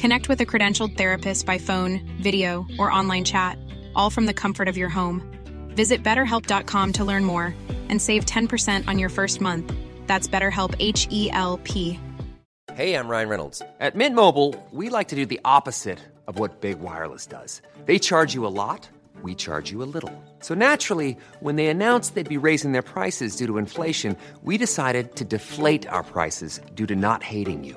Connect with a credentialed therapist by phone, video, or online chat, all from the comfort of your home. Visit betterhelp.com to learn more and save 10% on your first month. That's BetterHelp H E L P. Hey, I'm Ryan Reynolds. At Mint Mobile, we like to do the opposite of what Big Wireless does. They charge you a lot, we charge you a little. So naturally, when they announced they'd be raising their prices due to inflation, we decided to deflate our prices due to not hating you.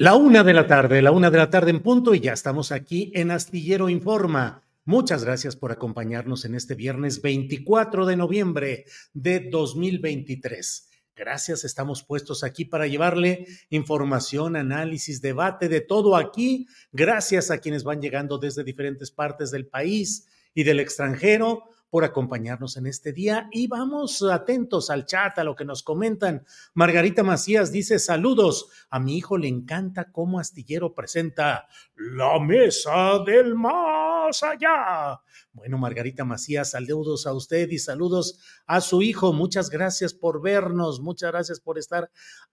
La una de la tarde, la una de la tarde en punto y ya estamos aquí en Astillero Informa. Muchas gracias por acompañarnos en este viernes 24 de noviembre de 2023. Gracias, estamos puestos aquí para llevarle información, análisis, debate de todo aquí. Gracias a quienes van llegando desde diferentes partes del país y del extranjero por acompañarnos en este día y vamos atentos al chat, a lo que nos comentan. Margarita Macías dice saludos. A mi hijo le encanta cómo Astillero presenta la mesa del más allá. Bueno, Margarita Macías, saludos a usted y saludos a su hijo. Muchas gracias por vernos, muchas gracias por estar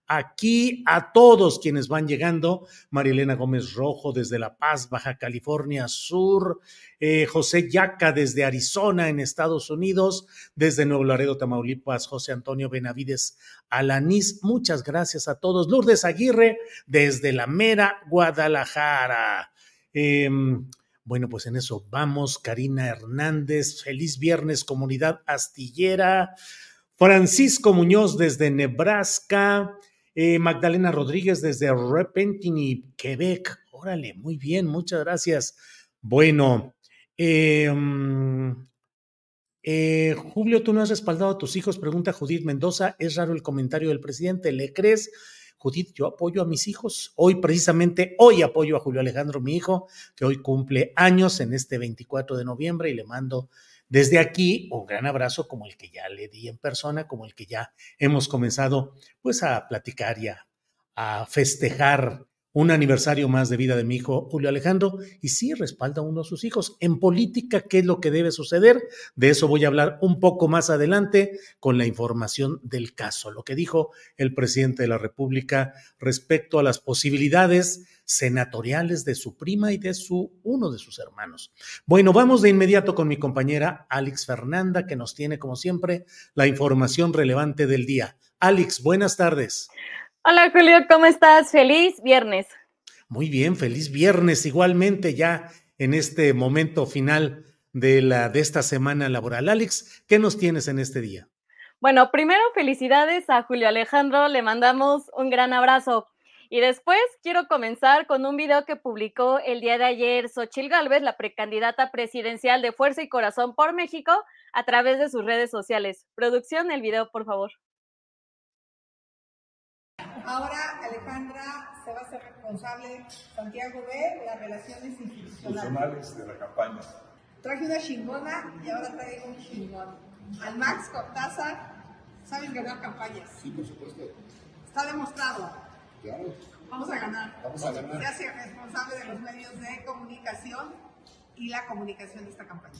aquí. A todos quienes van llegando, Marilena Gómez Rojo desde La Paz, Baja California Sur, eh, José Yaca desde Arizona en Estados Unidos, desde Nuevo Laredo, Tamaulipas, José Antonio Benavides Alanís. Muchas gracias a todos. Lourdes Aguirre desde la mera Guadalajara. Eh, bueno, pues en eso vamos. Karina Hernández, feliz viernes, comunidad astillera. Francisco Muñoz desde Nebraska. Eh, Magdalena Rodríguez desde Repentigny, Quebec. Órale, muy bien, muchas gracias. Bueno, eh, eh, Julio, ¿tú no has respaldado a tus hijos? Pregunta Judith Mendoza. Es raro el comentario del presidente. ¿Le crees? Judith, yo apoyo a mis hijos. Hoy, precisamente, hoy apoyo a Julio Alejandro, mi hijo, que hoy cumple años en este 24 de noviembre y le mando desde aquí un gran abrazo como el que ya le di en persona, como el que ya hemos comenzado pues a platicar y a, a festejar un aniversario más de vida de mi hijo Julio Alejandro y sí respalda a uno de sus hijos. En política, ¿qué es lo que debe suceder? De eso voy a hablar un poco más adelante con la información del caso, lo que dijo el presidente de la República respecto a las posibilidades senatoriales de su prima y de su uno de sus hermanos. Bueno, vamos de inmediato con mi compañera Alex Fernanda que nos tiene como siempre la información relevante del día. Alex, buenas tardes. Hola Julio, ¿cómo estás? Feliz viernes. Muy bien, feliz viernes igualmente ya en este momento final de, la, de esta semana laboral. Alex, ¿qué nos tienes en este día? Bueno, primero felicidades a Julio Alejandro, le mandamos un gran abrazo. Y después quiero comenzar con un video que publicó el día de ayer Xochil Gálvez, la precandidata presidencial de Fuerza y Corazón por México, a través de sus redes sociales. Producción, el video, por favor. Ahora Alejandra se va a ser responsable, Santiago, de las relaciones institucionales de la campaña. Traje una chingona y ahora traigo un chingón. Al Max Cortázar, ¿sabes ganar campañas? Sí, por supuesto. Está demostrado. Claro. Vamos a ganar. Vamos a ganar. Se hace responsable de los medios de comunicación y la comunicación de esta campaña.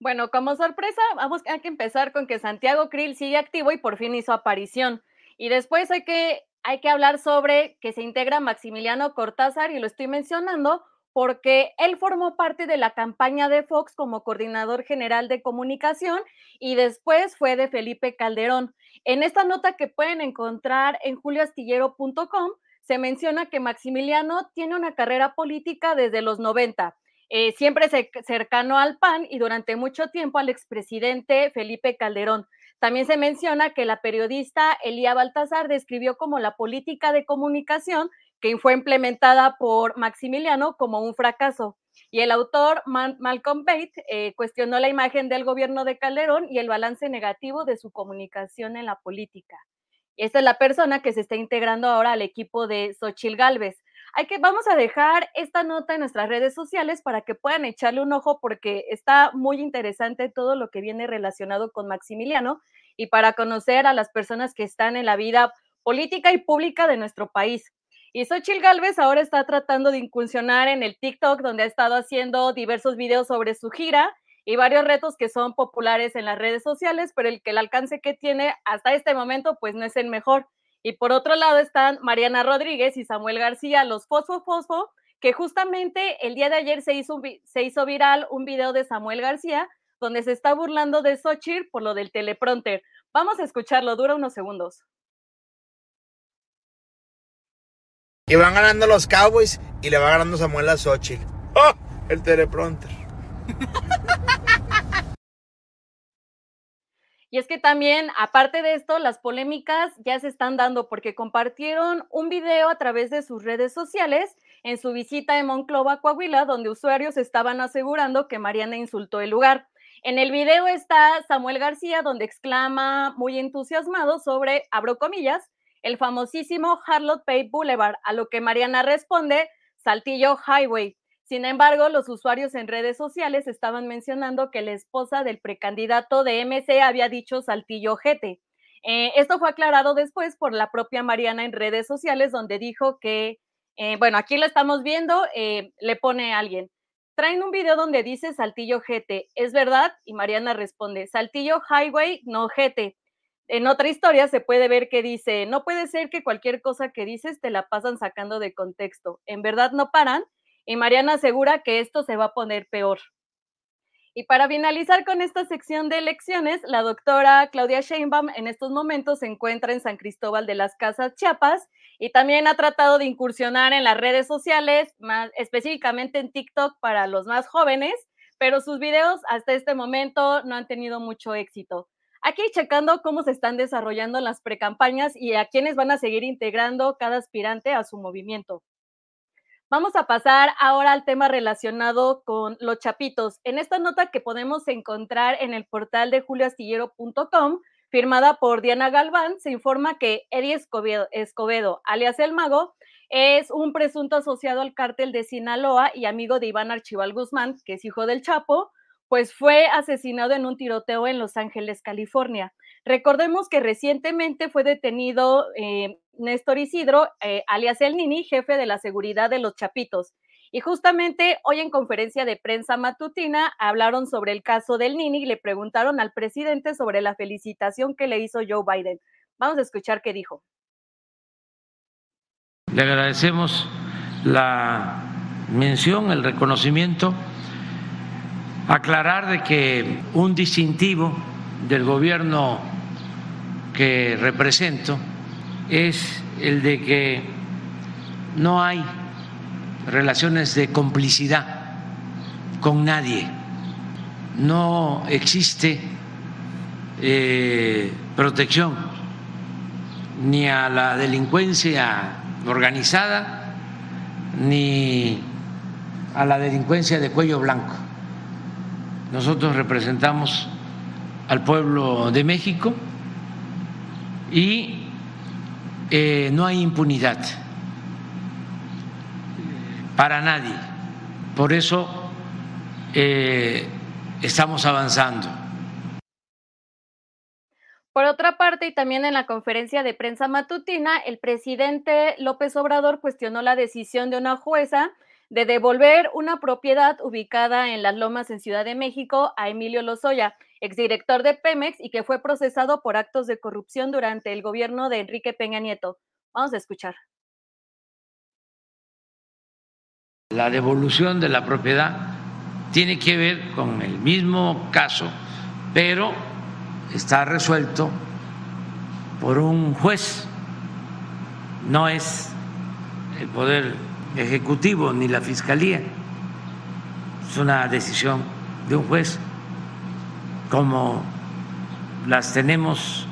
Bueno, como sorpresa, vamos a que empezar con que Santiago Krill sigue activo y por fin hizo aparición. Y después hay que hay que hablar sobre que se integra Maximiliano Cortázar y lo estoy mencionando porque él formó parte de la campaña de Fox como coordinador general de comunicación y después fue de Felipe Calderón. En esta nota que pueden encontrar en julioastillero.com se menciona que Maximiliano tiene una carrera política desde los 90. Eh, siempre cercano al PAN y durante mucho tiempo al expresidente Felipe Calderón. También se menciona que la periodista Elía Baltasar describió como la política de comunicación que fue implementada por Maximiliano como un fracaso. Y el autor Malcolm Bate eh, cuestionó la imagen del gobierno de Calderón y el balance negativo de su comunicación en la política. Esta es la persona que se está integrando ahora al equipo de Xochil Gálvez. Hay que, vamos a dejar esta nota en nuestras redes sociales para que puedan echarle un ojo porque está muy interesante todo lo que viene relacionado con Maximiliano y para conocer a las personas que están en la vida política y pública de nuestro país. Y Xochil Gálvez ahora está tratando de incursionar en el TikTok, donde ha estado haciendo diversos videos sobre su gira y varios retos que son populares en las redes sociales, pero el que el alcance que tiene hasta este momento, pues no es el mejor. Y por otro lado están Mariana Rodríguez y Samuel García, los Fosfo Fosfo, que justamente el día de ayer se hizo, se hizo viral un video de Samuel García donde se está burlando de Xochitl por lo del teleprompter. Vamos a escucharlo, dura unos segundos. Y van ganando los Cowboys y le va ganando Samuel a Xochitl. ¡Oh! El teleprompter. Y es que también, aparte de esto, las polémicas ya se están dando porque compartieron un video a través de sus redes sociales en su visita de Monclova, Coahuila, donde usuarios estaban asegurando que Mariana insultó el lugar. En el video está Samuel García, donde exclama muy entusiasmado sobre, abro comillas, el famosísimo Harlot Pay Boulevard, a lo que Mariana responde, Saltillo Highway. Sin embargo, los usuarios en redes sociales estaban mencionando que la esposa del precandidato de MC había dicho Saltillo Jete. Eh, esto fue aclarado después por la propia Mariana en redes sociales, donde dijo que, eh, bueno, aquí lo estamos viendo, eh, le pone a alguien, traen un video donde dice Saltillo Jete, ¿es verdad? Y Mariana responde, Saltillo Highway, no Jete. En otra historia se puede ver que dice, no puede ser que cualquier cosa que dices te la pasan sacando de contexto. En verdad no paran y Mariana asegura que esto se va a poner peor. Y para finalizar con esta sección de elecciones, la doctora Claudia Sheinbaum en estos momentos se encuentra en San Cristóbal de las Casas, Chiapas, y también ha tratado de incursionar en las redes sociales, más específicamente en TikTok para los más jóvenes, pero sus videos hasta este momento no han tenido mucho éxito. Aquí checando cómo se están desarrollando las precampañas y a quiénes van a seguir integrando cada aspirante a su movimiento. Vamos a pasar ahora al tema relacionado con los chapitos. En esta nota que podemos encontrar en el portal de julioastillero.com, firmada por Diana Galván, se informa que Eddie Escobedo, alias El Mago, es un presunto asociado al cártel de Sinaloa y amigo de Iván Archival Guzmán, que es hijo del Chapo, pues fue asesinado en un tiroteo en Los Ángeles, California. Recordemos que recientemente fue detenido eh, Néstor Isidro, eh, alias El Nini, jefe de la seguridad de los Chapitos. Y justamente hoy en conferencia de prensa matutina hablaron sobre el caso del Nini y le preguntaron al presidente sobre la felicitación que le hizo Joe Biden. Vamos a escuchar qué dijo. Le agradecemos la mención, el reconocimiento, aclarar de que un distintivo del gobierno que represento es el de que no hay relaciones de complicidad con nadie, no existe eh, protección ni a la delincuencia organizada ni a la delincuencia de cuello blanco. Nosotros representamos al pueblo de México y eh, no hay impunidad para nadie. Por eso eh, estamos avanzando. Por otra parte, y también en la conferencia de prensa matutina, el presidente López Obrador cuestionó la decisión de una jueza de devolver una propiedad ubicada en Las Lomas en Ciudad de México a Emilio Lozoya exdirector de Pemex y que fue procesado por actos de corrupción durante el gobierno de Enrique Peña Nieto. Vamos a escuchar. La devolución de la propiedad tiene que ver con el mismo caso, pero está resuelto por un juez, no es el Poder Ejecutivo ni la Fiscalía, es una decisión de un juez, como las tenemos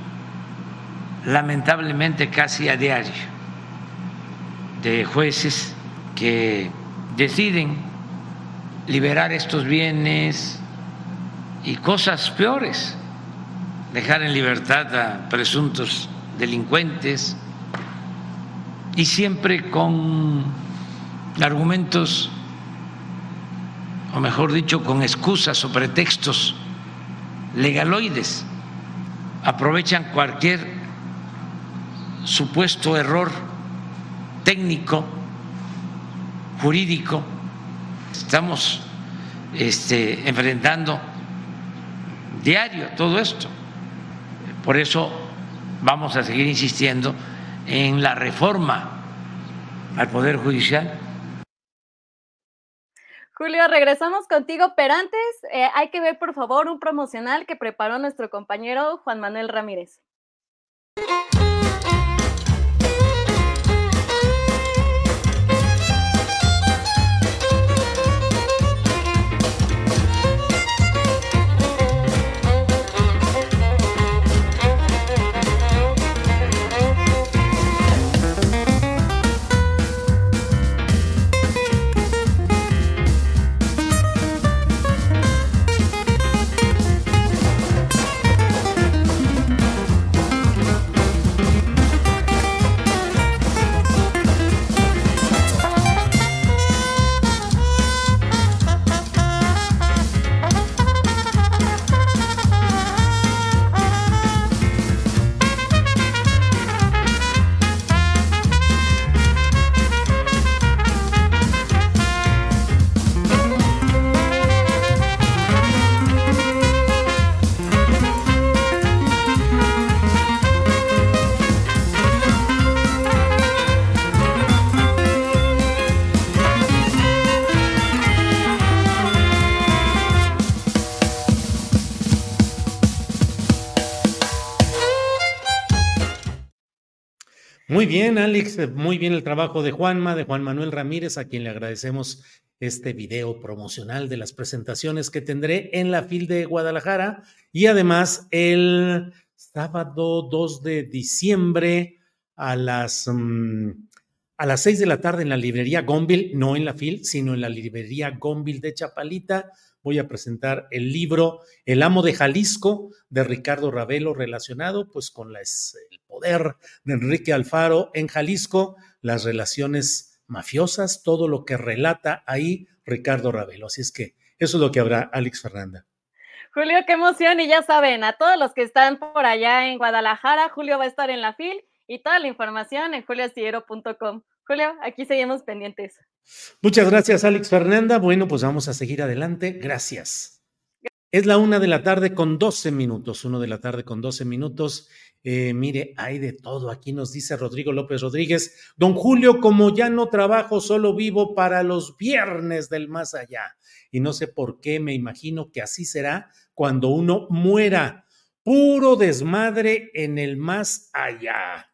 lamentablemente casi a diario, de jueces que deciden liberar estos bienes y cosas peores, dejar en libertad a presuntos delincuentes y siempre con argumentos, o mejor dicho, con excusas o pretextos legaloides. Aprovechan cualquier supuesto error técnico, jurídico. Estamos este, enfrentando diario todo esto. Por eso vamos a seguir insistiendo en la reforma al Poder Judicial. Julio, regresamos contigo, pero antes eh, hay que ver, por favor, un promocional que preparó nuestro compañero Juan Manuel Ramírez. Muy bien, Alex, eh, muy bien el trabajo de Juanma, de Juan Manuel Ramírez, a quien le agradecemos este video promocional de las presentaciones que tendré en la FIL de Guadalajara. Y además el sábado 2 de diciembre a las, mm, a las 6 de la tarde en la librería Gonville, no en la FIL, sino en la librería Gonville de Chapalita voy a presentar el libro El amo de Jalisco de Ricardo Ravelo relacionado pues con el poder de Enrique Alfaro en Jalisco, las relaciones mafiosas, todo lo que relata ahí Ricardo Ravelo. Así es que eso es lo que habrá Alex Fernanda. Julio, qué emoción y ya saben, a todos los que están por allá en Guadalajara, Julio va a estar en la FIL y toda la información en julioastillero.com. Julio, aquí seguimos pendientes. Muchas gracias, Alex Fernanda. Bueno, pues vamos a seguir adelante. Gracias. Es la una de la tarde con 12 minutos, uno de la tarde con 12 minutos. Eh, mire, hay de todo. Aquí nos dice Rodrigo López Rodríguez. Don Julio, como ya no trabajo, solo vivo para los viernes del más allá. Y no sé por qué, me imagino que así será cuando uno muera. Puro desmadre en el más allá.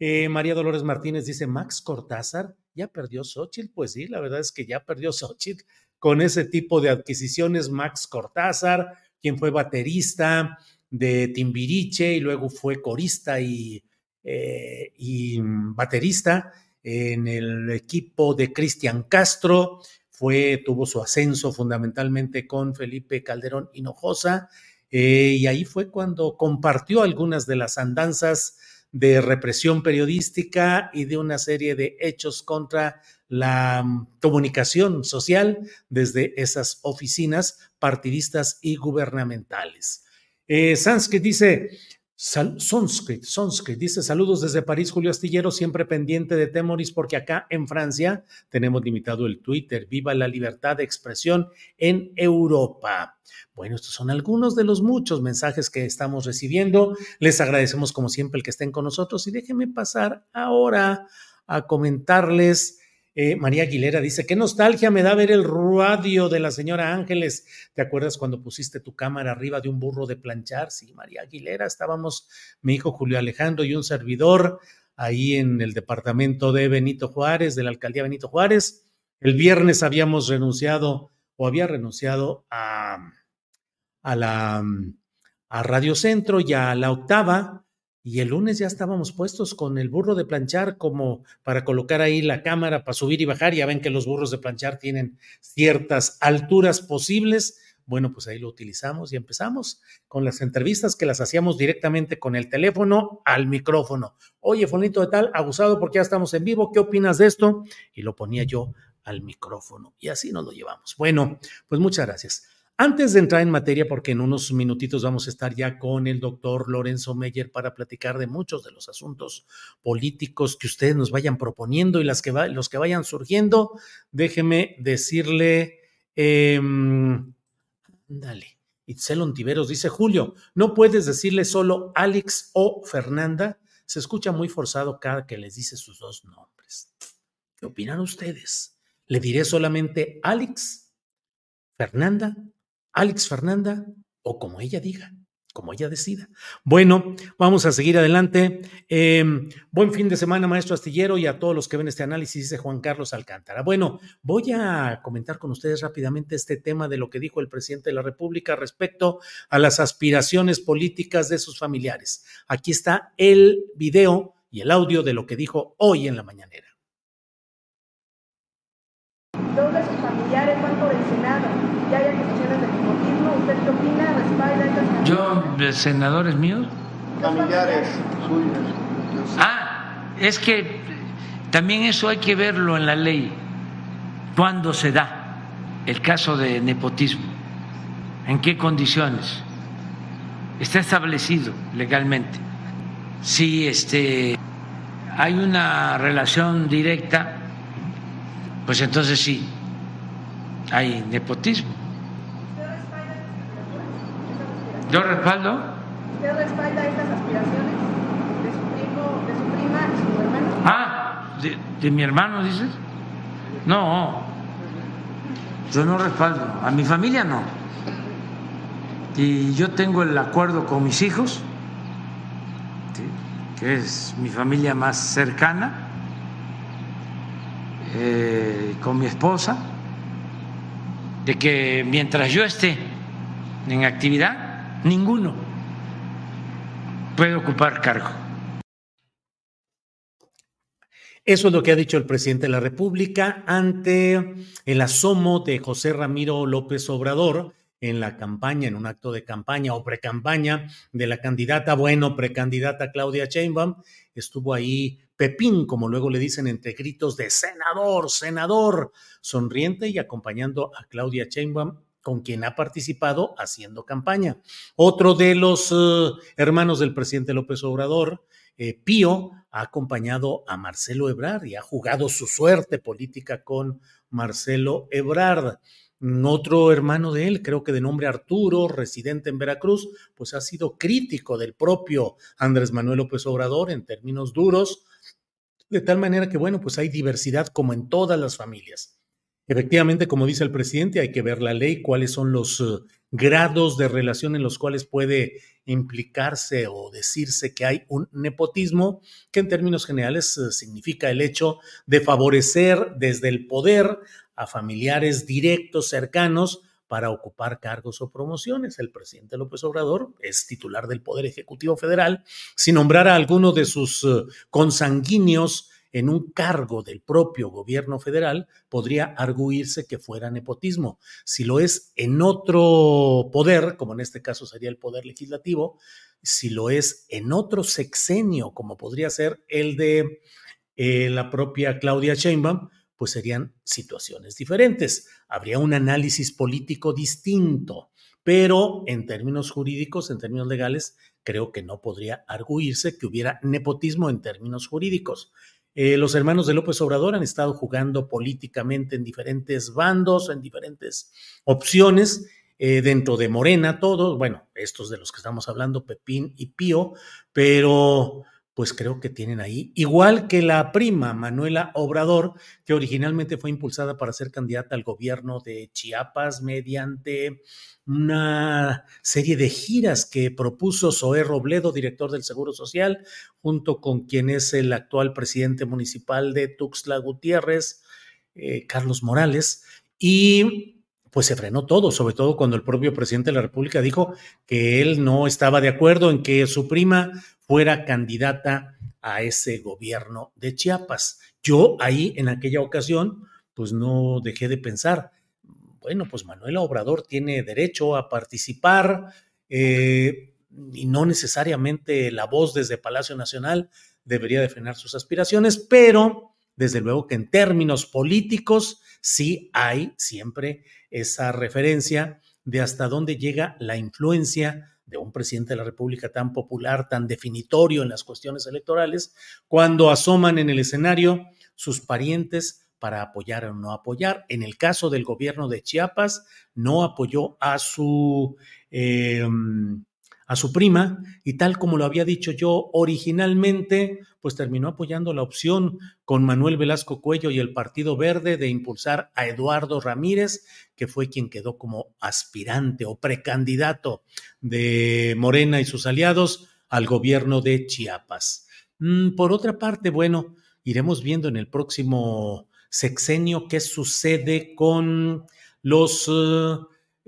Eh, María Dolores Martínez dice, Max Cortázar ya perdió Xochitl. Pues sí, la verdad es que ya perdió Xochitl con ese tipo de adquisiciones. Max Cortázar, quien fue baterista de Timbiriche y luego fue corista y, eh, y baterista en el equipo de Cristian Castro. Fue, tuvo su ascenso fundamentalmente con Felipe Calderón Hinojosa. Eh, y ahí fue cuando compartió algunas de las andanzas de represión periodística y de una serie de hechos contra la mm, comunicación social desde esas oficinas partidistas y gubernamentales. Eh, Sanskrit dice, Sanskrit, dice saludos desde París, Julio Astillero, siempre pendiente de Temoris, porque acá en Francia tenemos limitado el Twitter. Viva la libertad de expresión en Europa. Bueno, estos son algunos de los muchos mensajes que estamos recibiendo. Les agradecemos como siempre el que estén con nosotros y déjenme pasar ahora a comentarles eh, María Aguilera dice, qué nostalgia me da ver el radio de la señora Ángeles. ¿Te acuerdas cuando pusiste tu cámara arriba de un burro de planchar? Sí, María Aguilera, estábamos mi hijo Julio Alejandro y un servidor ahí en el departamento de Benito Juárez, de la alcaldía Benito Juárez. El viernes habíamos renunciado o había renunciado a, a la a Radio Centro y a la octava y el lunes ya estábamos puestos con el burro de planchar como para colocar ahí la cámara para subir y bajar. Ya ven que los burros de planchar tienen ciertas alturas posibles. Bueno, pues ahí lo utilizamos y empezamos con las entrevistas que las hacíamos directamente con el teléfono al micrófono. Oye, Fonito de tal, abusado porque ya estamos en vivo, ¿qué opinas de esto? Y lo ponía yo al micrófono y así nos lo llevamos. Bueno, pues muchas gracias. Antes de entrar en materia, porque en unos minutitos vamos a estar ya con el doctor Lorenzo Meyer para platicar de muchos de los asuntos políticos que ustedes nos vayan proponiendo y las que los que vayan surgiendo, déjeme decirle, eh, dale, Itzel Ontiveros dice, Julio, no puedes decirle solo Alex o Fernanda, se escucha muy forzado cada que les dice sus dos nombres. ¿Qué opinan ustedes? ¿Le diré solamente Alex, Fernanda Alex Fernanda o como ella diga, como ella decida. Bueno, vamos a seguir adelante. Eh, buen fin de semana, maestro Astillero, y a todos los que ven este análisis, dice Juan Carlos Alcántara. Bueno, voy a comentar con ustedes rápidamente este tema de lo que dijo el presidente de la República respecto a las aspiraciones políticas de sus familiares. Aquí está el video y el audio de lo que dijo hoy en la mañanera. Dos de sus familiares van por el Senado. Ya hay acusaciones de nepotismo. ¿Usted qué opina? ¿Respalda estas Yo, ¿de senadores míos? Familiares suyos. Ah, es que también eso hay que verlo en la ley. ¿Cuándo se da el caso de nepotismo? ¿En qué condiciones? Está establecido legalmente. Si este, hay una relación directa pues entonces sí, hay nepotismo. ¿Yo respaldo? ¿Usted respalda estas aspiraciones de su primo, de su prima y su hermano? Ah, ¿de, de mi hermano dices? No, yo no respaldo, a mi familia no. Y yo tengo el acuerdo con mis hijos, que es mi familia más cercana eh, con mi esposa de que mientras yo esté en actividad, ninguno puede ocupar cargo. Eso es lo que ha dicho el presidente de la República ante el asomo de José Ramiro López Obrador en la campaña, en un acto de campaña o precampaña de la candidata, bueno, precandidata Claudia Sheinbaum. Estuvo ahí Pepín, como luego le dicen entre gritos de senador, senador, sonriente y acompañando a Claudia Sheinbaum con quien ha participado haciendo campaña. Otro de los uh, hermanos del presidente López Obrador, eh, Pío, ha acompañado a Marcelo Ebrard y ha jugado su suerte política con Marcelo Ebrard. Otro hermano de él, creo que de nombre Arturo, residente en Veracruz, pues ha sido crítico del propio Andrés Manuel López Obrador en términos duros, de tal manera que, bueno, pues hay diversidad como en todas las familias. Efectivamente, como dice el presidente, hay que ver la ley, cuáles son los uh, grados de relación en los cuales puede implicarse o decirse que hay un nepotismo, que en términos generales uh, significa el hecho de favorecer desde el poder a familiares directos, cercanos, para ocupar cargos o promociones. El presidente López Obrador es titular del Poder Ejecutivo Federal. Si nombrara a alguno de sus eh, consanguíneos en un cargo del propio gobierno federal, podría arguirse que fuera nepotismo. Si lo es en otro poder, como en este caso sería el poder legislativo, si lo es en otro sexenio, como podría ser el de eh, la propia Claudia Sheinbaum, pues serían situaciones diferentes. Habría un análisis político distinto, pero en términos jurídicos, en términos legales, creo que no podría arguirse que hubiera nepotismo en términos jurídicos. Eh, los hermanos de López Obrador han estado jugando políticamente en diferentes bandos, en diferentes opciones, eh, dentro de Morena, todos, bueno, estos de los que estamos hablando, Pepín y Pío, pero pues creo que tienen ahí, igual que la prima Manuela Obrador, que originalmente fue impulsada para ser candidata al gobierno de Chiapas mediante una serie de giras que propuso Zoé Robledo, director del Seguro Social, junto con quien es el actual presidente municipal de Tuxtla Gutiérrez, eh, Carlos Morales, y pues se frenó todo, sobre todo cuando el propio presidente de la República dijo que él no estaba de acuerdo en que su prima fuera candidata a ese gobierno de Chiapas. Yo ahí en aquella ocasión, pues no dejé de pensar, bueno, pues Manuela Obrador tiene derecho a participar eh, y no necesariamente la voz desde Palacio Nacional debería defender sus aspiraciones, pero desde luego que en términos políticos sí hay siempre esa referencia de hasta dónde llega la influencia de un presidente de la República tan popular, tan definitorio en las cuestiones electorales, cuando asoman en el escenario sus parientes para apoyar o no apoyar. En el caso del gobierno de Chiapas, no apoyó a su eh, a su prima y tal como lo había dicho yo originalmente, pues terminó apoyando la opción con Manuel Velasco Cuello y el Partido Verde de impulsar a Eduardo Ramírez, que fue quien quedó como aspirante o precandidato de Morena y sus aliados al gobierno de Chiapas. Mm, por otra parte, bueno, iremos viendo en el próximo sexenio qué sucede con los... Eh,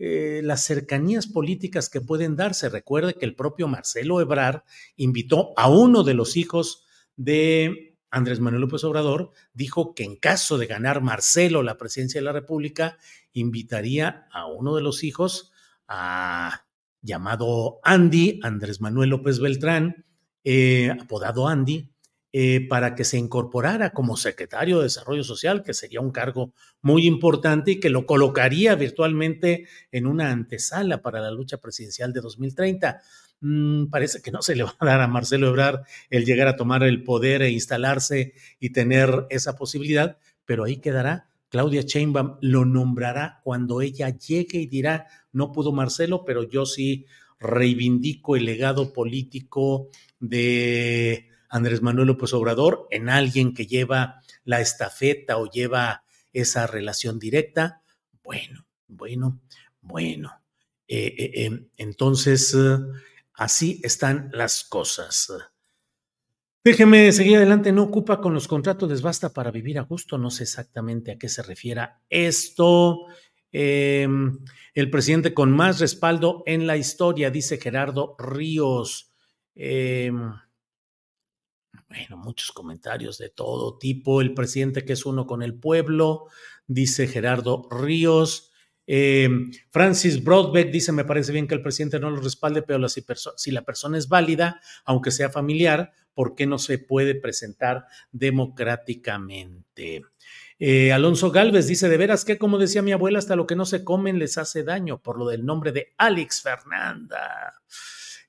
eh, las cercanías políticas que pueden darse. Recuerde que el propio Marcelo Ebrar invitó a uno de los hijos de Andrés Manuel López Obrador, dijo que en caso de ganar Marcelo la presidencia de la República, invitaría a uno de los hijos, a, llamado Andy, Andrés Manuel López Beltrán, eh, apodado Andy, eh, para que se incorporara como secretario de Desarrollo Social, que sería un cargo muy importante y que lo colocaría virtualmente en una antesala para la lucha presidencial de 2030. Mm, parece que no se le va a dar a Marcelo Ebrard el llegar a tomar el poder e instalarse y tener esa posibilidad, pero ahí quedará. Claudia Sheinbaum lo nombrará cuando ella llegue y dirá, no pudo Marcelo, pero yo sí reivindico el legado político de Andrés Manuel López Obrador en alguien que lleva la estafeta o lleva esa relación directa. Bueno, bueno, bueno. Eh, eh, em, entonces, así están las cosas. Déjeme seguir adelante. No ocupa con los contratos, les basta para vivir a gusto. No sé exactamente a qué se refiera esto. Em, el presidente con más respaldo en la historia, dice Gerardo Ríos. Eh, bueno, muchos comentarios de todo tipo. El presidente que es uno con el pueblo, dice Gerardo Ríos. Eh, Francis Broadbeck dice, me parece bien que el presidente no lo respalde, pero si, la persona es válida, aunque sea familiar, ¿por qué no se puede presentar democráticamente? Eh, Alonso Galvez dice, de veras que, como decía mi abuela, hasta lo que no se comen les hace daño, por lo del nombre de Alex Fernanda.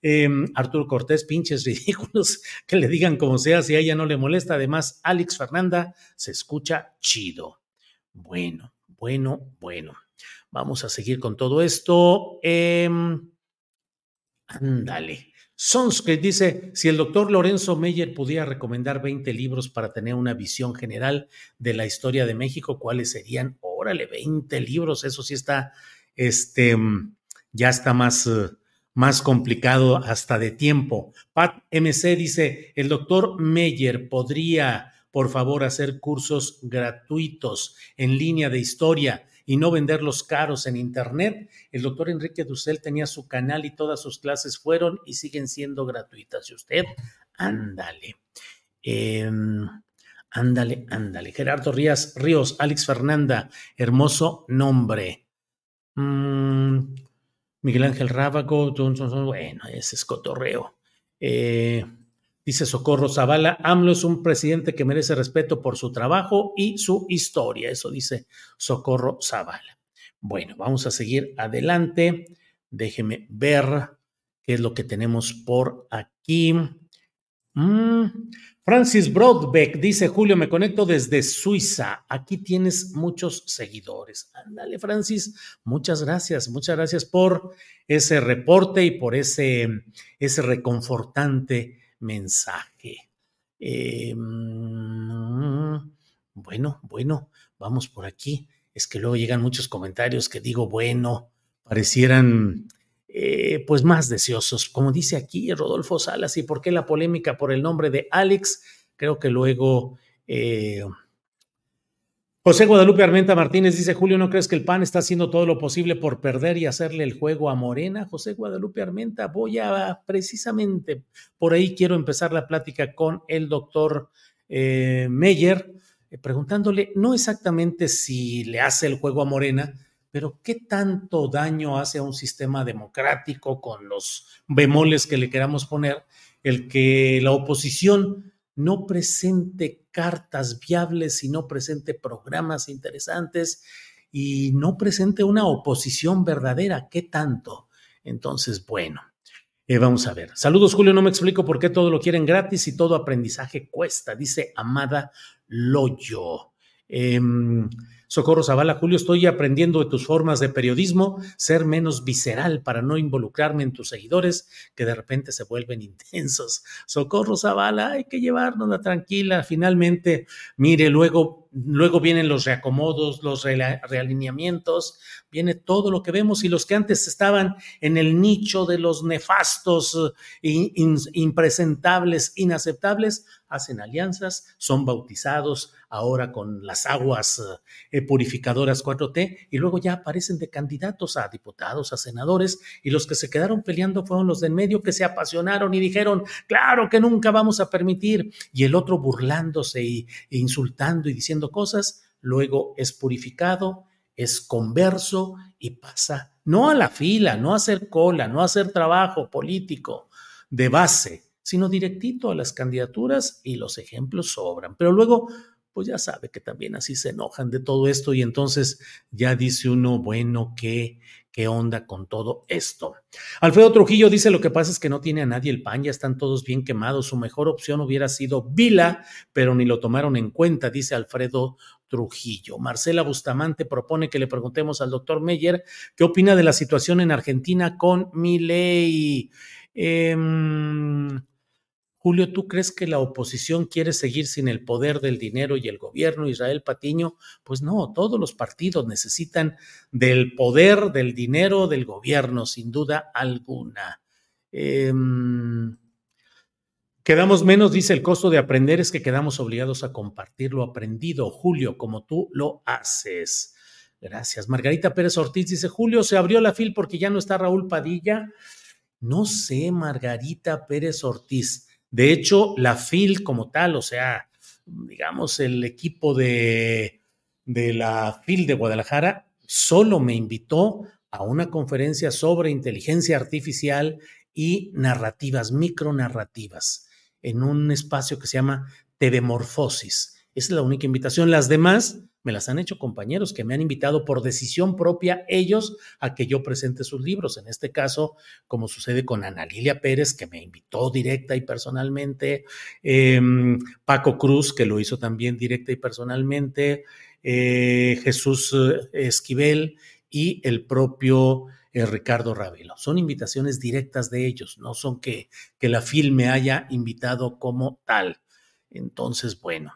Em, Arturo Cortés, pinches ridículos, que le digan como sea, si a ella no le molesta. Además, Alex Fernanda se escucha chido. Bueno, bueno, bueno. Vamos a seguir con todo esto. Em, ándale. Sonsky dice, si el doctor Lorenzo Meyer pudiera recomendar 20 libros para tener una visión general de la historia de México, ¿cuáles serían? Órale, 20 libros, eso sí está, este, ya está más, más complicado hasta de tiempo. Pat MC dice, el doctor Meyer podría, por favor, hacer cursos gratuitos en línea de historia y no venderlos caros en Internet. El doctor Enrique Dussel tenía su canal y todas sus clases fueron y siguen siendo gratuitas. Y usted, ándale. Em, ándale, ándale. Gerardo Ríos, Ríos, Alex Fernanda, hermoso nombre. Mm, Miguel Ángel Rábago, bueno, ese es cotorreo. Eh, Dice Socorro Zavala, AMLO es un presidente que merece respeto por su trabajo y su historia. Eso dice Socorro Zavala. Bueno, vamos a seguir adelante. Déjeme ver qué es lo que tenemos por aquí. Mm, Francis Broadbeck dice, Julio, me conecto desde Suiza. Aquí tienes muchos seguidores. Ándale, Francis, muchas gracias. Muchas gracias por ese reporte y por ese, ese reconfortante mensaje. Mm, bueno, bueno, vamos por aquí. Es que luego llegan muchos comentarios que digo, bueno, parecieran eh, pues más deseosos. Como dice aquí Rodolfo Salas, ¿y por qué la polémica por el nombre de Alex? Creo que luego... Eh, José Guadalupe Armenta Martínez dice, Julio, ¿no crees que el PAN está haciendo todo lo posible por perder y hacerle el juego a Morena? José Guadalupe Armenta, voy a precisamente por ahí quiero empezar la plática con el doctor eh, Meyer, eh, preguntándole no exactamente si le hace el juego a Morena, pero qué tanto daño hace a un sistema democrático con los bemoles que le queramos poner el que la oposición no presente cartas viables y no presente programas interesantes y no presente una oposición verdadera. ¿Qué tanto? Entonces, bueno, eh, vamos a ver. Saludos, Julio. No me explico por qué todo lo quieren gratis y todo aprendizaje cuesta, dice Amada Loyo. Em, Socorro Zavala, Julio, estoy aprendiendo de tus formas de periodismo, ser menos visceral para no involucrarme en tus seguidores que de repente se vuelven intensos. Socorro Zavala, hay que llevárnosla tranquila. Finalmente, mire, luego, luego vienen los reacomodos, los realineamientos, viene todo lo que vemos y los que antes estaban en el nicho de los nefastos, impresentables, inaceptables, hacen alianzas, son bautizados ahora con las aguas eh, purificadoras 4T y luego ya aparecen de candidatos a diputados, a senadores y los que se quedaron peleando fueron los de en medio que se apasionaron y dijeron, claro que nunca vamos a permitir y el otro burlándose y, e insultando y diciendo cosas, luego es purificado, es converso y pasa no a la fila, no a hacer cola, no a hacer trabajo político de base, sino directito a las candidaturas y los ejemplos sobran. Pero luego, pues ya sabe que también así se enojan de todo esto y entonces ya dice uno, bueno, ¿qué, qué onda con todo esto? Alfredo Trujillo dice, lo que pasa es que no tiene a nadie el pan, ya están todos bien quemados, su mejor opción hubiera sido Vila, pero ni lo tomaron en cuenta, dice Alfredo Trujillo. Marcela Bustamante propone que le preguntemos al doctor Meyer qué opina de la situación en Argentina con mi ley. Julio, ¿tú crees que la oposición quiere seguir sin el poder del dinero y el gobierno, Israel Patiño? Pues no, todos los partidos necesitan del poder, del dinero, del gobierno, sin duda alguna. Em, quedamos menos, dice el costo de aprender, es que quedamos obligados a compartir lo aprendido, Julio, como tú lo haces. Gracias. Margarita Pérez Ortiz dice, Julio, se abrió la fil porque ya no está Raúl Padilla. No sé, Margarita Pérez Ortiz. De hecho, la FIL como tal, o sea, digamos, el equipo de, de la FIL de Guadalajara, solo me invitó a una conferencia sobre inteligencia artificial y narrativas, micronarrativas, en un espacio que se llama Tedemorfosis. Esa es la única invitación. Las demás me las han hecho compañeros que me han invitado por decisión propia ellos a que yo presente sus libros. En este caso, como sucede con Ana Lilia Pérez, que me invitó directa y personalmente, em, Paco Cruz, que lo hizo también directa y personalmente, eh, Jesús eh, Esquivel y el propio eh, Ricardo Ravelo. Son invitaciones directas de ellos, no son que, que la FIL me haya invitado como tal. Entonces, bueno.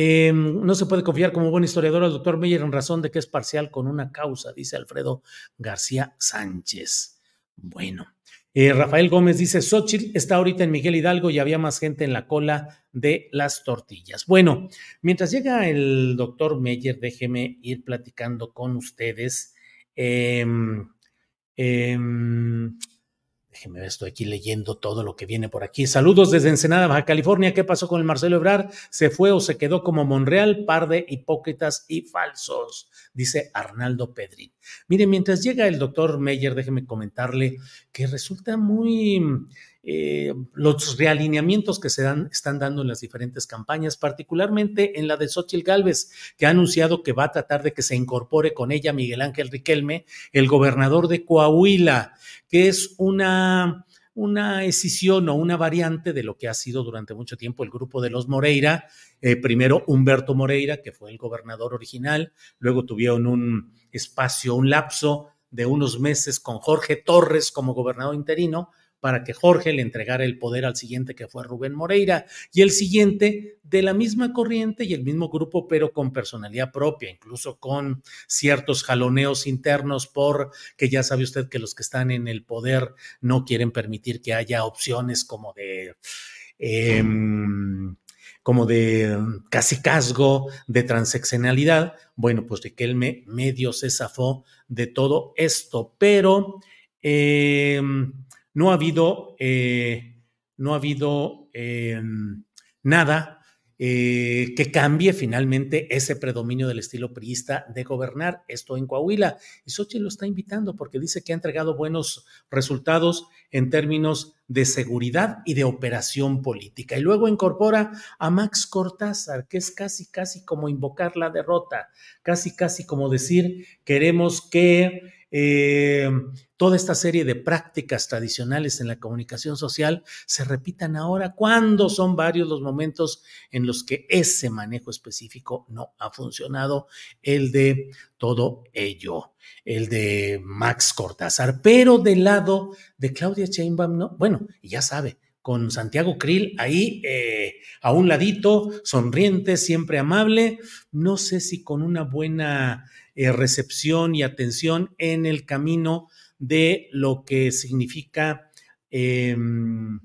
Em, no se puede confiar como buen historiador al doctor Meyer en razón de que es parcial con una causa, dice Alfredo García Sánchez. Bueno, eh, Rafael Gómez dice, Xochitl está ahorita en Miguel Hidalgo y había más gente en la cola de las tortillas. Bueno, mientras llega el doctor Meyer, déjeme ir platicando con ustedes. Eh, Déjeme ver, estoy aquí leyendo todo lo que viene por aquí. Saludos desde Ensenada, Baja California. ¿Qué pasó con el Marcelo Ebrar? ¿Se fue o se quedó como Monreal? Par de hipócritas y falsos, dice Arnaldo Pedrín. Mire, mientras llega el doctor Meyer, déjeme comentarle que resulta muy eh, los realineamientos que se dan, están dando en las diferentes campañas, particularmente en la de Xochitl Gálvez, que ha anunciado que va a tratar de que se incorpore con ella Miguel Ángel Riquelme, el gobernador de Coahuila, que es una una escisión o una variante de lo que ha sido durante mucho tiempo el grupo de los Moreira. Eh, primero Humberto Moreira, que fue el gobernador original, luego tuvieron un espacio, un lapso de unos meses con Jorge Torres como gobernador interino, para que Jorge le entregara el poder al siguiente que fue Rubén Moreira y el siguiente de la misma corriente y el mismo grupo pero con personalidad propia, incluso con ciertos jaloneos internos por que ya sabe usted que los que están en el poder no quieren permitir que haya opciones como de... Em, como de casi casgo, de transeccionalidad. Bueno, pues Riquelme medio se zafó de todo esto, pero eh, no ha habido, eh, no ha habido eh, nada eh, que cambie finalmente ese predominio del estilo priista de gobernar esto en Coahuila. Y Xochitl lo está invitando porque dice que ha entregado buenos resultados en términos de seguridad y de operación política. Y luego incorpora a Max Cortázar, que es casi, casi como invocar la derrota, casi, casi como decir, queremos que eh, toda esta serie de prácticas tradicionales en la comunicación social se repitan ahora. Cuando son varios los momentos en los que ese manejo específico no ha funcionado, el de todo ello, el de Max Cortázar, pero del lado de Claudia Sheinbaum, no, bueno, ya sabe, con Santiago Krill ahí eh, a un ladito, sonriente, siempre amable, no sé si con una buena eh, recepción y atención en el camino de lo que significa, em,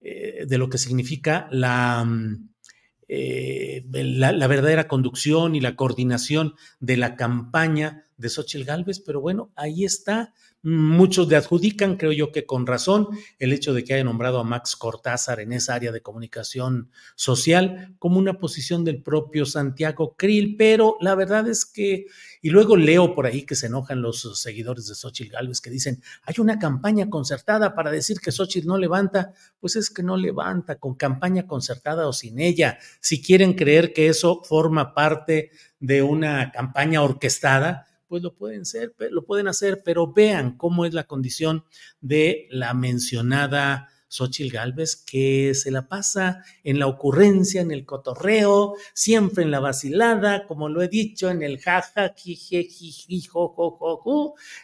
eh, de lo que significa la, la, verdadera conducción y la coordinación de la campaña de Xochitl Gálvez, pero bueno, ahí está Muchos le adjudican, creo yo que con razón, el hecho de que haya nombrado a Max Cortázar en esa área de comunicación social como una posición del propio Santiago Krill, pero la verdad es que, y luego leo por ahí que se enojan los seguidores de Xochitl Gálvez que dicen, hay una campaña concertada para decir que Xochitl no levanta, pues es que no levanta con campaña concertada o sin ella. Si quieren creer que eso forma parte de una campaña orquestada, pues lo pueden ser, lo pueden hacer, pero vean cómo es la condición de la mencionada Xochil Gálvez, que se la pasa en la ocurrencia, en el cotorreo, siempre en la vacilada, como lo he dicho, en el jaja, jije,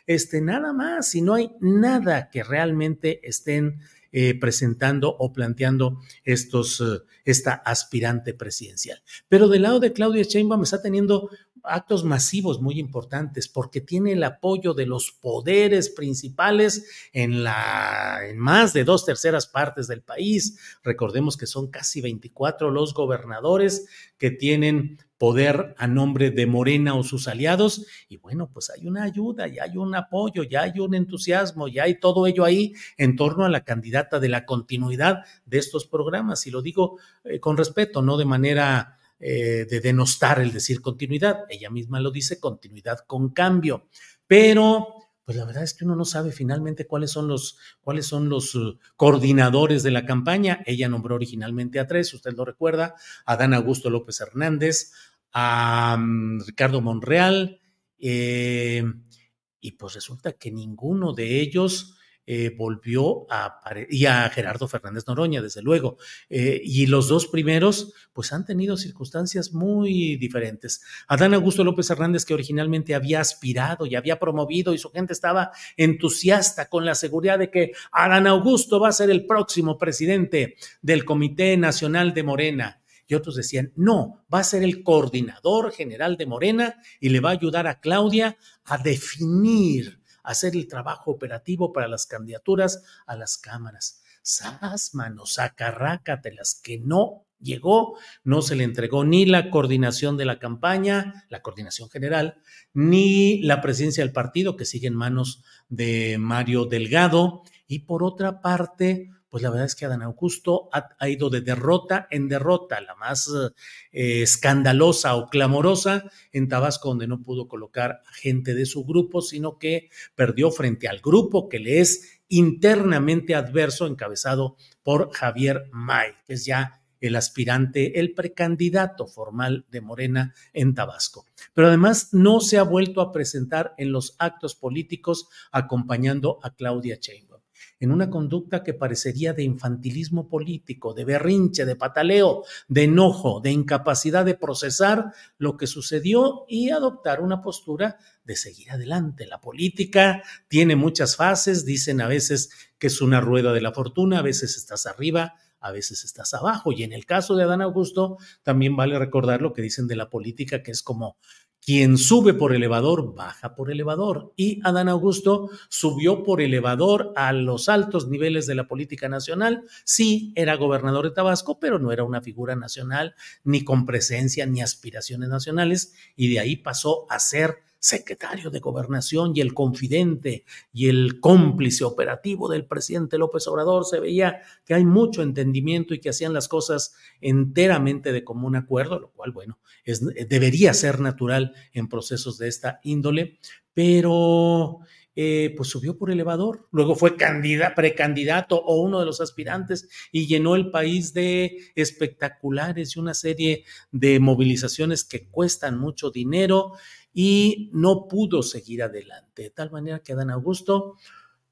este, nada más, y no hay nada que realmente estén eh, presentando o planteando estos, eh, esta aspirante presidencial. Pero del lado de Claudia Sheinbaum está teniendo actos masivos muy importantes porque tiene el apoyo de los poderes principales en, la, en más de dos terceras partes del país. Recordemos que son casi 24 los gobernadores que tienen poder a nombre de Morena o sus aliados. Y bueno, pues hay una ayuda, ya hay un apoyo, ya hay un entusiasmo, ya hay todo ello ahí en torno a la candidata de la continuidad de estos programas. Y lo digo eh, con respeto, no de manera eh, de denostar el decir continuidad. Ella misma lo dice, continuidad con cambio. Pero, pues la verdad es que uno no sabe finalmente cuáles son los, cuáles son los uh, coordinadores de la campaña. Ella nombró originalmente a tres, usted lo recuerda, a Dan Augusto López Hernández, a um, Ricardo Monreal, eh, y pues resulta que ninguno de ellos eh, volvió a y a Gerardo Fernández Noroña, desde luego. Eh, y los dos primeros, pues han tenido circunstancias muy diferentes. Adán Augusto López Hernández, que originalmente había aspirado y había promovido, y su gente estaba entusiasta con la seguridad de que Adán Augusto va a ser el próximo presidente del Comité Nacional de Morena y otros decían, no, va a ser el coordinador general de Morena y le va a ayudar a Claudia a definir hacer el trabajo operativo para las candidaturas a las cámaras. Sas, manos, de las que no llegó, no se le entregó ni la coordinación de la campaña, la coordinación general, ni la presidencia del partido, que sigue en manos de Mario Delgado. Y por otra parte, pues la verdad es que Adán Augusto ha, ido de derrota en derrota, la más eh, escandalosa o clamorosa en Tabasco, donde no pudo colocar gente de su grupo, sino que perdió frente al grupo que le es internamente adverso encabezado por Javier May, que es ya el aspirante, el precandidato formal de Morena en Tabasco. Pero además no se ha vuelto a presentar en los actos políticos acompañando a Claudia Sheinbaum en una conducta que parecería de infantilismo político, de berrinche, de pataleo, de enojo, de incapacidad de procesar lo que sucedió y adoptar una postura de seguir adelante. La política tiene muchas fases, dicen a veces que es una rueda de la fortuna, a veces estás arriba, a veces estás abajo. Y en el caso de Adán Augusto, también vale recordar lo que dicen de la política, que es como quien sube por elevador, baja por elevador. Y Adán Augusto subió por elevador a los altos niveles de la política nacional. Sí, era gobernador de Tabasco, pero no era una figura nacional, ni con presencia, ni aspiraciones nacionales. Y de ahí pasó a ser secretario de gobernación y el confidente y el cómplice operativo del presidente López Obrador, se veía que hay mucho entendimiento y que hacían las cosas enteramente de común acuerdo, lo cual, bueno, es, debería ser natural en procesos de esta índole, pero eh, pues subió por elevador, luego fue precandidato o uno de los aspirantes y llenó el país de espectaculares y una serie de movilizaciones que cuestan mucho dinero y no pudo seguir adelante. De tal manera que Dan Augusto,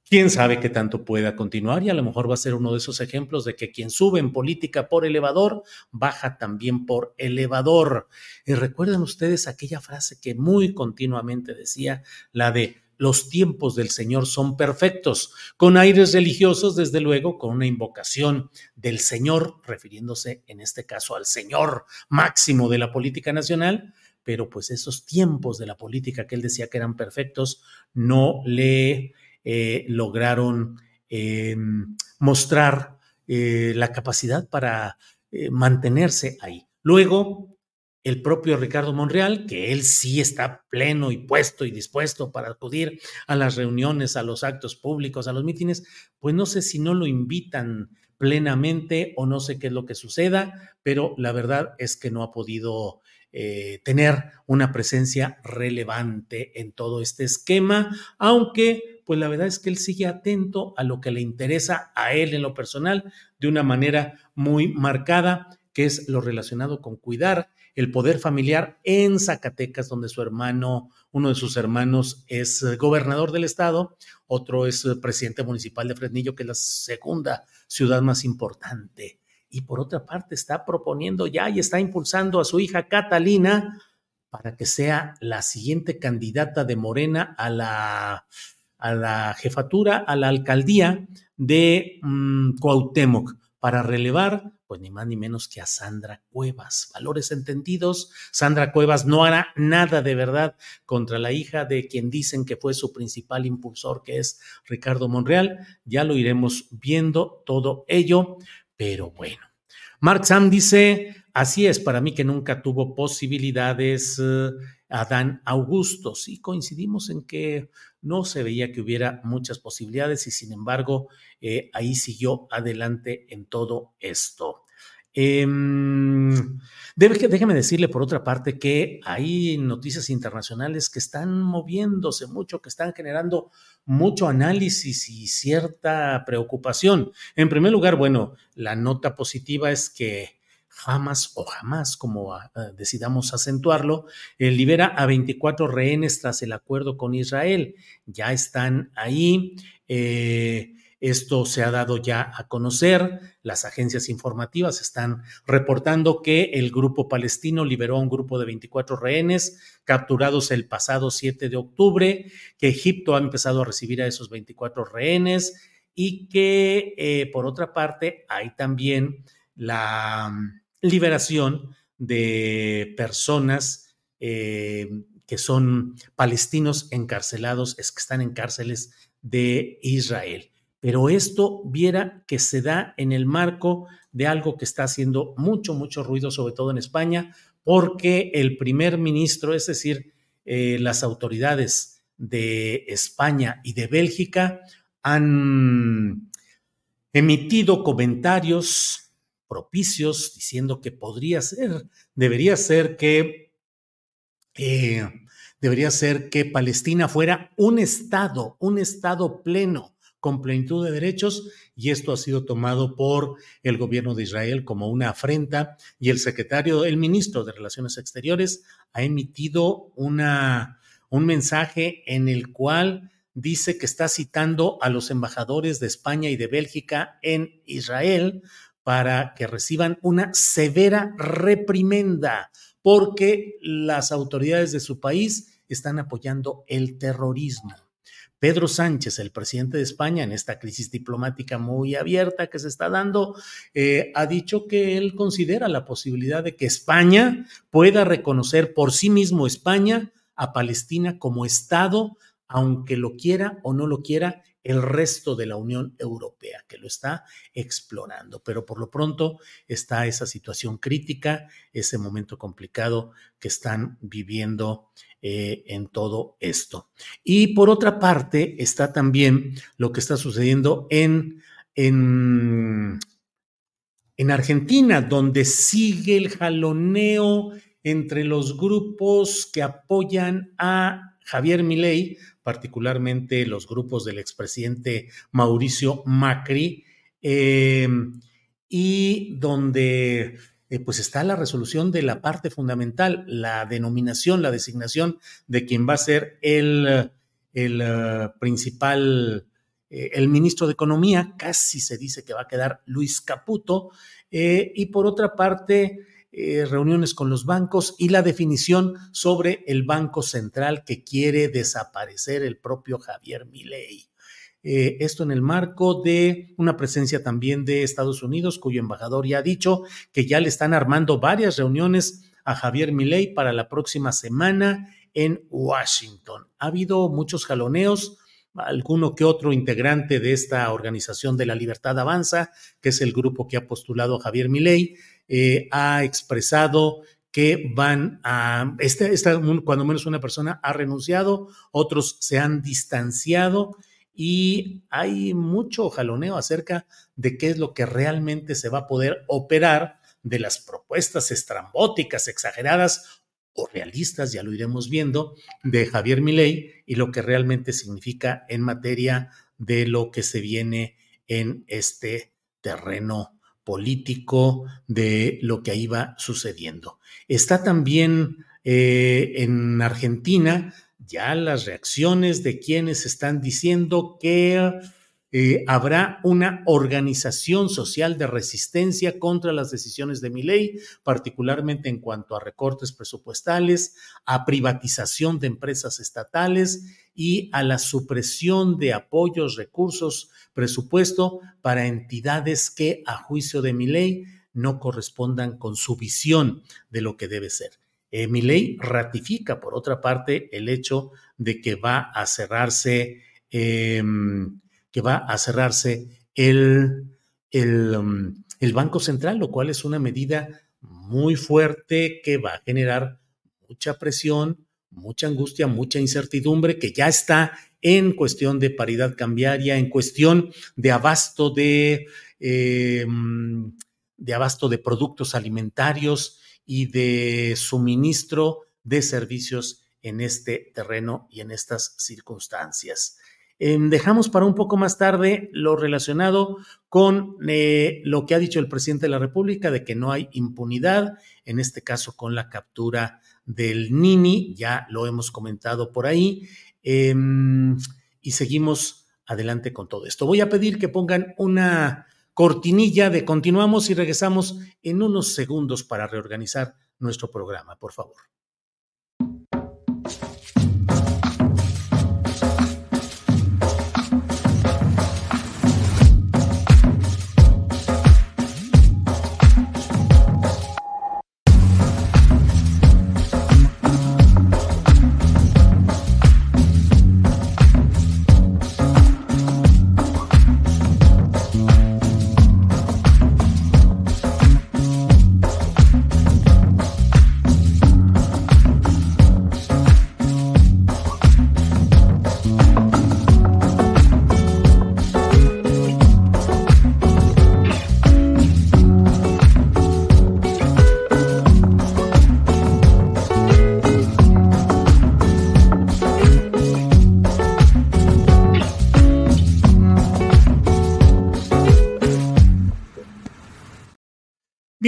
quién sabe qué tanto pueda continuar y a lo mejor va a ser uno de esos ejemplos de que quien sube en política por elevador, baja también por elevador. Y recuerden ustedes aquella frase que muy continuamente decía, la de los tiempos del Señor son perfectos, con aires religiosos, desde luego, con una invocación del Señor, refiriéndose en este caso al Señor máximo de la política nacional, pero pues esos tiempos de la política que él decía que eran perfectos no le eh, lograron em, mostrar eh, la capacidad para eh, mantenerse ahí. Luego, el propio Ricardo Monreal, que él sí está pleno y puesto y dispuesto para acudir a las reuniones, a los actos públicos, a los mítines, pues no sé si no lo invitan plenamente o no sé qué es lo que suceda, pero la verdad es que no ha podido eh, tener una presencia relevante en todo este esquema, aunque pues la verdad es que él sigue atento a lo que le interesa a él en lo personal de una manera muy marcada, que es lo relacionado con cuidar el poder familiar en Zacatecas, donde su hermano, uno de sus hermanos es gobernador del estado, otro es presidente municipal de Fresnillo, que es la segunda ciudad más importante. Y por otra parte está proponiendo ya y está impulsando a su hija Catalina para que sea la siguiente candidata de Morena a la, a la jefatura, a la alcaldía de mm, Cuauhtémoc, para relevar, pues ni más ni menos que a Sandra Cuevas. Valores entendidos, Sandra Cuevas no hará nada de verdad contra la hija de quien dicen que fue su principal impulsor, que es Ricardo Monreal. Ya lo iremos viendo todo ello, pero bueno, Mark Sam dice, así es, para mí que nunca tuvo posibilidades uh, Adán Augusto. Sí, coincidimos en que no se veía que hubiera muchas posibilidades y sin embargo eh, ahí siguió adelante en todo esto. Eh, déjeme decirle por otra parte que hay noticias internacionales que están moviéndose mucho, que están generando mucho análisis y cierta preocupación. En primer lugar, bueno, la nota positiva es que jamás o jamás, como ah, ah, decidamos acentuarlo, eh, libera a 24 rehenes tras el acuerdo con Israel. Ya están ahí. Eh, esto se ha dado ya a conocer. Las agencias informativas están reportando que el grupo palestino liberó a un grupo de 24 rehenes capturados el pasado 7 de octubre, que Egipto ha empezado a recibir a esos 24 rehenes y que, eh, por otra parte, hay también la liberación de personas eh, que son palestinos encarcelados, es que están en cárceles de Israel. Pero esto viera que se da en el marco de algo que está haciendo mucho, mucho ruido, sobre todo en España, porque el primer ministro, es decir, eh, las autoridades de España y de Bélgica han emitido comentarios propicios diciendo que podría ser, debería ser que, eh, debería ser que Palestina fuera un Estado, un Estado pleno con plenitud de derechos y esto ha sido tomado por el gobierno de Israel como una afrenta y el secretario, el ministro de Relaciones Exteriores ha emitido una, un mensaje en el cual dice que está citando a los embajadores de España y de Bélgica en Israel para que reciban una severa reprimenda porque las autoridades de su país están apoyando el terrorismo. Pedro Sánchez, el presidente de España, en esta crisis diplomática muy abierta que se está dando, eh, ha dicho que él considera la posibilidad de que España pueda reconocer por sí mismo España a Palestina como Estado, aunque lo quiera o no lo quiera el resto de la Unión Europea, que lo está explorando. Pero por lo pronto está esa situación crítica, ese momento complicado que están viviendo eh, en todo esto. Y por otra parte está también lo que está sucediendo en, en, en Argentina, donde sigue el jaloneo entre los grupos que apoyan a Javier Milei, particularmente los grupos del expresidente Mauricio Macri, eh, y donde eh, pues está la resolución de la parte fundamental, la denominación, la designación de quien va a ser el, el uh, principal, eh, el ministro de Economía, casi se dice que va a quedar Luis Caputo, eh, y por otra parte, eh, reuniones con los bancos y la definición sobre el Banco Central que quiere desaparecer el propio Javier Milei. Eh, esto en el marco de una presencia también de Estados Unidos, cuyo embajador ya ha dicho que ya le están armando varias reuniones a Javier Milei para la próxima semana en Washington. Ha habido muchos jaloneos, alguno que otro integrante de esta organización de la Libertad Avanza, que es el grupo que ha postulado a Javier Milei, eh, ha expresado que van a, este, esta, cuando menos una persona ha renunciado, otros se han distanciado y hay mucho jaloneo acerca de qué es lo que realmente se va a poder operar de las propuestas estrambóticas, exageradas o realistas, ya lo iremos viendo, de Javier Milei y lo que realmente significa en materia de lo que se viene en este terreno político de lo que ahí va sucediendo. Está también eh, en Argentina ya las reacciones de quienes están diciendo que eh, habrá una organización social de resistencia contra las decisiones de mi ley, particularmente en cuanto a recortes presupuestales, a privatización de empresas estatales y a la supresión de apoyos, recursos, presupuesto para entidades que, a juicio de mi ley, no correspondan con su visión de lo que debe ser. Eh, mi ley ratifica, por otra parte, el hecho de que va a cerrarse eh, que va a cerrarse el, um, el, Banco Central, lo cual es una medida muy fuerte que va a generar mucha presión, mucha angustia, mucha incertidumbre, que ya está en cuestión de paridad cambiaria, en cuestión de abasto de, de abasto de productos alimentarios y de suministro de servicios en este terreno y en estas circunstancias. Em, dejamos para un poco más tarde lo relacionado con eh, lo que ha dicho el presidente de la República de que no hay impunidad, en este caso con la captura del Nini, ya lo hemos comentado por ahí, em, y seguimos adelante con todo esto. Voy a pedir que pongan una cortinilla de continuamos y regresamos en unos segundos para reorganizar nuestro programa, por favor.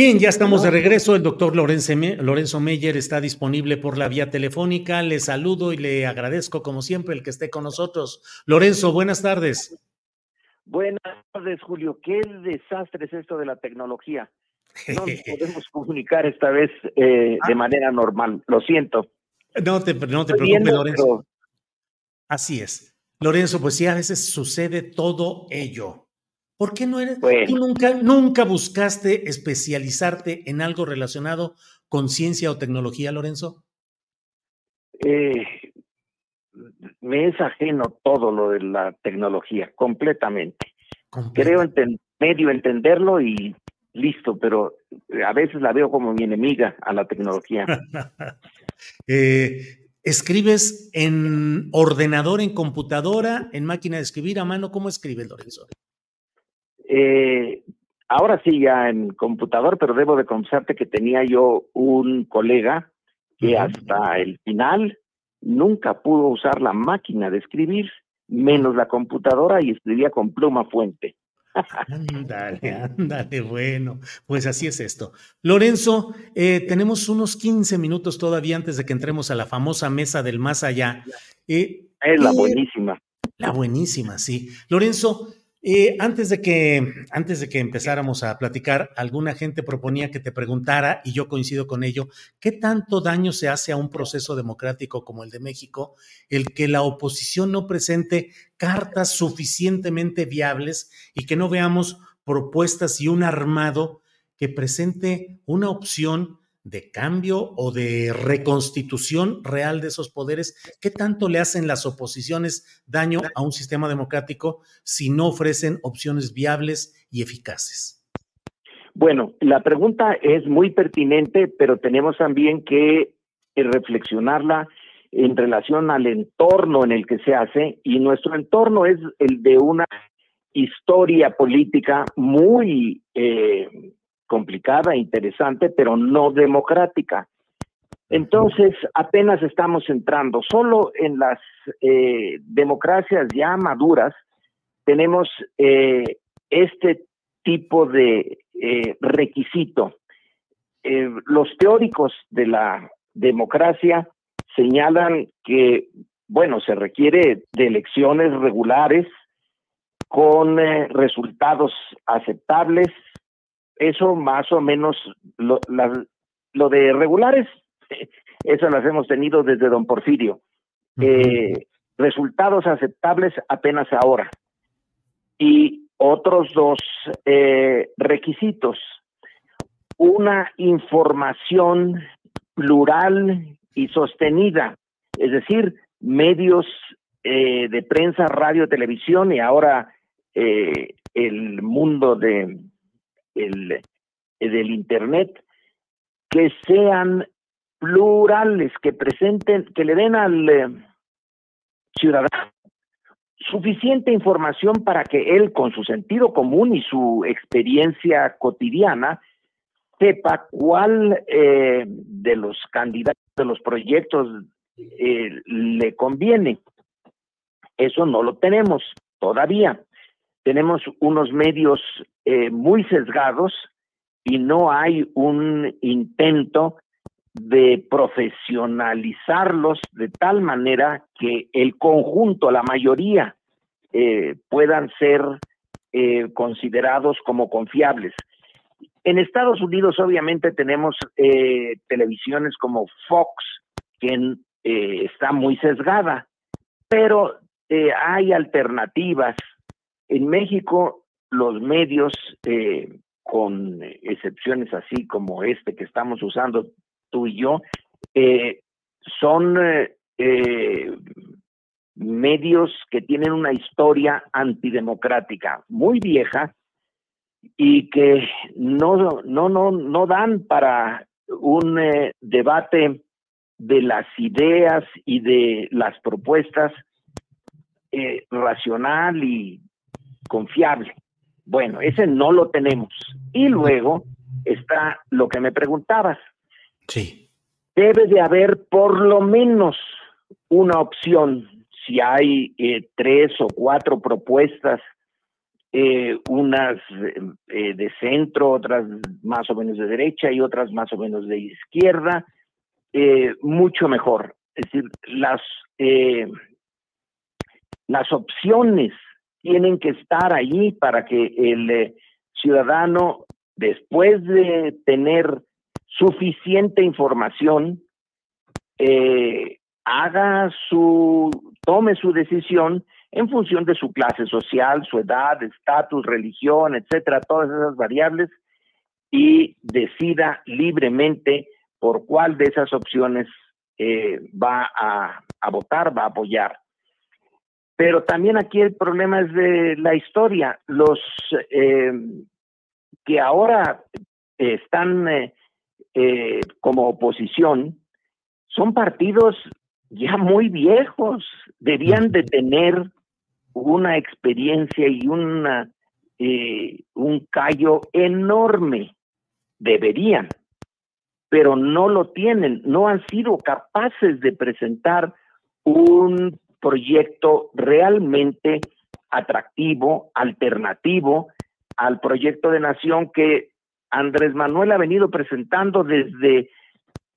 Bien, ya estamos de regreso. El doctor Lorenzo Meyer está disponible por la vía telefónica. Le saludo y le agradezco, como siempre, el que esté con nosotros. Lorenzo, buenas tardes. Buenas tardes, Julio. Qué desastre es esto de la tecnología. No nos podemos comunicar esta vez eh, de ah. manera normal. Lo siento. No te, no te preocupes, Lorenzo. Así es. Lorenzo, pues sí, a veces sucede todo ello. ¿Por qué no eres? ¿Tú nunca, nunca buscaste especializarte en algo relacionado con ciencia o tecnología, Lorenzo? Eh, me es ajeno todo lo de la tecnología, completamente. Creo medio entenderlo y listo, pero a veces la veo como mi enemiga a la tecnología. Eh, ¿Escribes en ordenador, en computadora, en máquina de escribir a mano? ¿Cómo escribes, Lorenzo? Eh, ahora sí, ya en computador, pero debo de confesarte que tenía yo un colega que hasta el final nunca pudo usar la máquina de escribir, menos la computadora, y escribía con pluma fuente. Ándale, ándale, bueno, pues así es esto. Lorenzo, eh, tenemos unos 15 minutos todavía antes de que entremos a la famosa mesa del más allá. Eh, es la buenísima. La buenísima, sí. Lorenzo, eh, antes, de que, antes de que empezáramos a platicar, alguna gente proponía que te preguntara, y yo coincido con ello, ¿qué tanto daño se hace a un proceso democrático como el de México el que la oposición no presente cartas suficientemente viables y que no veamos propuestas y un armado que presente una opción de cambio o de reconstitución real de esos poderes? ¿Qué tanto le hacen las oposiciones daño a un sistema democrático si no ofrecen opciones viables y eficaces? Bueno, la pregunta es muy pertinente, pero tenemos también que eh, reflexionarla en relación al entorno en el que se hace y nuestro entorno es el de una historia política muy eh, complicada, interesante, pero no democrática. Entonces, apenas estamos entrando. Solo en las eh, democracias ya maduras tenemos eh, este tipo de eh, requisito. los teóricos de la democracia señalan que, bueno, se requiere de elecciones regulares con resultados aceptables, eso más o menos, lo, lo de regulares, eso las hemos tenido desde don Porfirio. Eh, resultados aceptables apenas ahora. Y otros dos eh, requisitos. Una información plural y sostenida, es decir, medios eh, de prensa, radio, televisión y ahora el mundo de el, eh, del Internet, que sean plurales, que presenten, que le den al eh, ciudadano suficiente información para que él, con su sentido común y su experiencia cotidiana, sepa cuál eh, de los candidatos, de los proyectos le conviene. Eso no lo tenemos todavía tenemos unos medios eh, muy sesgados y no hay un intento de profesionalizarlos de tal manera que el conjunto, la mayoría, eh, puedan ser eh, considerados como confiables. En Estados Unidos obviamente tenemos televisiones como Fox, que está muy sesgada, pero hay alternativas en México, los medios, eh, con excepciones así como este que estamos usando tú y yo, eh, son eh, medios que tienen una historia antidemocrática muy vieja y que no, no, no, no dan para un debate de las ideas y de las propuestas racional y confiable. Bueno, ese no lo tenemos. Y luego está lo que me preguntabas. Sí. Debe de haber por lo menos una opción. Si hay eh, tres o cuatro propuestas eh, unas eh, de centro, otras más o menos de derecha y otras más o menos de izquierda, mucho mejor. Es decir, las, las opciones tienen que estar allí para que el ciudadano, después de tener suficiente información, haga su, tome su decisión en función de su clase social, su edad, estatus, religión, etcétera, todas esas variables, y decida libremente por cuál de esas opciones eh, va a, votar, va a apoyar. Pero también aquí el problema es de la historia. Los eh, que ahora están eh, como oposición son partidos ya muy viejos, debían de tener una experiencia y una, eh, un callo enorme. Deberían, pero no lo tienen, no han sido capaces de presentar un proyecto realmente atractivo, alternativo al proyecto de nación que Andrés Manuel ha venido presentando desde,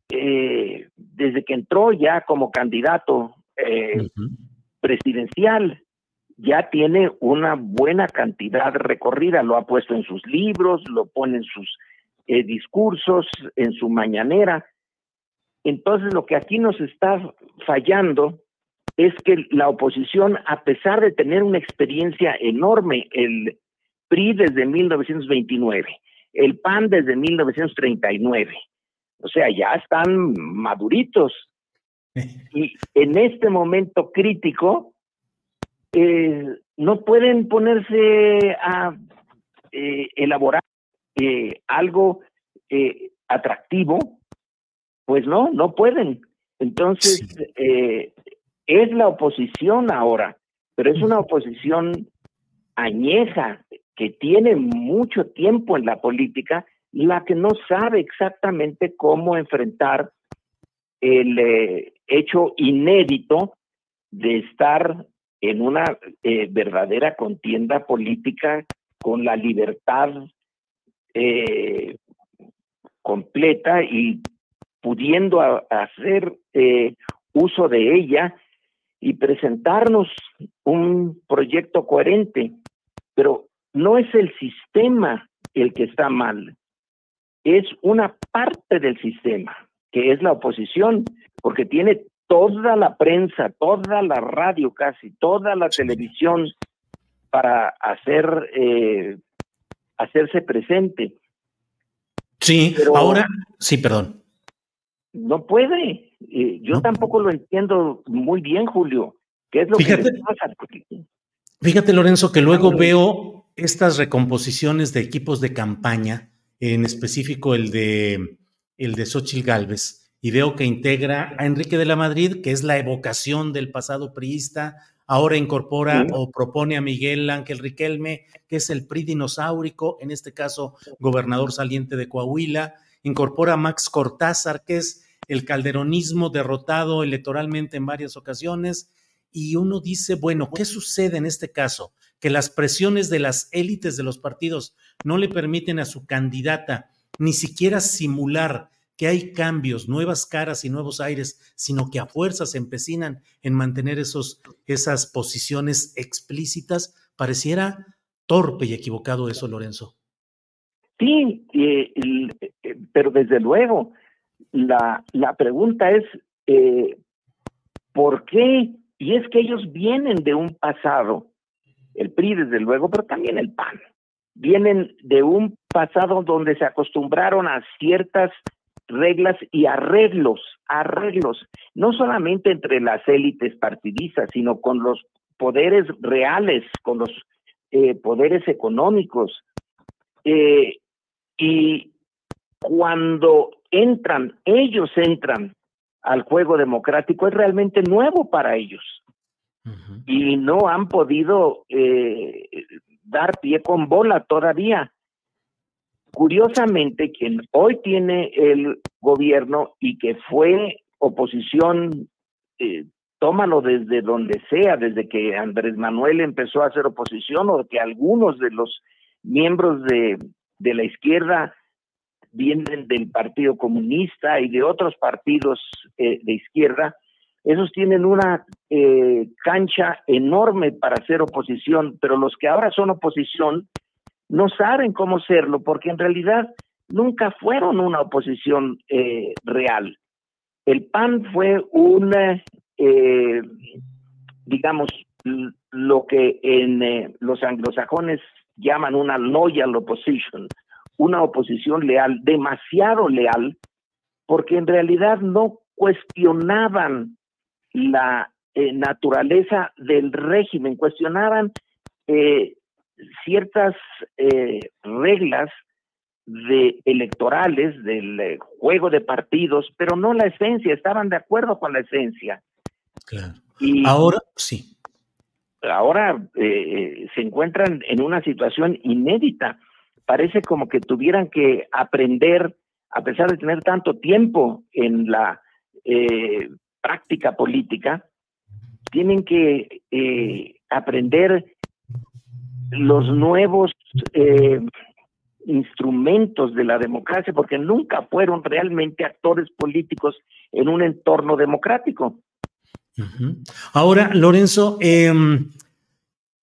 eh, desde que entró ya como candidato eh, presidencial ya tiene una buena cantidad recorrida, lo ha puesto en sus libros, lo pone en sus eh, discursos, en su mañanera. Entonces lo que aquí nos está fallando es que la oposición, a pesar de tener una experiencia enorme, el PRI desde 1929, el PAN desde 1939, o sea, ya están maduritos. Y en este momento crítico, eh, no pueden ponerse a eh, elaborar eh, algo atractivo, pues no, no pueden. Entonces, es la oposición ahora, pero es una oposición añeja que tiene mucho tiempo en la política, la que no sabe exactamente cómo enfrentar el hecho inédito de estar en una eh, verdadera contienda política con la libertad eh, completa y pudiendo hacer eh, uso de ella y presentarnos un proyecto coherente. Pero no es el sistema el que está mal, es una parte del sistema, que es la oposición, porque tiene toda la prensa, toda la radio casi, toda la televisión para hacer eh, hacerse presente. Sí, ahora sí, perdón. No puede. Eh, yo tampoco lo entiendo muy bien, Julio. ¿Qué es lo que pasa? Fíjate, Lorenzo, que luego veo estas recomposiciones de equipos de campaña, en específico el de el de Xochitl Galvez y veo que integra a Enrique de la Madrid, que es la evocación del pasado priista, ahora incorpora o propone a Miguel Ángel Riquelme, que es el PRI dinosaurico, en este caso gobernador saliente de Coahuila, incorpora a Max Cortázar, que es el calderonismo derrotado electoralmente en varias ocasiones, y uno dice, bueno, ¿qué sucede en este caso? Que las presiones de las élites de los partidos no le permiten a su candidata ni siquiera simular que hay cambios, nuevas caras y nuevos aires, sino que a fuerzas se empecinan en mantener esos, esas posiciones explícitas, pareciera torpe y equivocado eso, Lorenzo. Sí, eh, pero desde luego, la, la pregunta es, eh, ¿por qué? Y es que ellos vienen de un pasado, el PRI desde luego, pero también el PAN, vienen de un pasado donde se acostumbraron a ciertas reglas y arreglos, arreglos, no solamente entre las élites partidistas, sino con los poderes reales, con los eh, poderes económicos. Eh, y cuando entran, ellos entran al juego democrático, es realmente nuevo para ellos. Y no han podido eh, dar pie con bola todavía. Curiosamente, quien hoy tiene el gobierno y que fue oposición eh, tómalo desde donde sea, desde que Andrés Manuel empezó a hacer oposición o que algunos de los miembros de, de la izquierda vienen del Partido Comunista y de otros partidos eh, de izquierda, esos tienen una eh, cancha enorme para hacer oposición, pero los que ahora son oposición no saben cómo serlo, porque en realidad nunca fueron una oposición eh, real. El PAN fue una, digamos, lo que en los anglosajones llaman una loyal opposition, una oposición leal, demasiado leal, porque en realidad no cuestionaban la eh, naturaleza del régimen, cuestionaban eh, ciertas eh, reglas de electorales del juego de partidos, pero no la esencia, estaban de acuerdo con la esencia. Claro. Y ahora sí. Ahora se encuentran en una situación inédita parece como que tuvieran que aprender, a pesar de tener tanto tiempo en la eh, práctica política, tienen que eh, aprender los nuevos eh, instrumentos de la democracia, porque nunca fueron realmente actores políticos en un entorno democrático. Ahora, Lorenzo, em,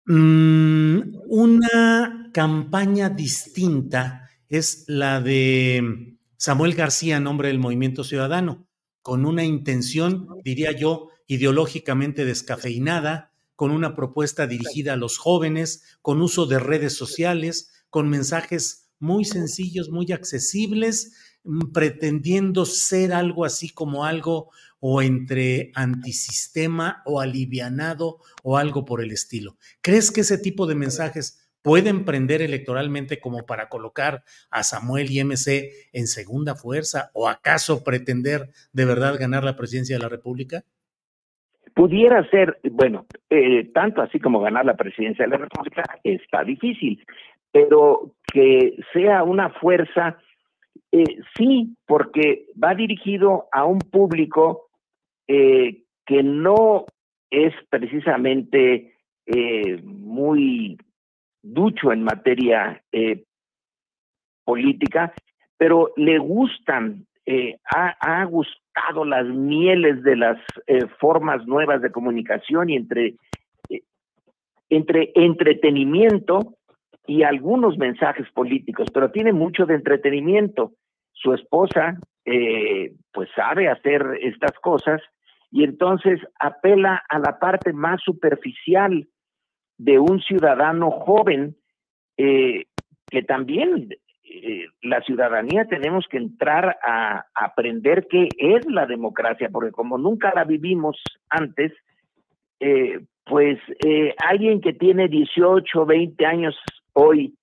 mm, una campaña distinta es la de Samuel García nombre del Movimiento Ciudadano, con una intención, diría yo, ideológicamente descafeinada, con una propuesta dirigida a los jóvenes, con uso de redes sociales, con mensajes muy sencillos, muy accesibles, mm, pretendiendo ser algo así como algo o entre antisistema o alivianado o algo por el estilo. ¿Crees que ese tipo de mensajes pueden prender electoralmente como para colocar a Samuel y MC en segunda fuerza o acaso pretender de verdad ganar la presidencia de la República? Pudiera ser, bueno, eh, tanto así como ganar la presidencia de la República está difícil, pero que sea una fuerza, eh, sí, porque va dirigido a un público eh, que no es precisamente muy ducho en materia eh, política, pero le gustan, eh, ha, gustado las mieles de las eh, formas nuevas de comunicación y entre, entre entretenimiento y algunos mensajes políticos, pero tiene mucho de entretenimiento. Su esposa, pues sabe hacer estas cosas y entonces apela a la parte más superficial de un ciudadano joven eh, que también eh, la ciudadanía tenemos que entrar a, aprender qué es la democracia, porque como nunca la vivimos antes, eh, pues alguien que tiene 18, 20 años hoy,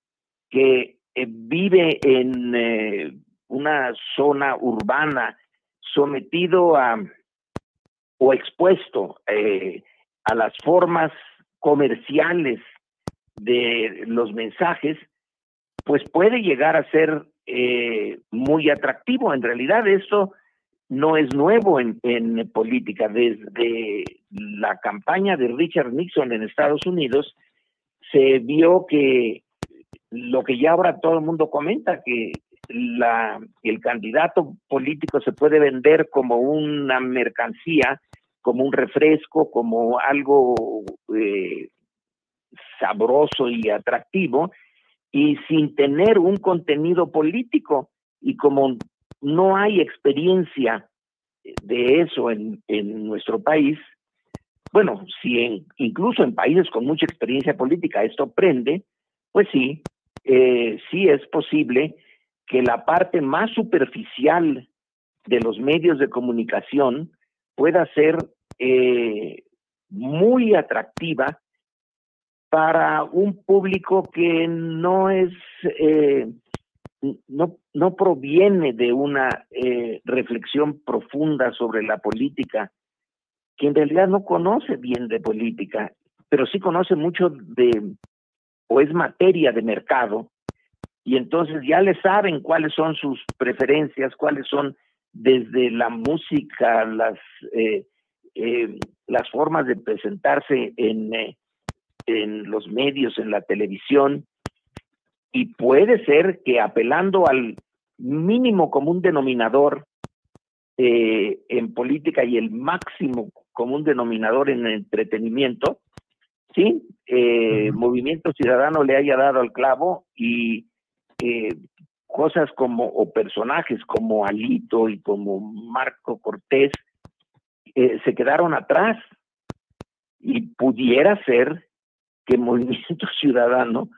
que vive en una zona urbana, sometido a o expuesto a las formas comerciales de los mensajes, pues puede llegar a ser eh, muy atractivo. En realidad eso no es nuevo en, en, política. Desde la campaña de Richard Nixon en Estados Unidos se vio que lo que ya ahora todo el mundo comenta, que la, el candidato político se puede vender como una mercancía como un refresco, como algo eh, sabroso y atractivo, y sin tener un contenido político. Y como no hay experiencia de eso en, nuestro país, bueno, si incluso en países con mucha experiencia política esto prende, pues sí, eh, sí es posible que la parte más superficial de los medios de comunicación pueda ser eh, muy atractiva para un público que no es, eh, no, no proviene de una eh, reflexión profunda sobre la política, que en realidad no conoce bien de política, pero sí conoce mucho de, o es materia de mercado, y entonces ya le saben cuáles son sus preferencias, cuáles son desde la música, las eh, las formas de presentarse en, eh, en los medios, en la televisión, y puede ser que apelando al mínimo común denominador eh, en política y el máximo común denominador en entretenimiento, sí, eh, Movimiento Ciudadano le haya dado al clavo y eh, cosas como, o personajes como Alito y como Marco Cortés, eh, se quedaron atrás y pudiera ser que Movimiento Ciudadano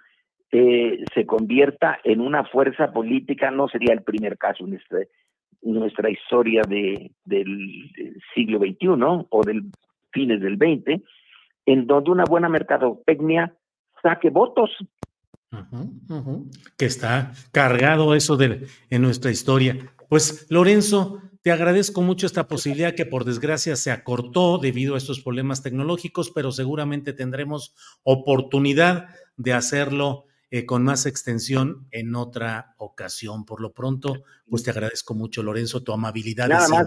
eh, se convierta en una fuerza política, no sería el primer caso en este, nuestra historia de, del, siglo XXI o del fines del XX, en donde una buena mercadotecnia saque votos. Que está cargado eso de, en nuestra historia. Pues Lorenzo, te agradezco mucho esta posibilidad que por desgracia se acortó debido a estos problemas tecnológicos, pero seguramente tendremos oportunidad de hacerlo eh, con más extensión en otra ocasión. Por lo pronto, pues te agradezco mucho, Lorenzo, tu amabilidad. Nada más,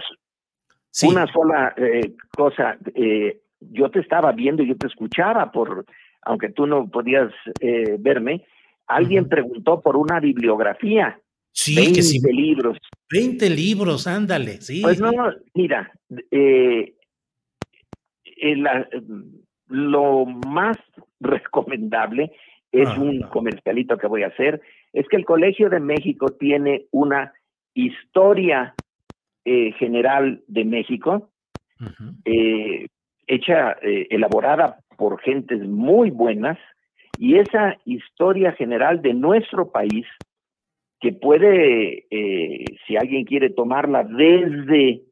una sola eh, cosa. Eh, yo te estaba viendo, yo te escuchaba, por aunque tú no podías eh, verme. Alguien preguntó por una bibliografía. Sí, 20 que sí. libros. 20 libros, ándale, sí. Pues no, mira, eh, eh, la- lo más recomendable es Ah, un comercialito que voy a hacer, es que el Colegio de México tiene una historia eh, general de México, eh, hecha, eh, elaborada por gentes muy buenas, y esa historia general de nuestro país, que puede, eh, si alguien quiere tomarla desde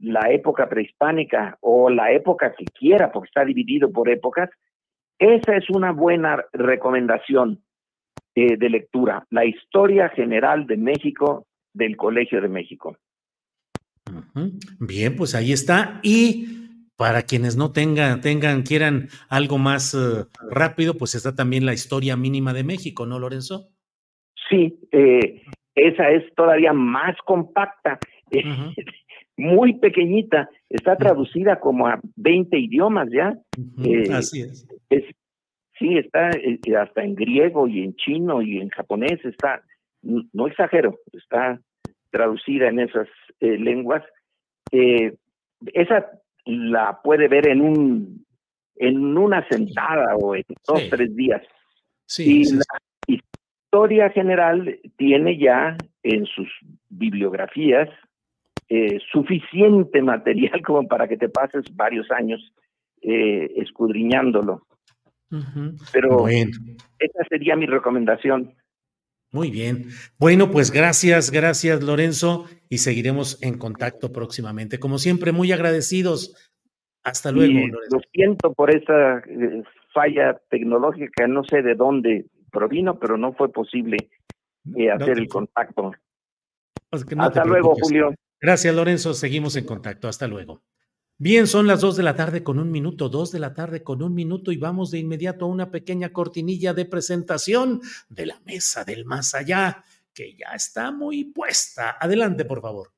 la época prehispánica o la época que quiera, porque está dividido por épocas, esa es una buena recomendación eh, de lectura, la historia general de México del Colegio de México. Bien, pues ahí está. Y para quienes no tengan, tengan, quieran algo más eh, rápido, pues está también la historia mínima de México, ¿no, Lorenzo? Sí, eh, esa es todavía más compacta, muy pequeñita, está traducida como a 20 idiomas ya. Eh, Así es. es- sí, está eh, hasta en griego y en chino y en japonés, está, no exagero, está traducida en esas eh, lenguas. Eh, esa la puede ver en un en una sentada o en dos, Sí. tres días. Sí, y sí, la historia general tiene ya en sus bibliografías eh, suficiente material como para que te pases varios años eh, escudriñándolo. Pero Bueno. esa sería mi recomendación. Muy bien. Bueno, pues gracias, gracias Lorenzo y seguiremos en contacto próximamente. Como siempre, muy agradecidos. Hasta luego, Y Lorenzo. lo siento por esa eh, falla tecnológica, no sé de dónde provino, pero no fue posible eh, hacer el contacto. No Hasta luego. Julio. Gracias, Lorenzo. Seguimos en contacto. Hasta luego. Bien, son las dos de la tarde con un minuto, dos de la tarde con un minuto y vamos de inmediato a una pequeña cortinilla de presentación de la mesa del más allá, que ya está muy puesta. Adelante, por favor.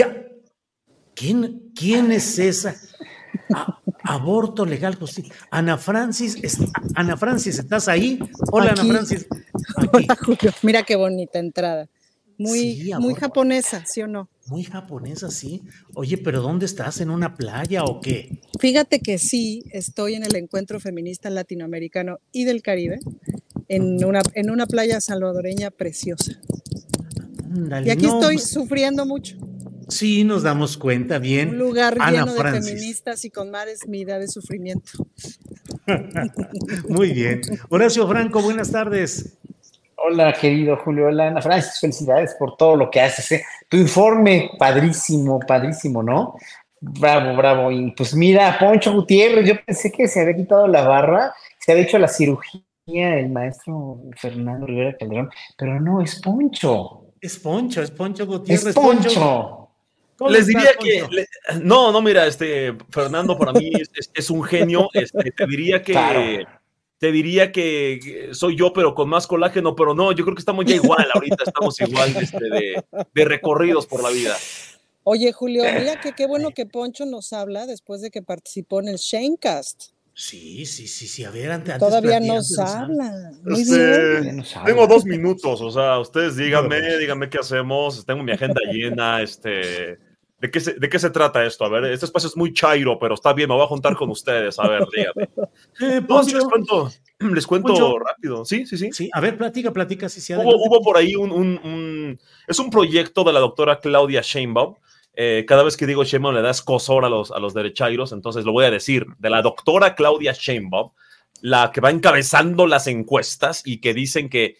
Ya. ¿Quién, quién es esa? A- aborto legal, justicia. Ana Francis, es- Ana Francis, ¿estás ahí? Hola, Aquí. Ana Francis. Hola, Julio. Mira qué bonita entrada. Muy, Sí, muy japonesa, ¿sí o no? Muy japonesa, sí. Oye, pero ¿dónde estás? ¿En una playa o qué? Fíjate que sí, estoy en el encuentro feminista latinoamericano y del Caribe, en una, en una playa salvadoreña preciosa. Y aquí no, estoy pues, sufriendo mucho. Sí, nos damos cuenta, bien. Un lugar Ana lleno de feministas y con mares mida de sufrimiento. Muy bien. Horacio Franco, buenas tardes. Hola, querido Julio. Hola, Ana Francis. Felicidades por todo lo que haces. ¿eh? Tu informe, padrísimo, padrísimo, ¿no? Bravo, bravo. Y pues mira, Poncho Gutiérrez, yo pensé que se había quitado la barra, se había hecho la cirugía el maestro Fernando Rivera Calderón, pero no, es Poncho. Es Poncho, es Poncho Gutiérrez. Es Poncho. Les diría que. no, no, mira, este Fernando para mí es, un genio. Este, te diría que. Te diría que soy yo, pero con más colágeno, pero no, yo creo que estamos ya igual ahorita, estamos igual este, de, de recorridos por la vida. Oye, Julio, mira que qué bueno que Poncho nos habla después de que participó en el Shanecast. Sí, sí, sí, sí. A ver, antes. Todavía nos habla. Muy este, bien. Tengo dos minutos, o sea, ustedes díganme, díganme qué hacemos. Tengo mi agenda llena, este. ¿De qué, se, ¿De qué se trata esto? A ver, este espacio es muy chairo, pero está bien, me voy a juntar con ustedes. A ver, díganme. Eh, les cuento, les cuento rápido. Sí, sí, sí. Sí, a ver, platica, platica. Hubo, hubo por ahí un, un, un, Es un proyecto de la doctora Claudia Sheinbaum eh, cada vez que digo Sheinbaum le das cosor a los, a los derechairos, entonces lo voy a decir, de la doctora Claudia Sheinbaum, la que va encabezando las encuestas y que dicen que,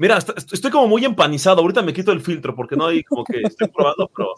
mira, estoy como muy empanizado, ahorita me quito el filtro porque no hay como que estoy probando, pero...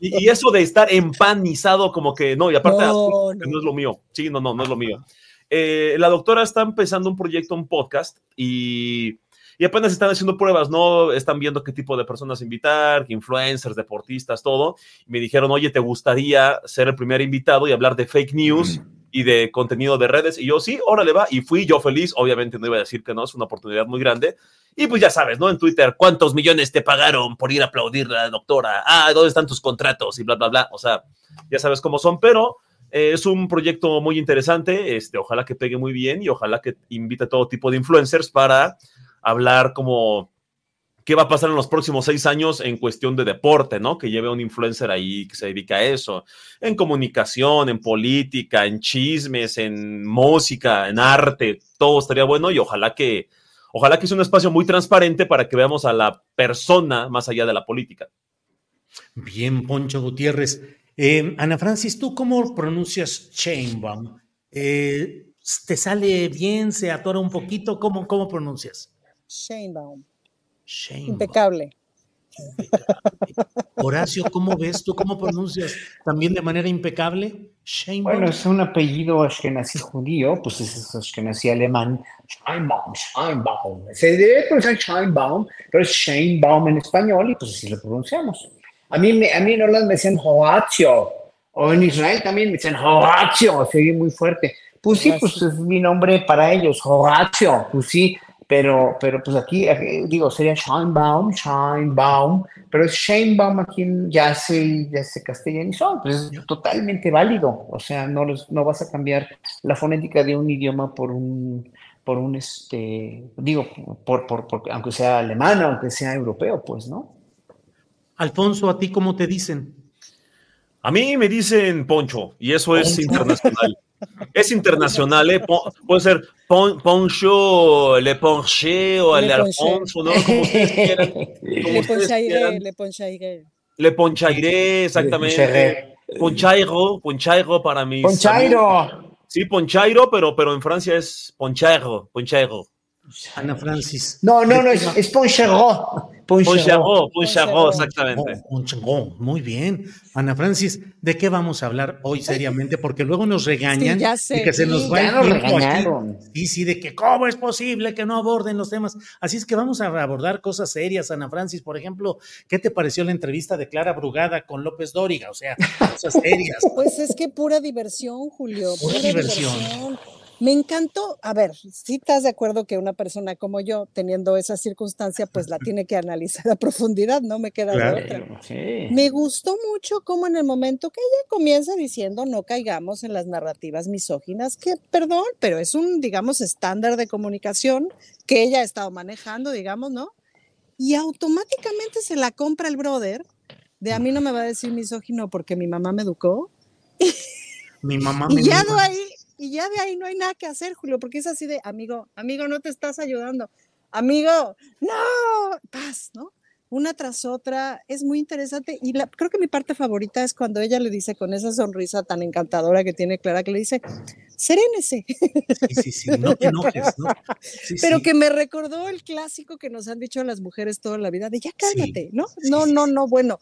Y, eso de estar empanizado como que, no, y aparte no, no. es lo mío, sí, no, no, no es lo mío. Eh, la doctora está empezando un proyecto, un podcast, y y apenas están haciendo pruebas, ¿no? Están viendo qué tipo de personas invitar, influencers, deportistas, todo. Y me dijeron, oye, ¿te gustaría ser el primer invitado y hablar de fake news? Y de contenido de redes. Y yo, sí, órale, va. Y fui yo feliz. Obviamente no iba a decir que no, es una oportunidad muy grande. Y pues ya sabes, ¿no? En Twitter, ¿cuántos millones te pagaron por ir a aplaudir a la doctora? Ah, ¿dónde están tus contratos? Y bla, bla, bla. O sea, ya sabes cómo son, pero eh, es un proyecto muy interesante. Este, ojalá que pegue muy bien y ojalá que invite a todo tipo de influencers para hablar como qué va a pasar en los próximos seis años en cuestión de deporte, ¿no? Que lleve un influencer ahí que se dedica a eso, en comunicación, en política, en chismes, en música, en arte, todo estaría bueno y ojalá que, ojalá que sea un espacio muy transparente para que veamos a la persona más allá de la política. Bien, Poncho Gutiérrez. Eh, Ana Francis, ¿tú cómo pronuncias Chainbaum? Eh, ¿Te sale bien? ¿Se atora un poquito? ¿Cómo, cómo pronuncias? Sheinbaum. Impecable. Horacio, ¿cómo ves tú? ¿Cómo pronuncias? ¿También de manera impecable? Sheinbaum. Bueno, es un apellido ashkenazi judío, pues es ashkenazi alemán. Sheinbaum, Sheinbaum. Se debe pronunciar Sheinbaum, pero es Sheinbaum en español y pues así lo pronunciamos. A mí, me, a mí en Holanda me decían Horatio, o en Israel también me decían Horatio, se oye muy fuerte. Pues sí, pues es mi nombre para ellos, Horatio, pues sí, pero, pero pues aquí, digo, sería Scheinbaum, Scheinbaum, pero es Scheinbaum aquí ya se, ya se castellanizó, pues es totalmente válido, o sea, no, no vas a cambiar la fonética de un idioma por un, por un, este, digo, por, por, por, aunque sea alemán, aunque sea europeo, pues, ¿no? Alfonso, ¿a ti cómo te dicen? A mí me dicen Poncho, y eso es internacional. Es internacional, ¿eh? puede ser Poncho, Le Ponche o Le Alfonso, ¿no? Como ustedes quieran. le Ponchaire, Le Ponchaire. Le Ponchaire, exactamente. Ponchairo, Ponchairo para mis. Ponchairo. Sí, Ponchairo, pero, pero en Francia es Ponchairo, Ponchairo. Ana Francis. No, no, no, es, es. Ponchairo, Ponchairo, exactamente. Ponchairo, muy bien. Ana Francis, ¿de qué vamos a hablar hoy seriamente? Porque luego nos regañan y que se nos va el tiempo Y sí, de que cómo es posible que no aborden los temas. Así es que vamos a abordar cosas serias, Ana Francis. Por ejemplo, ¿qué te pareció la entrevista de Clara Brugada con López Dóriga? O sea, cosas serias. Pues es que pura diversión, Julio. Pura, diversión. Me encantó, a ver, si estás de acuerdo que una persona como yo, teniendo esa circunstancia, pues la tiene que analizar a profundidad, no me queda de otra. Me gustó mucho cómo en el momento que ella comienza diciendo no caigamos en las narrativas misóginas, que perdón, pero es un, digamos, estándar de comunicación que ella ha estado manejando, digamos, ¿no? Y automáticamente se la compra el brother de a mí no me va a decir misógino porque mi mamá me educó. Mi mamá me y ya de ahí y ya de ahí no hay nada que hacer, Julio, porque es así de, amigo, amigo, no te estás ayudando. Amigo, no, paz, ¿no? Una tras otra, es muy interesante. Y la, creo que mi parte favorita es cuando ella le dice con esa sonrisa tan encantadora que tiene Clara, que le dice, serénese. Sí, sí, sí, no te enojes, ¿no? Pero que me recordó el clásico que nos han dicho las mujeres toda la vida, de ya cálmate, ¿no? no, no, no, bueno,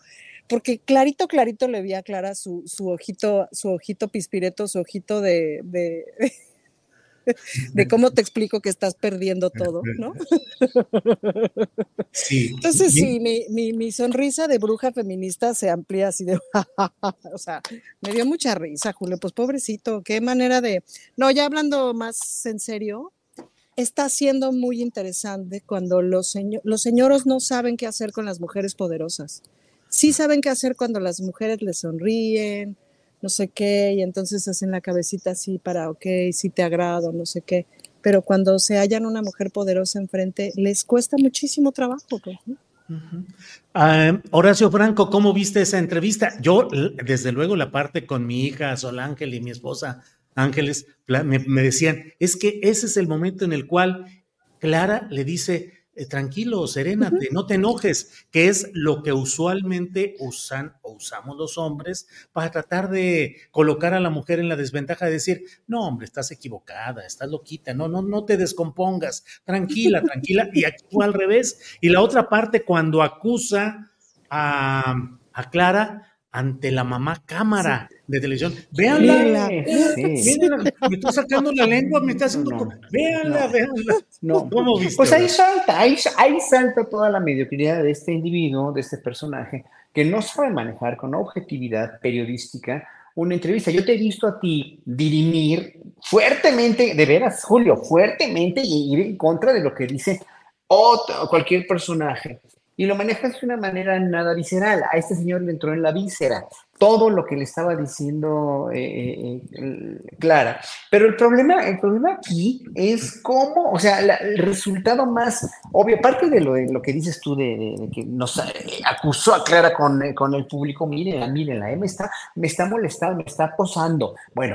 porque clarito, clarito le vi a Clara su, su ojito, su ojito pispireto, su ojito de, de cómo te explico que estás perdiendo todo, ¿no? Sí. Entonces, sí, mi, mi, mi sonrisa de bruja feminista se amplía así de, o sea, me dio mucha risa, Julio, pues pobrecito, qué manera de, no, ya hablando más en serio, está siendo muy interesante cuando los, los señoros no saben qué hacer con las mujeres poderosas. Sí saben qué hacer cuando las mujeres les sonríen, no sé qué, y entonces hacen la cabecita así para, ok, si te agrado, no sé qué. Pero cuando se hallan una mujer poderosa enfrente, les cuesta muchísimo trabajo. Pues, ¿no? uh, Horacio Franco, ¿cómo viste esa entrevista? Yo, desde luego, la parte con mi hija Sol Ángel y mi esposa Ángeles, me decían, es que ese es el momento en el cual Clara le dice, eh, tranquilo, serénate, no te enojes, que es lo que usualmente usan o usamos los hombres para tratar de colocar a la mujer en la desventaja de decir, no, hombre, estás equivocada, estás loquita, no, no, no te descompongas, tranquila, tranquila, y actúa al revés. Y la otra parte, cuando acusa a, a Clara, ante la mamá cámara de televisión. Véanla. Me está sacando la lengua, me está haciendo. Véanla, véanla. No. ¿Cómo viste? Pues ahí salta, ahí, ahí salta toda la mediocridad de este individuo, de este personaje, que no sabe manejar con objetividad periodística una entrevista. Yo te he visto a ti dirimir fuertemente, de veras, Julio, fuertemente y ir en contra de lo que dice otro, cualquier personaje y lo manejas de una manera nada visceral. A este señor le entró en la víscera todo lo que le estaba diciendo eh, eh, eh, Clara. Pero el problema, el problema aquí es cómo, o sea, el resultado más obvio, aparte de lo, de lo que dices tú de, que nos acusó a Clara con, con el público, mírenla, mírenla, me, está, me está molestando, me está posando. Bueno,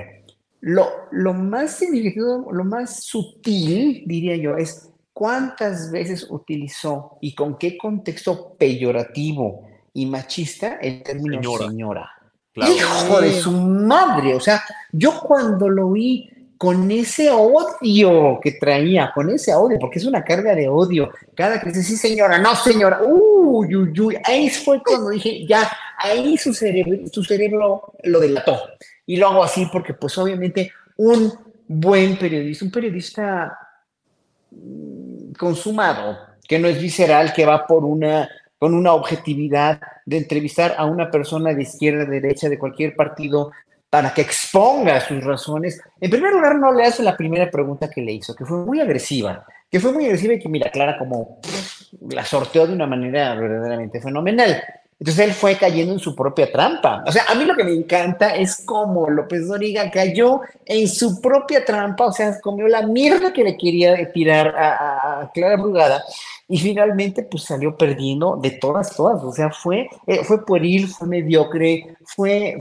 lo, lo más lo más sutil, diría yo, es cuántas veces utilizó y con qué contexto peyorativo y machista el término señora. Hijo de su madre, o sea, yo cuando lo vi con ese odio que traía, con ese odio, porque es una carga de odio, cada que dice, sí señora, no señora, uy, uy, uy, ahí fue cuando dije, ya, ahí su cerebro, su cerebro lo delató. Y lo hago así porque pues obviamente un buen periodista, un periodista consumado, que no es visceral, que va por una, con una objetividad de entrevistar a una persona de izquierda, derecha, de cualquier partido, para que exponga sus razones. En primer lugar, no le hace la primera pregunta que le hizo, que fue muy agresiva, que fue muy agresiva y que, mira, Clara como la sorteó de una manera verdaderamente fenomenal. Entonces él fue cayendo en su propia trampa. O sea, a mí lo que me encanta es cómo López Doriga cayó en su propia trampa, o sea, comió la mierda que le quería tirar a, Clara Brugada y finalmente pues salió perdiendo de todas, todas. O sea, fue, eh, fue pueril, fue mediocre, fue,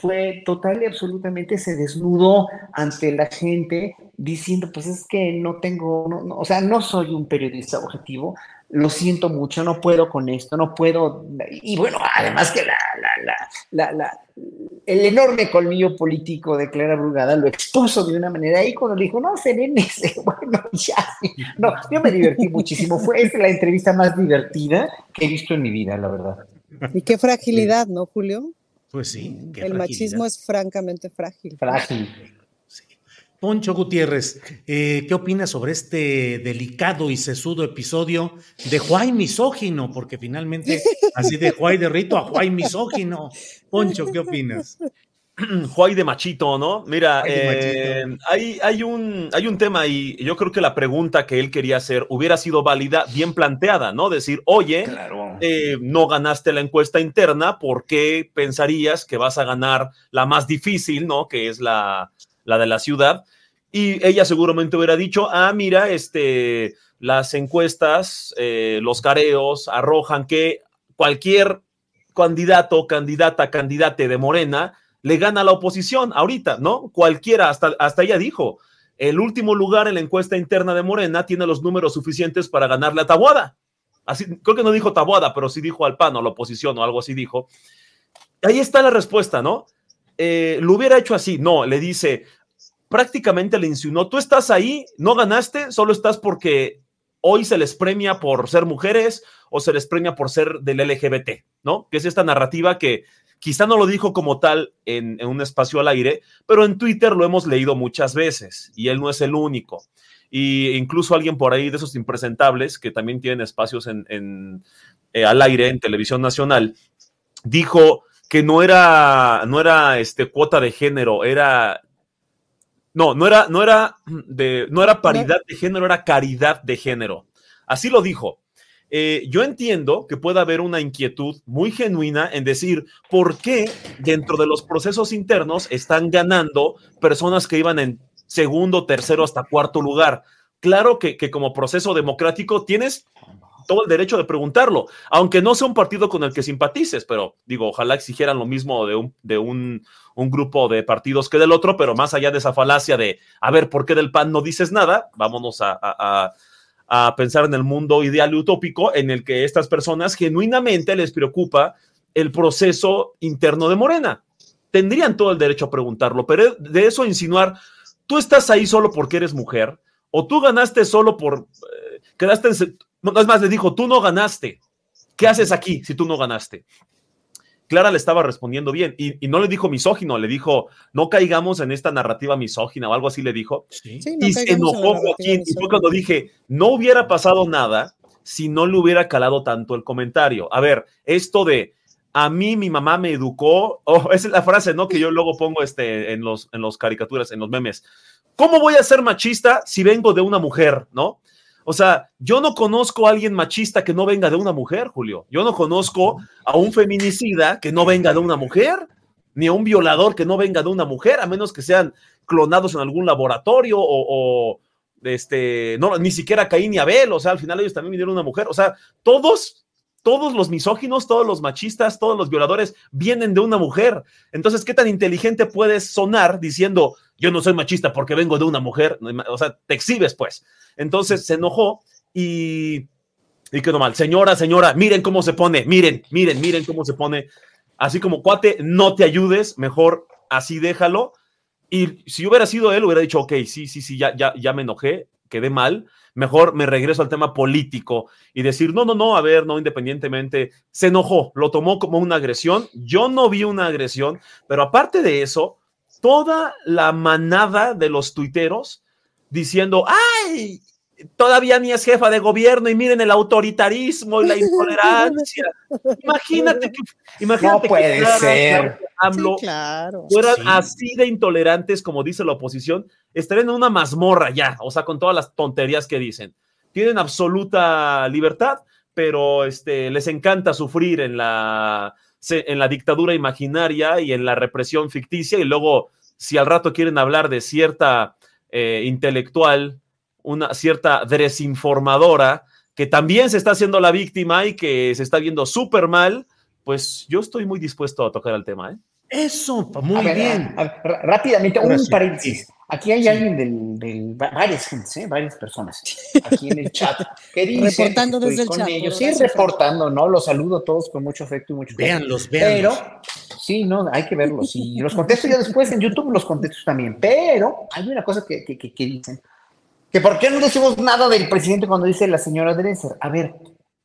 fue total y absolutamente se desnudó ante la gente diciendo, pues es que no tengo, o sea, no soy un periodista objetivo, lo siento mucho, no puedo con esto, no puedo. Y bueno, además que la, la, la, el enorme colmillo político de Clara Brugada lo expuso de una manera y cuando dijo, no, serénese, bueno, ya. No, yo me divertí muchísimo. Fue la entrevista más divertida que he visto en mi vida, la verdad. Y qué fragilidad, ¿no, Julio? Pues sí. el machismo es francamente frágil. Frágil. Poncho Gutiérrez, eh, ¿qué opinas sobre este delicado y sesudo episodio de Juay misógino? Porque finalmente, así de Juay de Rito a Juay misógino. Poncho, ¿qué opinas? Juay de machito, ¿no? Mira, eh, hay, hay, un, hay un tema y yo creo que la pregunta que él quería hacer hubiera sido válida, bien planteada, ¿no? Decir, oye, eh, no ganaste la encuesta interna, ¿por qué pensarías que vas a ganar la más difícil, ¿no? Que es la, la de la ciudad? Y ella seguramente hubiera dicho, ah, mira, este, las encuestas, eh, los careos arrojan que cualquier candidato, candidata, candidate de Morena le gana a la oposición ahorita, ¿no? Cualquiera, hasta, hasta ella dijo, el último lugar en la encuesta interna de Morena tiene los números suficientes para ganarle a Tabuada. Así, creo que no dijo Tabuada, pero sí dijo al PAN o a la oposición o algo así dijo. Ahí está la respuesta, ¿no? Eh, lo hubiera hecho así, no, le dice, prácticamente le insinuó, tú estás ahí, no ganaste, solo estás porque hoy se les premia por ser mujeres o se les premia por ser del LGBT, ¿no? Que es esta narrativa que, Quizá no lo dijo como tal en, un espacio al aire, pero en Twitter lo hemos leído muchas veces y él no es el único y incluso alguien por ahí de esos impresentables que también tienen espacios en, en eh, al aire en televisión nacional, dijo que no era, no era este, cuota de género, era no, no era, no era de, no era paridad de género, era caridad de género. Así lo dijo. Eh, yo entiendo que pueda haber una inquietud muy genuina en decir por qué dentro de los procesos internos están ganando personas que iban en segundo, tercero hasta cuarto lugar. Claro que, que como proceso democrático tienes todo el derecho de preguntarlo, aunque no sea un partido con el que simpatices, pero digo, ojalá exigieran lo mismo de un, de un, un, grupo de partidos que del otro, pero más allá de esa falacia de, a ver, ¿por qué del PAN no dices nada? Vámonos a, a, pensar en el mundo ideal y utópico en el que estas personas genuinamente les preocupa el proceso interno de Morena. Tendrían todo el derecho a preguntarlo, pero de eso insinuar, tú estás ahí solo porque eres mujer, o tú ganaste solo por, eh, quedaste en, no, es más, le dijo, tú no ganaste. ¿Qué haces aquí si tú no ganaste? Clara le estaba respondiendo bien y, y, no le dijo misógino, le dijo, no caigamos en esta narrativa misógina o algo así le dijo. Sí. Sí, no y se enojó Joaquín y fue cuando dije, no hubiera pasado nada si no le hubiera calado tanto el comentario. A ver, esto de, a mí mi mamá me educó, oh, esa es la frase, ¿no? Que yo luego pongo este, en, los, en los caricaturas, en los memes. ¿Cómo voy a ser machista si vengo de una mujer, ¿no? O sea, yo no conozco a alguien machista que no venga de una mujer, Julio. Yo no conozco a un feminicida que no venga de una mujer, ni a un violador que no venga de una mujer, a menos que sean clonados en algún laboratorio o, o este, no, ni siquiera Caín ni Abel, o sea, al final ellos también vinieron una mujer. O sea, todos, todos los misóginos, todos los machistas, todos los violadores vienen de una mujer. Entonces, ¿qué tan inteligente puedes sonar diciendo, yo no soy machista porque vengo de una mujer? O sea, te exhibes, pues. Entonces se enojó y, y quedó mal. Señora, señora, miren cómo se pone, miren, miren, miren cómo se pone. Así como cuate, no te ayudes, mejor así déjalo. Y si hubiera sido él, hubiera dicho, ok, sí, sí, sí, ya, ya, ya me enojé, quedé mal, mejor me regreso al tema político y decir, no, no, no, a ver, no, independientemente, se enojó, lo tomó como una agresión. Yo no vi una agresión, pero aparte de eso, toda la manada de los tuiteros diciendo, ay, todavía ni es jefa de gobierno y miren el autoritarismo y la intolerancia. imagínate que, imagínate no puede que ser. AMLO Sí, claro. fueran Sí. así de intolerantes como dice la oposición, estarían en una mazmorra ya, o sea, con todas las tonterías que dicen. Tienen absoluta libertad, pero este, les encanta sufrir en la, en la dictadura imaginaria y en la represión ficticia y luego, si al rato quieren hablar de cierta eh, intelectual, una cierta desinformadora que también se está haciendo la víctima y que se está viendo súper mal, pues yo estoy muy dispuesto a tocar el tema. ¿eh? Eso, A muy ver, bien. a- a- r- rápidamente, Ahora un sí. paréntesis. Aquí hay Sí. alguien del, del- va- varias gentes, ¿eh? varias personas aquí en el chat que dicen Reportando desde el con chat, ellos. Sí, reportando, ¿no? Los saludo a todos con mucho afecto y mucho cariño. Véanlos, véanlos. Pero, sí, no, hay que verlos. Y los contesto yo después en YouTube, los contesto también. Pero hay una cosa que, que, que- que dicen, que por qué no decimos nada del presidente cuando dice la señora Dresser. A ver,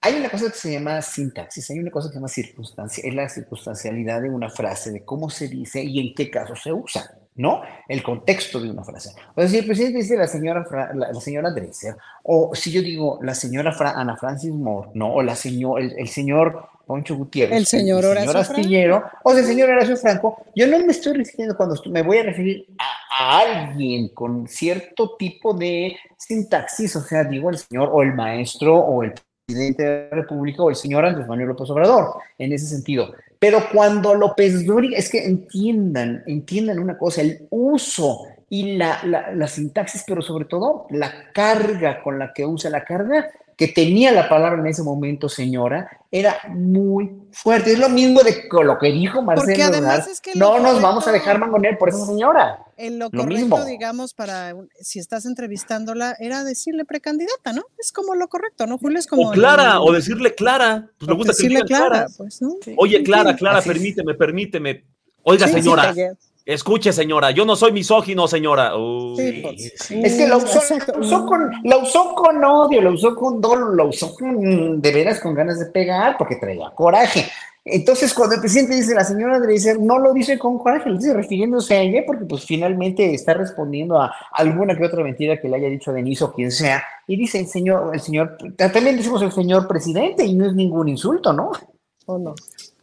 hay una cosa que se llama sintaxis, hay una cosa que se llama circunstancia, es la circunstancialidad de una frase, de cómo se dice y en qué caso se usa, ¿no? El contexto de una frase. O sea, si el presidente dice la señora, Fra- la, la señora Dresser, o si yo digo la señora Fra- Ana Francis Moore, ¿no? O la señor, el, el señor Poncho Gutiérrez, El señor Horacio Franco. Astillero, o sea, el señor Horacio Franco, yo no me estoy refiriendo cuando me voy a referir a, a alguien con cierto tipo de sintaxis, o sea, digo el señor o el maestro o el presidente de la República o el señor Andrés Manuel López Obrador, en ese sentido. Pero cuando López Dóriga, es que entiendan, entiendan una cosa, el uso y la, la, la sintaxis, pero sobre todo la carga con la que usa la carga que tenía la palabra en ese momento, señora, era muy fuerte. Es lo mismo de lo que dijo Marcelo Porque además es que No nos vamos a dejar mangonear por esa señora. En lo Lo correcto, mismo. digamos, para si estás entrevistándola, era decirle precandidata, ¿no? Es como lo correcto, ¿no, Julio? Es como O Clara, el- o decirle Clara. Pues me gusta que decirle digan Clara, Clara. pues, ¿no? Oye, Clara, Clara, Así es. permíteme, permíteme. Oiga, Sí, sí, señora, porque- escuche, señora, yo no soy misógino, señora. Uy. Sí, pues, sí, Es que la usó, exacto. la usó con, la usó con odio, la usó con dolor, la usó con, de veras con ganas de pegar porque traía coraje. Entonces, cuando el presidente dice la señora Dreiser, no lo dice con coraje, lo dice refiriéndose a ella, porque pues finalmente está respondiendo a alguna que otra mentira que le haya dicho Denise o quien sea, y dice el señor, el señor, también decimos el señor presidente, y no es ningún insulto, ¿no? ¿O no?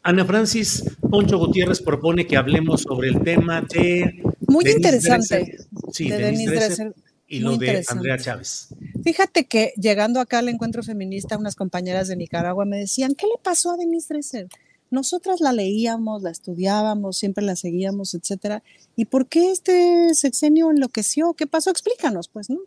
Ana Francis, Poncho Gutiérrez propone que hablemos sobre el tema de... Muy Denise interesante. Dresser. Sí, de Denise Dresser Dresser. y Muy lo de. Andrea Chávez. Fíjate que llegando acá al encuentro feminista, unas compañeras de Nicaragua me decían, ¿qué le pasó a Denise Dresser? Nosotras la leíamos, la estudiábamos, siempre la seguíamos, etcétera. ¿Y por qué este sexenio enloqueció? ¿Qué pasó? Explícanos, pues, ¿no?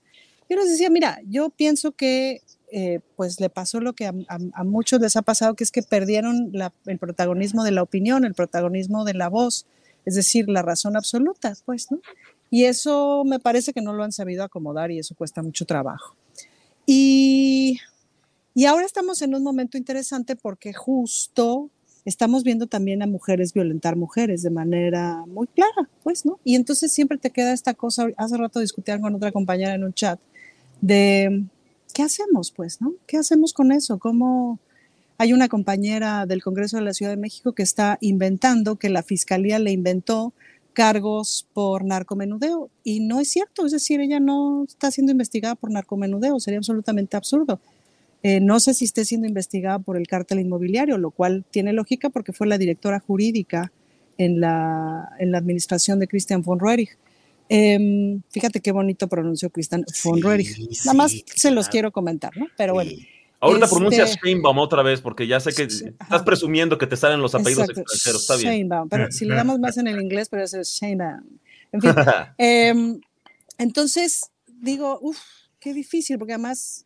Yo les decía, mira, yo pienso que eh, pues le pasó lo que a, muchos les ha pasado, que es que perdieron el protagonismo de la opinión, el protagonismo de la voz, es decir, la razón absoluta, pues, ¿no? Y eso me parece que no lo han sabido acomodar y eso cuesta mucho trabajo. Y, y ahora estamos en un momento interesante porque justo estamos viendo también a mujeres violentar mujeres de manera muy clara, pues, ¿no? Y entonces siempre te queda esta cosa, hace rato discutían con otra compañera en un chat, de qué hacemos, pues, ¿no? ¿Qué hacemos con eso? ¿Cómo hay una compañera del Congreso de la Ciudad de México que está inventando que la fiscalía le inventó cargos por narcomenudeo y no es cierto, es decir, ella no está siendo investigada por narcomenudeo, sería absolutamente absurdo. Eh, no sé si esté siendo investigada por el cártel inmobiliario, lo cual tiene lógica porque fue la directora jurídica en la, en la administración de Christian von Roerich. Em, fíjate qué bonito pronunció Christian von Roerich. Nada más se los quiero comentar, ¿no? Pero bueno. Ahorita Este- pronuncias Sheinbaum otra vez, porque ya sé que estás presumiendo que te salen los apellidos Exacto, extranjeros. Está bien. Sheinbaum, pero si le damos más en el inglés, pero eso es Sheinbaum. En fin, em, entonces digo, uff, qué difícil, porque además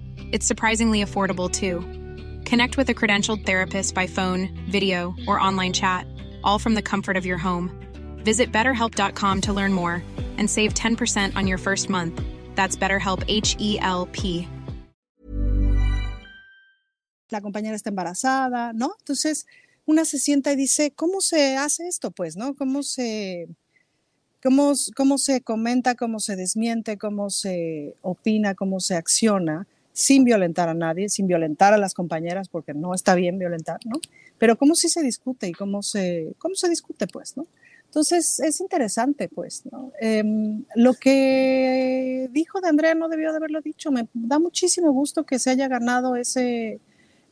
It's surprisingly affordable too. Connect with a credentialed therapist by phone, video, or online chat, all from the comfort of your home. Visit betterhelp.com to learn more and save 10% on your first month. That's BetterHelp H E L P. la compañera está embarazada, ¿no? Entonces una se sienta y dice, ¿cómo se hace esto, pues, no? ¿Cómo se, cómo, cómo se comenta, cómo se desmiente, cómo se opina, cómo se acciona sin violentar a nadie, sin violentar a las compañeras, porque no está bien violentar, ¿no? Pero cómo sí se discute y cómo se, cómo se discute, pues, ¿no? Entonces es interesante, pues, ¿no? Em, lo que dijo de Andrea no debió de haberlo dicho. Me da muchísimo gusto que se haya ganado ese, eh,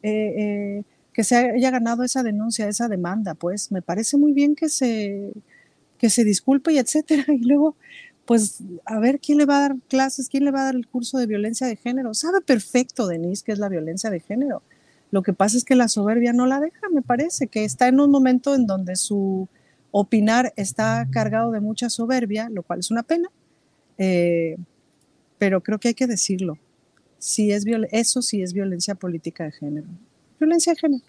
eh, que se haya ganado esa denuncia, esa demanda, pues me parece muy bien que se, que se disculpe y etcétera. Y luego, pues, a ver quién le va a dar clases, quién le va a dar el curso de violencia de género. Sabe perfecto, Denise, que es la violencia de género. Lo que pasa es que la soberbia no la deja, me parece, que está en un momento en donde su opinar está cargado de mucha soberbia, lo cual es una pena, eh, pero creo que hay que decirlo. Si es eso sí es violencia política de género. Violencia de género.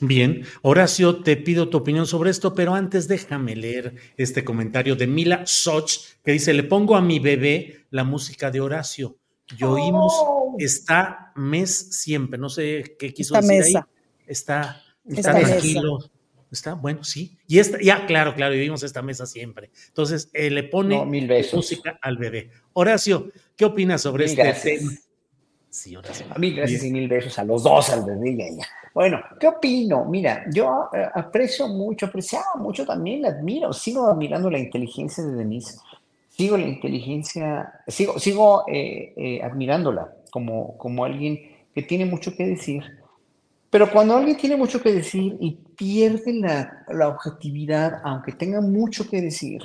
Bien, Horacio, te pido tu opinión sobre esto, pero antes déjame leer este comentario de Mila Soch, que dice, le pongo a mi bebé la música de Horacio. Y oímos está mes siempre, no sé qué quiso Esta decir mesa. ahí. Está, está Esta mesa. tranquilo. Está, bueno, sí. Y esta, ya, claro, claro, y oímos esta mesa siempre. Entonces, eh, le pone No, mil besos. música al bebé. Horacio, ¿qué opinas sobre Mil este gracias. tema? Sí, Horacio. A mí, gracias Bien. y mil besos a los dos, al bebé y a ella. Bueno, ¿qué opino? Mira, yo eh, aprecio mucho, apreciaba mucho también, la admiro, sigo admirando la inteligencia de Denise, sigo la inteligencia, sigo, sigo eh, eh, admirándola como, como alguien que tiene mucho que decir, pero cuando alguien tiene mucho que decir y pierde la, la objetividad, aunque tenga mucho que decir,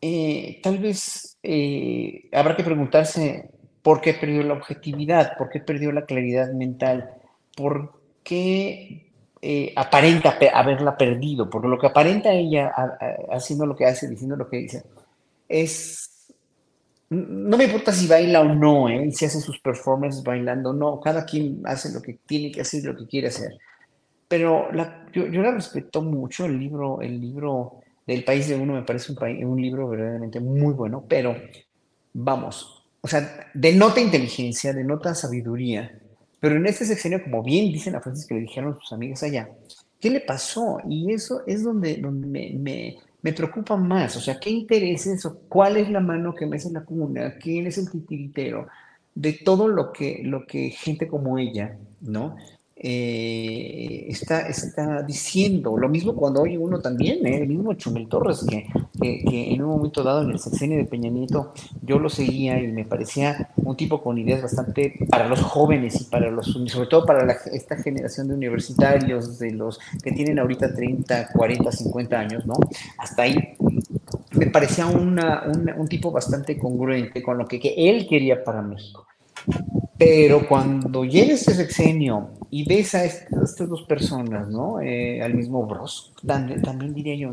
eh, tal vez eh, habrá que preguntarse por qué perdió la objetividad, por qué perdió la claridad mental. por qué eh, aparenta haberla perdido, porque lo que aparenta ella haciendo lo que hace, diciendo lo que dice, es no me importa si baila o no, ¿eh? si hace sus performances bailando, no, cada quien hace lo que tiene que hacer, lo que quiere hacer. Pero yo, yo, la respeto mucho, el libro, el libro del País de Uno me parece un libro verdaderamente muy bueno, pero vamos, o sea, denota inteligencia, denota sabiduría, pero en este sexenio, como bien dicen a Francis que le dijeron sus amigas allá, ¿qué le pasó? Y eso es donde, donde me me preocupa más, o sea, qué intereses o cuál es la mano que me hace la cuna, quién es el titiritero de todo lo que, lo que gente como ella, ¿no? Eh, está, está diciendo. Lo mismo cuando oye uno también, ¿eh? el mismo Chumel Torres, que, que, en un momento dado en el sexenio de Peña Nieto yo lo seguía y me parecía un tipo con ideas bastante para los jóvenes y para los, sobre todo para esta generación de universitarios, de los que tienen ahorita 30, 40, 50 años, ¿no? Hasta ahí me parecía una, un tipo bastante congruente con lo que, que él quería para México. Pero cuando llega este sexenio y ves a estas, dos personas, ¿no? Eh, al mismo Bros, también, diría yo.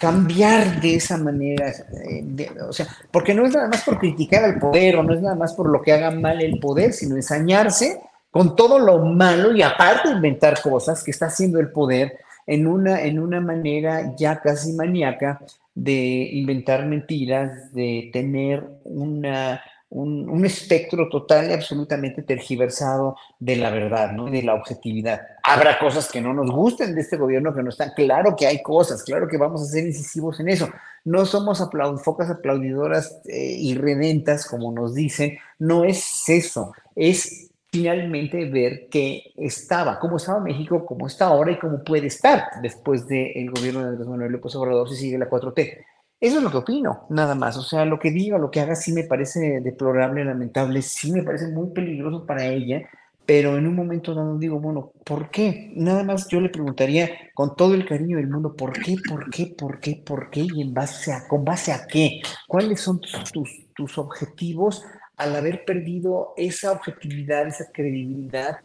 Cambiar de esa manera, eh, o sea, porque no es nada más por criticar al poder o no es nada más por lo que haga mal el poder, sino ensañarse con todo lo malo y aparte inventar cosas que está haciendo el poder en una, en una manera ya casi maníaca de inventar mentiras, de tener una un, espectro total y absolutamente tergiversado de la verdad, ¿no? de la objetividad. Habrá cosas que no nos gusten de este gobierno que no están. Claro que hay cosas, claro que vamos a ser incisivos en eso. No somos focas aplaudidoras eh, y redentas, como nos dicen. No es eso. Es finalmente ver qué estaba, cómo estaba México, cómo está ahora y cómo puede estar después del gobierno de Andrés Manuel López Obrador si sigue la 4T. Eso es lo que opino, nada más. O sea, lo que diga, lo que haga, sí me parece deplorable, lamentable, sí me parece muy peligroso para ella, pero en un momento dado digo, bueno, ¿por qué? Nada más yo le preguntaría con todo el cariño del mundo, ¿por qué, por qué, por qué, por qué y en base a, con base a qué? ¿Cuáles son tus, tus objetivos al haber perdido esa objetividad, esa credibilidad?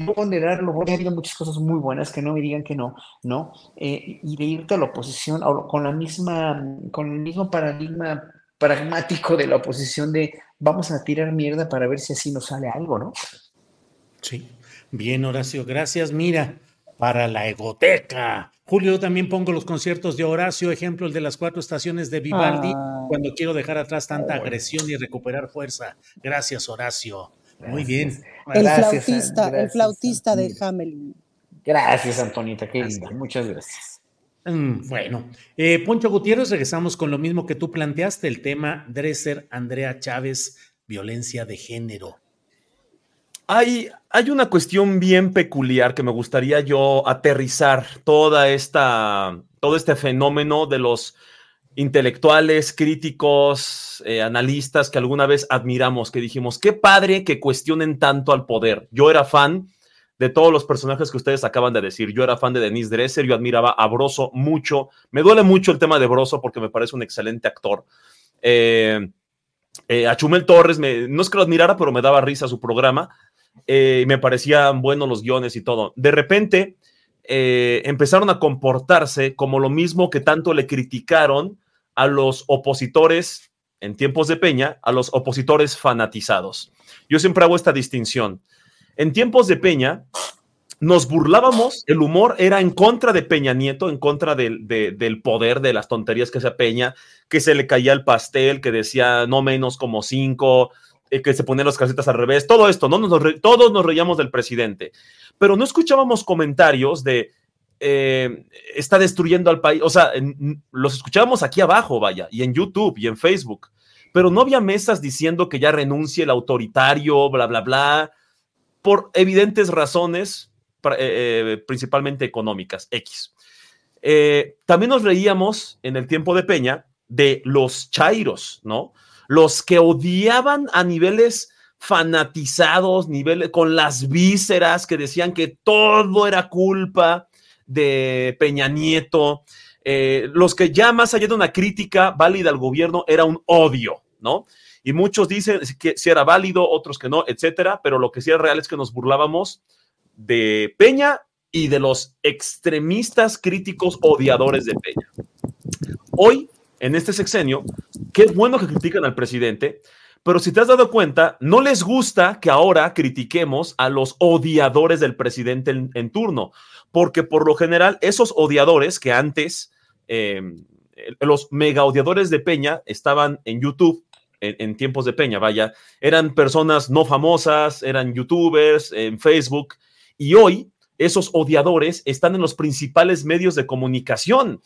No ponderarlo, ha habido muchas cosas muy buenas, que no me digan que no, ¿no? Eh, y de irte a la oposición con la misma, con el mismo paradigma pragmático de la oposición de vamos a tirar mierda para ver si así nos sale algo, ¿no? Sí. Bien, Horacio, gracias. Mira, para la egoteca. Julio, también pongo los conciertos de Horacio, ejemplo el de las cuatro estaciones de Vivaldi, ah. cuando quiero dejar atrás tanta agresión y recuperar fuerza. Gracias, Horacio. Muy bien. El flautista, el flautista de Hamelin. Gracias, Antonita, qué linda. Muchas gracias. Mm, bueno, eh, Poncho Gutiérrez, regresamos con lo mismo que tú planteaste, el tema Dresser, Andrea Chávez, violencia de género. Hay, hay, una cuestión bien peculiar que me gustaría yo aterrizar toda esta, todo este fenómeno de los intelectuales, críticos, eh, analistas que alguna vez admiramos, que dijimos, qué padre que cuestionen tanto al poder. Yo era fan de todos los personajes que ustedes acaban de decir. Yo era fan de Denise Dresser, yo admiraba a Broso mucho. Me duele mucho el tema de Broso porque me parece un excelente actor. Eh, eh, a Chumel Torres, me, no es que lo admirara, pero me daba risa su programa. me parecían buenos los guiones y todo. De repente empezaron a comportarse como lo mismo que tanto le criticaron a los opositores en tiempos de Peña, a los opositores fanatizados. Yo siempre hago esta distinción. En tiempos de Peña, nos burlábamos, el humor era en contra de Peña Nieto, en contra del, del poder, de las tonterías que hacía Peña, que se le caía el pastel, que decía no menos como cinco, eh, que se ponían las casetas al revés, todo esto, ¿no? todos nos reíamos del presidente, pero no escuchábamos comentarios de eh, está destruyendo al país. O sea, los escuchábamos aquí abajo, vaya, y en YouTube y en Facebook, pero no había mesas diciendo que ya renuncie el autoritario, bla, bla, bla, por evidentes razones, eh, eh, principalmente económicas, X. también nos reíamos en el tiempo de Peña de los chairos, ¿no? Los que odiaban a niveles fanatizados, niveles con las vísceras que decían que todo era culpa de Peña Nieto, eh, los que ya más allá de una crítica válida al gobierno era un odio, ¿no? y muchos dicen que si era válido, otros que no, etcétera, pero lo que sí es real es que nos burlábamos de Peña y de los extremistas críticos odiadores de Peña. Hoy, en este sexenio, qué bueno que critican al presidente, pero si te has dado cuenta, no les gusta que ahora critiquemos a los odiadores del presidente en, turno, porque por lo general esos odiadores que antes, em, los mega odiadores de Peña estaban en YouTube, en, tiempos de Peña, vaya, eran personas no famosas, eran youtubers en Facebook, y hoy esos odiadores están en los principales medios de comunicación.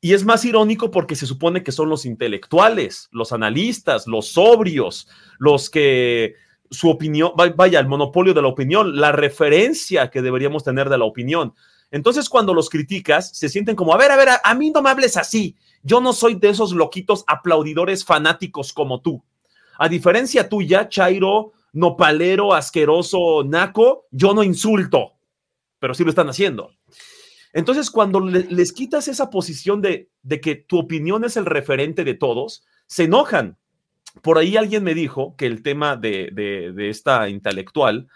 Y es más irónico porque se supone que son los intelectuales, los analistas, los sobrios, los que su opinión, vaya, el monopolio de la opinión, la referencia que deberíamos tener de la opinión. Entonces, cuando los criticas, se sienten como, a ver, a ver, a, mí no me hables así. Yo no soy de esos loquitos aplaudidores fanáticos como tú. A diferencia tuya, Chairo, nopalero, asqueroso, naco, yo no insulto, pero sí lo están haciendo. Entonces, cuando les quitas esa posición de, que tu opinión es el referente de todos, se enojan. Por ahí alguien me dijo que el tema de, esta intelectual,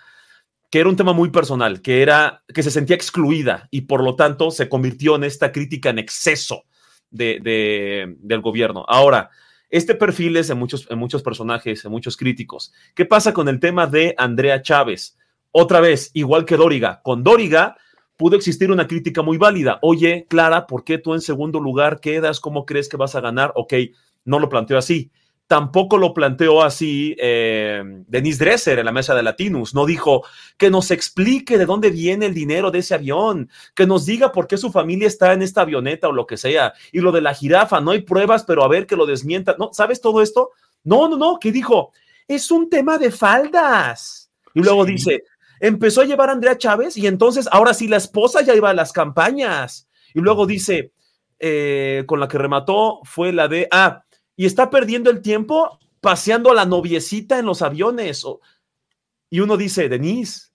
que era un tema muy personal, que era que se sentía excluida y por lo tanto se convirtió en esta crítica en exceso de, del gobierno. Ahora, este perfil es en muchos, en muchos personajes, en muchos críticos. ¿Qué pasa con el tema de Andrea Chávez? Otra vez, igual que Dóriga. Con Dóriga pudo existir una crítica muy válida. Oye, Clara, ¿por qué tú en segundo lugar quedas? ¿Cómo crees que vas a ganar? Ok, no lo planteó así. Tampoco lo planteó así eh, Denise Dresser en la mesa de Latinus. No dijo que nos explique de dónde viene el dinero de ese avión, que nos diga por qué su familia está en esta avioneta o lo que sea. Y lo de la jirafa, no hay pruebas, pero a ver que lo desmienta. ¿No? ¿Sabes todo esto? No, no, no, ¿qué dijo? Es un tema de faldas. Y luego dice, empezó a llevar a Andrea Chávez y entonces ahora sí la esposa ya iba a las campañas. Y luego dice, eh, con la que remató fue la de, ah, y está perdiendo el tiempo paseando a la noviecita en los aviones. Y uno dice, Denise,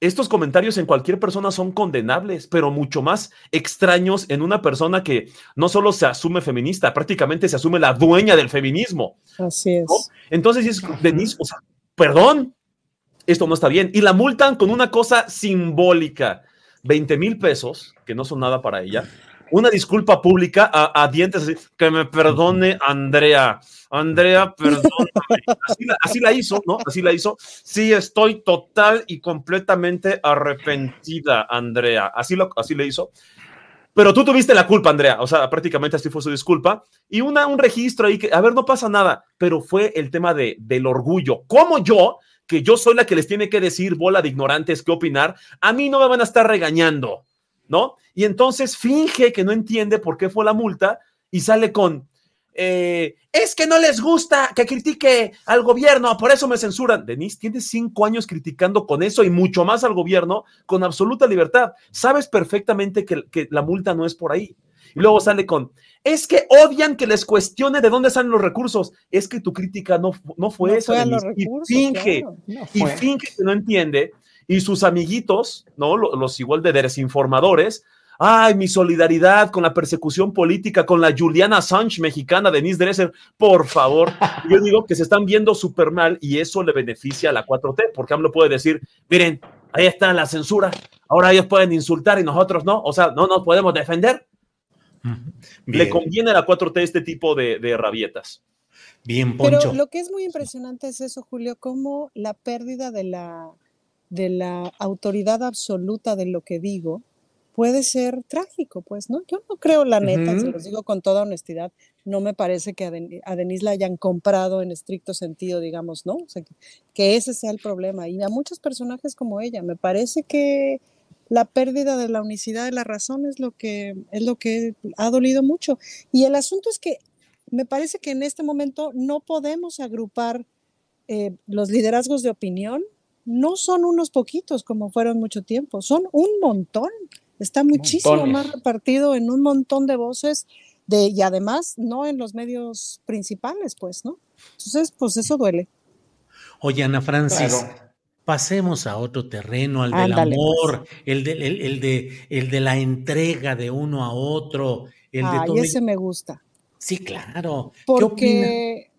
estos comentarios en cualquier persona son condenables, pero mucho más extraños en una persona que no solo se asume feminista, prácticamente se asume la dueña del feminismo. Así es. Entonces es, Denise, o sea, perdón, esto no está bien. Y la multan con una cosa simbólica, 20 mil pesos, que no son nada para ella, una disculpa pública a, dientes que me perdone Andrea. Andrea, perdóname. Así la, hizo, ¿no? Así la hizo. Sí, estoy total y completamente arrepentida, Andrea. Así, lo, así le hizo. Pero tú tuviste la culpa, Andrea. O sea, prácticamente así fue su disculpa. Y una, un registro ahí que, a ver, no pasa nada. Pero fue el tema de, del orgullo. ¿Cómo yo que yo soy la que les tiene que decir, bola de ignorantes, qué opinar, a mí no me van a estar regañando, ¿no? Y entonces finge que no entiende por qué fue la multa y sale con, eh, es que no les gusta que critique al gobierno, por eso me censuran. Denise, tienes cinco años criticando con eso y mucho más al gobierno con absoluta libertad. Sabes perfectamente que, que la multa no es por ahí. Y luego sale con, es que odian que les cuestione de dónde salen los recursos. Es que tu crítica no, no fue eso. y finge, y finge que no entiende. Y sus amiguitos, ¿no? Los, igual de desinformadores, ay, mi solidaridad con la persecución política, con la Juliana Assange mexicana, Denise Dresser, por favor. Yo digo que se están viendo súper mal y eso le beneficia a la 4T, porque AMLO puede decir, miren, ahí está la censura, ahora ellos pueden insultar y nosotros no, o sea, no nos podemos defender. Le conviene a la 4T este tipo de, rabietas. Bien, Poncho. Pero lo que es muy impresionante es eso, Julio, como la pérdida de la, de la autoridad absoluta de lo que digo puede ser trágico, pues, ¿no? Yo no creo, la neta, se los digo con toda honestidad, no me parece que a, Denise la hayan comprado en estricto sentido, digamos, ¿no? O sea, que ese sea el problema. Y a muchos personajes como ella, me parece que la pérdida de la unicidad de la razón es lo que es lo que ha dolido mucho. Y el asunto es que me parece que en este momento no podemos agrupar eh, los liderazgos de opinión. No son unos poquitos como fueron mucho tiempo, son un montón. Está muchísimo más repartido en un montón de voces de, y además no en los medios principales, pues, ¿no? Entonces, pues eso duele. Oye, Ana Francis, Pasemos a otro terreno, al del amor, pues. el, de, el, de, el de la entrega de uno a otro. El Ay, de todo ese me gusta. Sí, claro. Porque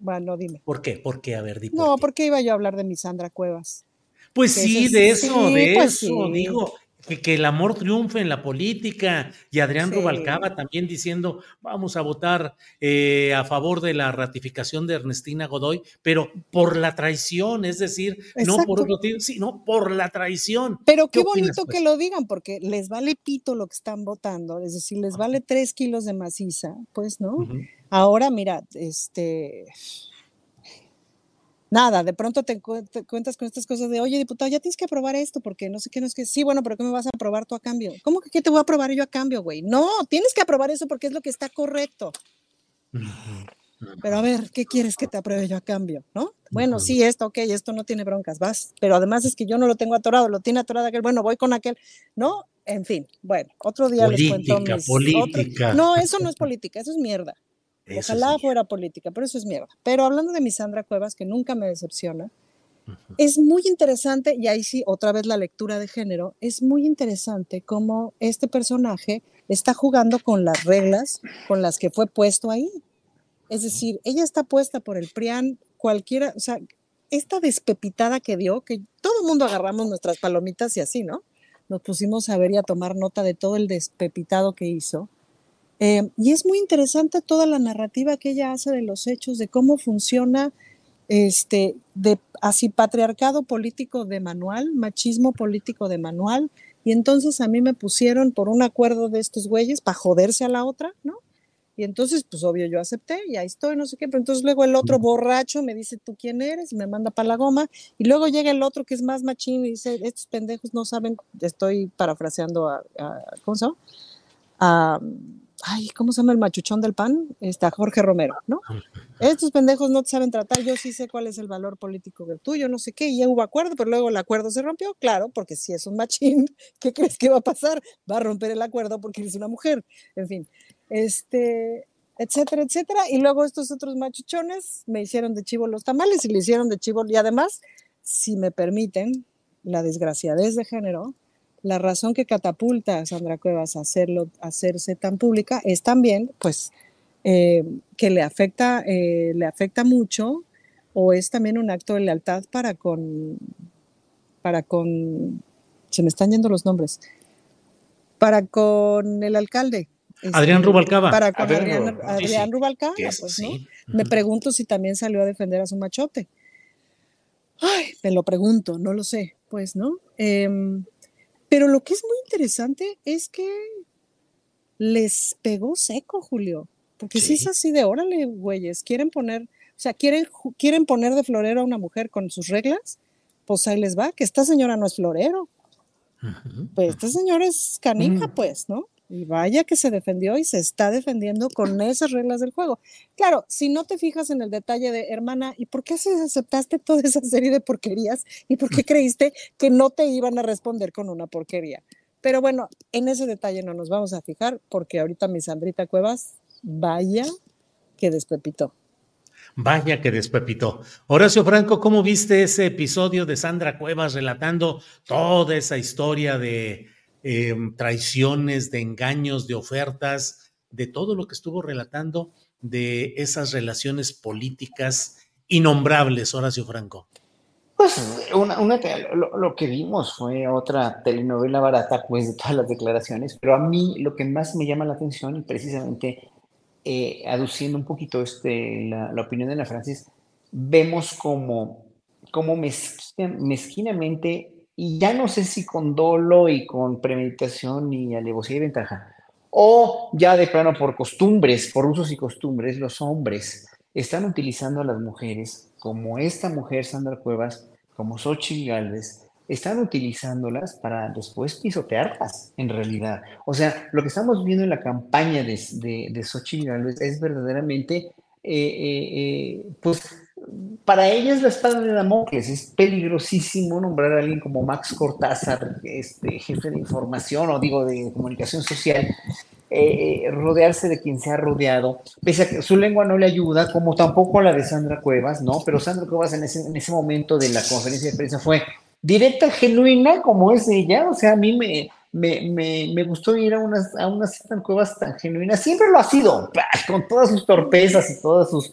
Bueno, dime. ¿Por qué? ¿Por qué? A ver, di No, porque iba yo a hablar de mi Sandra Cuevas. Pues sí, de eso, de pues eso, sí. digo, que, que el amor triunfe en la política. Y Adrián Sí. Rubalcaba también diciendo, vamos a votar eh, a favor de la ratificación de Ernestina Godoy, pero por la traición, es decir, no por otro sino por la traición. Pero qué, opinas, bonito pues? que lo digan, porque les vale pito lo que están votando, es decir, les vale tres kilos de maciza, pues, ¿no? Ahora, mira, este. Nada, de pronto te, cuentas con estas cosas de, oye, diputado, ya tienes que aprobar esto, porque no sé qué, no es que, sí, bueno, pero ¿qué me vas a aprobar tú a cambio? ¿Cómo que qué te voy a aprobar yo a cambio, güey? No, tienes que aprobar eso porque es lo que está correcto. Pero a ver, ¿qué quieres que te apruebe yo a cambio? ¿No? Bueno, sí, esto, ok, esto no tiene broncas, vas. Pero además es que yo no lo tengo atorado, lo tiene atorado aquel, bueno, voy con aquel, ¿no? En fin, bueno, otro día les cuento Política, mis... política. No, eso no es política, eso es mierda. Eso Ojalá fuera política, pero eso es mierda. Pero hablando de mi Sandra Cuevas, que nunca me decepciona, es muy interesante, y ahí sí, otra vez la lectura de género, es muy interesante cómo este personaje está jugando con las reglas con las que fue puesto ahí. Es decir, ella está puesta por el PRIAN, cualquiera, o sea, esta despepitada que dio, que todo el mundo agarramos nuestras palomitas y así, ¿no? Nos pusimos a ver y a tomar nota de todo el despepitado que hizo. Eh, y es muy interesante toda la narrativa que ella hace de los hechos, de cómo funciona este, de así patriarcado político de manual, machismo político de manual. Y entonces a mí me pusieron por un acuerdo de estos güeyes para joderse a la otra, ¿no? Y entonces, pues obvio, yo acepté y ahí estoy, no sé qué, pero entonces luego el otro borracho me dice, ¿tú quién eres? Y me manda para la goma. Y luego llega el otro que es más machín y dice, estos pendejos no saben, estoy parafraseando a, a- ¿cómo se llama? A, ay, ¿cómo se llama el machuchón del pan? Está Jorge Romero, ¿no? Estos pendejos no te saben tratar, yo sí sé cuál es el valor político del tuyo, no sé qué, y ya hubo acuerdo, pero luego el acuerdo se rompió, claro, porque si es un machín, ¿qué crees que va a pasar? Va a romper el acuerdo porque eres una mujer, en fin, este, etcétera, etcétera, y luego estos otros machuchones me hicieron de chivo los tamales y le hicieron de chivo, y además, si me permiten, la desgraciadez de género, la razón que catapulta a Sandra Cuevas a hacerlo, a hacerse tan pública es también, pues, eh, que le afecta, eh, le afecta mucho o es también un acto de lealtad para con, para con, se me están yendo los nombres, para con el alcalde. Adrián este, Rubalcaba. Para con Adrián Adrián, Rubalcaba. Sí, Adrián sí. Rubalcaba, Que es- pues, ¿no? Me pregunto si también salió a defender a su machote. Ay, me lo pregunto, no lo sé, pues, ¿no? Em, pero lo que es muy interesante es que les pegó seco, Julio. Porque si es así de órale, güeyes, quieren poner, o sea, quieren, quieren poner de florero a una mujer con sus reglas, pues ahí les va, que esta señora no es florero. Pues esta señora es canija, pues, ¿no? Y vaya que se defendió y se está defendiendo con esas reglas del juego. Claro, si no te fijas en el detalle de, hermana, ¿y por qué aceptaste toda esa serie de porquerías? ¿Y por qué creíste que no te iban a responder con una porquería? Pero bueno, en ese detalle no nos vamos a fijar porque ahorita mi Sandrita Cuevas, vaya que despepitó. Vaya que despepitó. Horacio Franco, ¿cómo viste ese episodio de Sandra Cuevas relatando toda esa historia de eh, traiciones, de engaños, de ofertas, de todo lo que estuvo relatando de esas relaciones políticas innombrables, Horacio Franco? Pues una, lo, que vimos fue otra telenovela barata, pues, de todas las declaraciones, pero a mí lo que más me llama la atención, y precisamente eh, aduciendo un poquito este, la, la opinión de la Francis, vemos como, como mezquina- mezquinamente, y ya no sé si con dolo y con premeditación y alevosía y ventaja, o ya de plano por costumbres, por usos y costumbres, los hombres están utilizando a las mujeres, como esta mujer, Sandra Cuevas, como Xochitl Gálvez, están utilizándolas para después pisotearlas, en realidad. O sea, lo que estamos viendo en la campaña de, de, de Gálvez es verdaderamente, eh, eh, eh, pues, para ella es la espada de Damocles, es peligrosísimo nombrar a alguien como Max Cortázar, este, jefe de información o digo de comunicación social, eh, eh, rodearse de quien se ha rodeado, pese a que su lengua no le ayuda, como tampoco la de Sandra Cuevas, ¿no? Pero Sandra Cuevas en ese, en ese momento de la conferencia de prensa fue directa, genuina, como es ella, o sea, a mí me, me, me, me gustó ir a unas, a unas Cuevas tan genuinas, siempre lo ha sido, con todas sus torpezas y todas sus,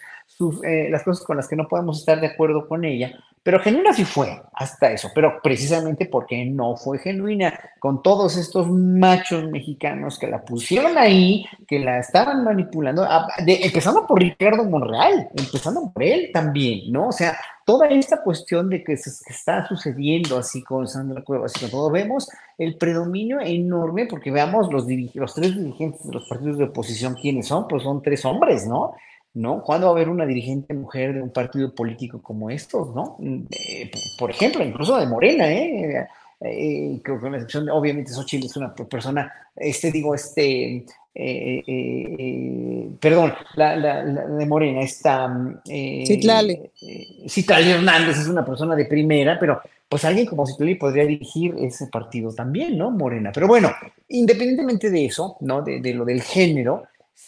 eh, las cosas con las que no podemos estar de acuerdo con ella, pero genuina sí fue hasta eso, pero precisamente porque no fue genuina con todos estos machos mexicanos que la pusieron ahí, que la estaban manipulando, empezando por Ricardo Monreal, empezando por él también, ¿no? O sea, toda esta cuestión de que, se, está sucediendo así con Sandra Cuevas y con todo, vemos el predominio enorme, porque veamos los, los tres dirigentes de los partidos de oposición, ¿quiénes son? Pues son tres hombres, ¿no? ¿No? ¿Cuándo va a haber una dirigente mujer de un partido político como estos, ¿no? Eh, por ejemplo, incluso de Morena, ¿eh? eh con la excepción, de, obviamente, Xochitl es una persona, este, digo, este, eh, perdón, la, de Morena, esta... Citlali. Citlali Hernández es una persona de primera, pero pues alguien como Citlali podría dirigir ese partido también, ¿no? Morena. Pero bueno, independientemente de eso, ¿no? De, de lo del género,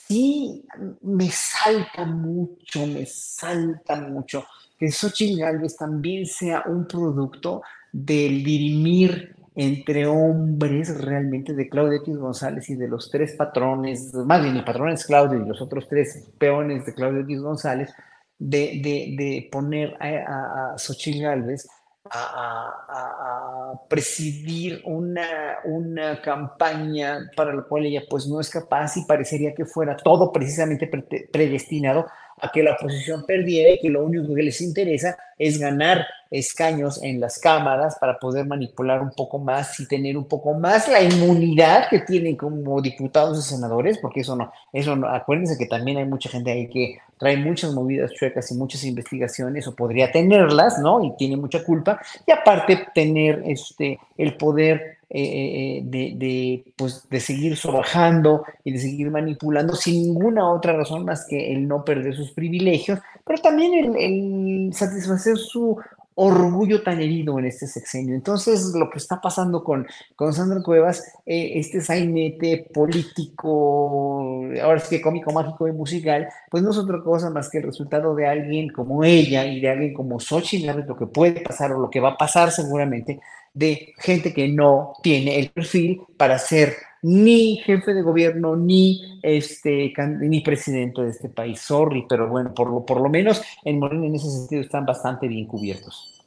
sí me salta mucho, me salta mucho que Xochitl Galvez también sea un producto del dirimir entre hombres realmente de Claudio X González y de los tres patrones, más bien el patrón es Claudio y los otros tres peones de Claudio X González, de, de, poner a, a, Galvez a, presidir una, una campaña para la cual ella pues no es capaz y parecería que fuera todo precisamente predestinado a que la oposición perdiera y que lo único que les interesa es ganar escaños en las cámaras para poder manipular un poco más y tener un poco más la inmunidad que tienen como diputados y senadores, porque eso no, eso no, acuérdense que también hay mucha gente ahí que trae muchas movidas chuecas y muchas investigaciones, o podría tenerlas, ¿no? Y tiene mucha culpa, y aparte tener este, el poder eh, de, de, pues, de seguir sobajando y de seguir manipulando sin ninguna otra razón más que el no perder sus privilegios, pero también el satisfacer su orgullo tan herido en este sexenio. Entonces, lo que está pasando con, con Sandra Cuevas, eh, este sainete político, ahora sí que cómico, mágico y musical, pues no es otra cosa más que el resultado de alguien como ella y de alguien como Xochitl lo que puede pasar o lo que va a pasar seguramente, de gente que no tiene el perfil para ser ni jefe de gobierno, ni este ni presidente de este país. Sorry, pero bueno, por lo, por lo menos en Morena en ese sentido están bastante bien cubiertos.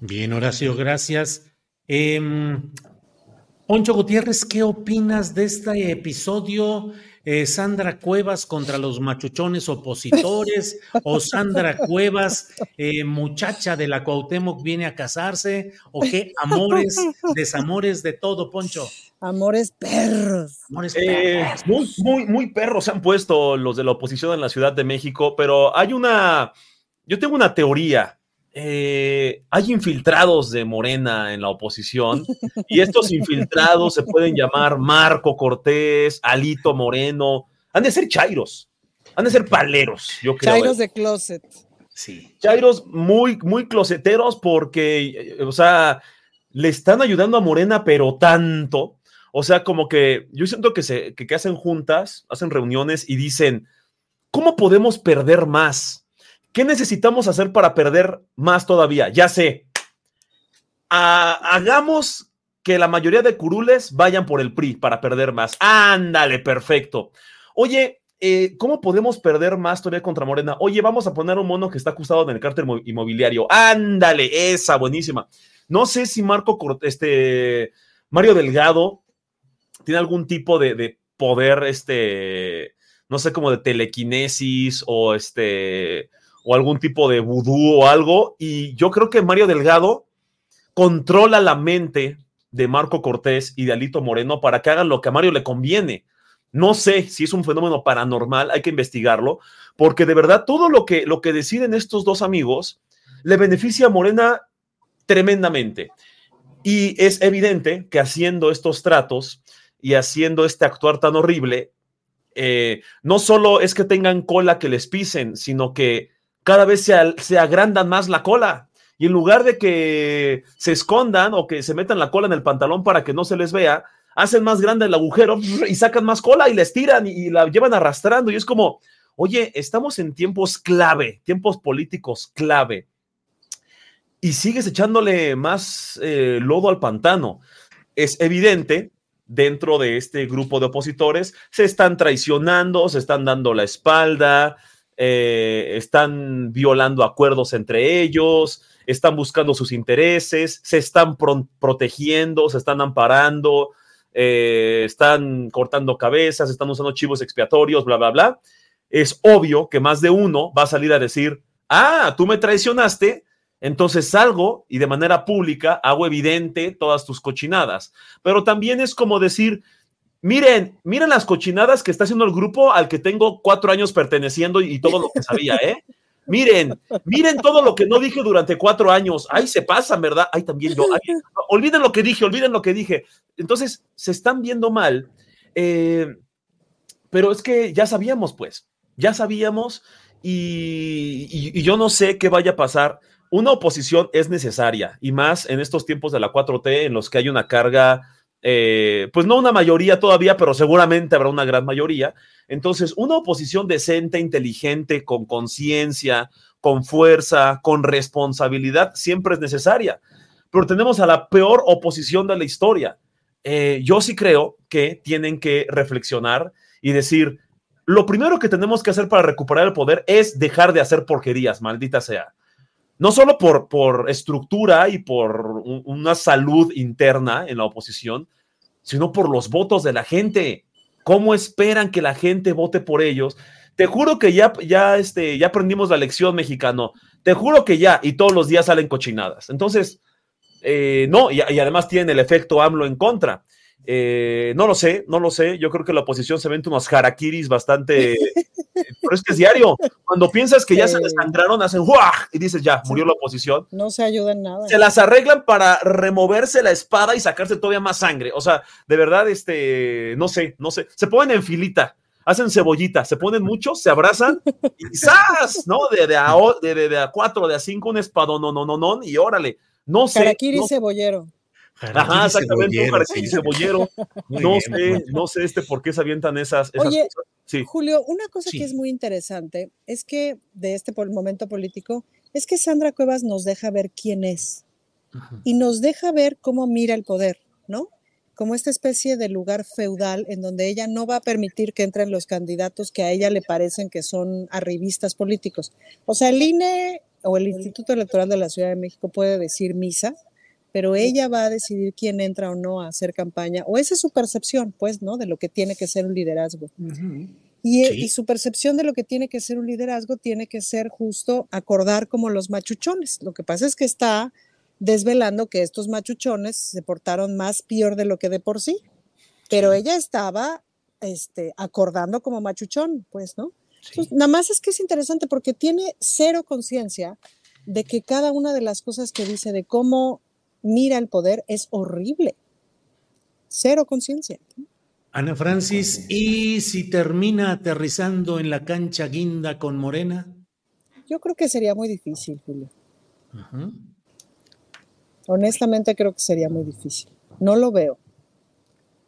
Bien, Horacio, gracias. Eh, Gutiérrez, ¿qué opinas de este episodio? Eh, Sandra Cuevas contra los machuchones opositores, o Sandra Cuevas, eh, muchacha de la Cuauhtémoc, viene a casarse, o qué amores, desamores de todo, Poncho. Amores perros. Amores eh, muy, muy, muy perros se han puesto los de la oposición en la Ciudad de México, pero hay una, yo tengo una teoría. Eh, hay infiltrados de Morena en la oposición y estos infiltrados se pueden llamar Marco Cortés, Alito Moreno, han de ser chairos, han de ser paleros, yo creo. Chairos de closet. Sí. Chairos muy, muy closeteros porque, o sea, le están ayudando a Morena, pero tanto o sea, como que yo siento que, se, que, hacen juntas, hacen reuniones y dicen, ¿cómo podemos perder más? ¿Qué necesitamos hacer para perder más todavía? Ya sé, hagamos que la mayoría de curules vayan por el PRI para perder más. Ándale, perfecto. Oye, eh, ¿cómo podemos perder más todavía contra Morena? Oye, vamos a poner un mono que está acusado en el cártel inmobiliario. Ándale, esa, buenísima. No sé si Marco, este, Mario Delgado tiene algún tipo de, poder, este, no sé, como de telequinesis o este, o algún tipo de vudú o algo. Y yo creo que Mario Delgado controla la mente de Marco Cortés y de Alito Moreno para que hagan lo que a Mario le conviene. No sé si es un fenómeno paranormal, hay que investigarlo, porque de verdad todo lo que, lo que deciden estos dos amigos le beneficia a Morena tremendamente. Y es evidente que haciendo estos tratos, y haciendo este actuar tan horrible, eh, no solo es que tengan cola que les pisen, sino que cada vez se, agrandan más la cola. Y en lugar de que se escondan o que se metan la cola en el pantalón para que no se les vea, hacen más grande el agujero y sacan más cola y les tiran y, la llevan arrastrando. Y es como, oye, estamos en tiempos clave, tiempos políticos clave. Y sigues echándole más eh, lodo al pantano. Es evidente dentro de este grupo de opositores se están traicionando, se están dando la espalda, eh, están violando acuerdos entre ellos, están buscando sus intereses, se están protegiendo, se están amparando, eh, están cortando cabezas, están usando chivos expiatorios, bla, bla, bla. Es obvio que más de uno va a salir a decir, ah, tú me traicionaste, entonces salgo y de manera pública hago evidente todas tus cochinadas. Pero también es como decir, miren, miren las cochinadas que está haciendo el grupo al que tengo cuatro años perteneciendo y todo lo que sabía, ¿eh? Miren, miren todo lo que no dije durante cuatro años. Ay, se pasan, ¿verdad? Ay, también yo. olviden lo que dije, olviden lo que dije. Entonces, se están viendo mal. Eh, pero es que ya sabíamos, pues, ya sabíamos y, yo no sé qué vaya a pasar. Una oposición es necesaria y más en estos tiempos de la 4T en los que hay una carga, eh, pues no una mayoría todavía, pero seguramente habrá una gran mayoría. Entonces, una oposición decente, inteligente, con conciencia, con fuerza, con responsabilidad, siempre es necesaria. Pero tenemos a la peor oposición de la historia. Eh, yo sí creo que tienen que reflexionar y decir, lo primero que tenemos que hacer para recuperar el poder es dejar de hacer porquerías, maldita sea. No solo por, por estructura y por una salud interna en la oposición, sino por los votos de la gente. ¿Cómo esperan que la gente vote por ellos? Te juro que ya, ya, este, ya aprendimos la lección mexicano. Te juro que ya, y todos los días salen cochinadas. Entonces, eh, no, y, además tienen el efecto AMLO en contra. Eh, no lo sé, no lo sé. Yo creo que la oposición se vende unos harakiris bastante. pero es que es diario. Cuando piensas que ya se desangraron, hacen ¡guau! y dices ya, murió la oposición. No se ayudan nada. Se las arreglan para removerse la espada y sacarse todavía más sangre. O sea, de verdad, este, no sé, no sé. Se ponen en filita, hacen cebollita, se ponen muchos, se abrazan y ¡zas! ¿No? De, de, a, de, de, a cuatro, de a cinco, un espadón, no, no, no, no, y órale. No sé. Harakiri cebollero. Ajá, exactamente, un cebollero. no sé, no sé este por qué se avientan esas, Oye, Julio, una cosa que es muy interesante es que de este momento político es que Sandra Cuevas nos deja ver quién es y nos deja ver cómo mira el poder, ¿no? Como esta especie de lugar feudal en donde ella no va a permitir que entren los candidatos que a ella le parecen que son arribistas políticos. O sea, el INE o el Instituto Electoral de la Ciudad de México puede decir misa, pero ella va a decidir quién entra o no a hacer campaña, o esa es su percepción, pues, ¿no? De lo que tiene que ser un liderazgo. y, y, su percepción de lo que tiene que ser un liderazgo tiene que ser justo acordar como los machuchones. Lo que pasa es que está desvelando que estos machuchones se portaron más peor de lo que de por sí, pero ella estaba este, acordando como machuchón, pues, ¿no? nada más es que es interesante porque tiene cero conciencia de que cada una de las cosas que dice, de cómo mira el poder, es horrible. Cero conciencia. Ana Francis, ¿y si termina aterrizando en la cancha guinda con Morena? Yo creo que sería muy difícil, Julio. Honestamente creo que sería muy difícil. No lo veo.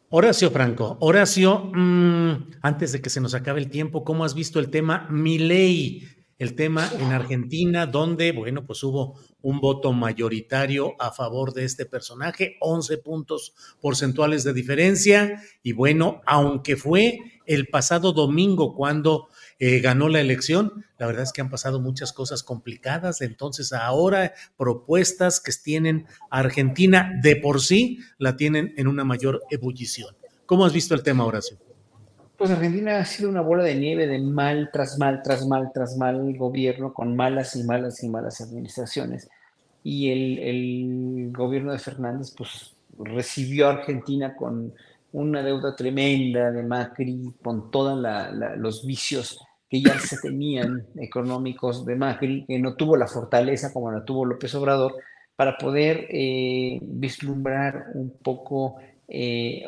Horacio Franco, Horacio, mm, antes de que se nos acabe el tiempo, ¿cómo has visto el tema Milei? el tema en Argentina, donde, bueno, pues hubo un voto mayoritario a favor de este personaje, 11 puntos porcentuales de diferencia, y bueno, aunque fue el pasado domingo cuando eh, ganó la elección, la verdad es que han pasado muchas cosas complicadas, entonces ahora propuestas que tienen Argentina de por sí la tienen en una mayor ebullición. ¿Cómo has visto el tema, Horacio? Pues Argentina ha sido una bola de nieve de mal tras mal, tras mal, tras mal gobierno, con malas y malas y malas administraciones. Y el, gobierno de Fernández, pues recibió a Argentina con una deuda tremenda de Macri, con todos los vicios que ya se tenían económicos de Macri, que no tuvo la fortaleza como la tuvo López Obrador, para poder eh, vislumbrar un poco eh,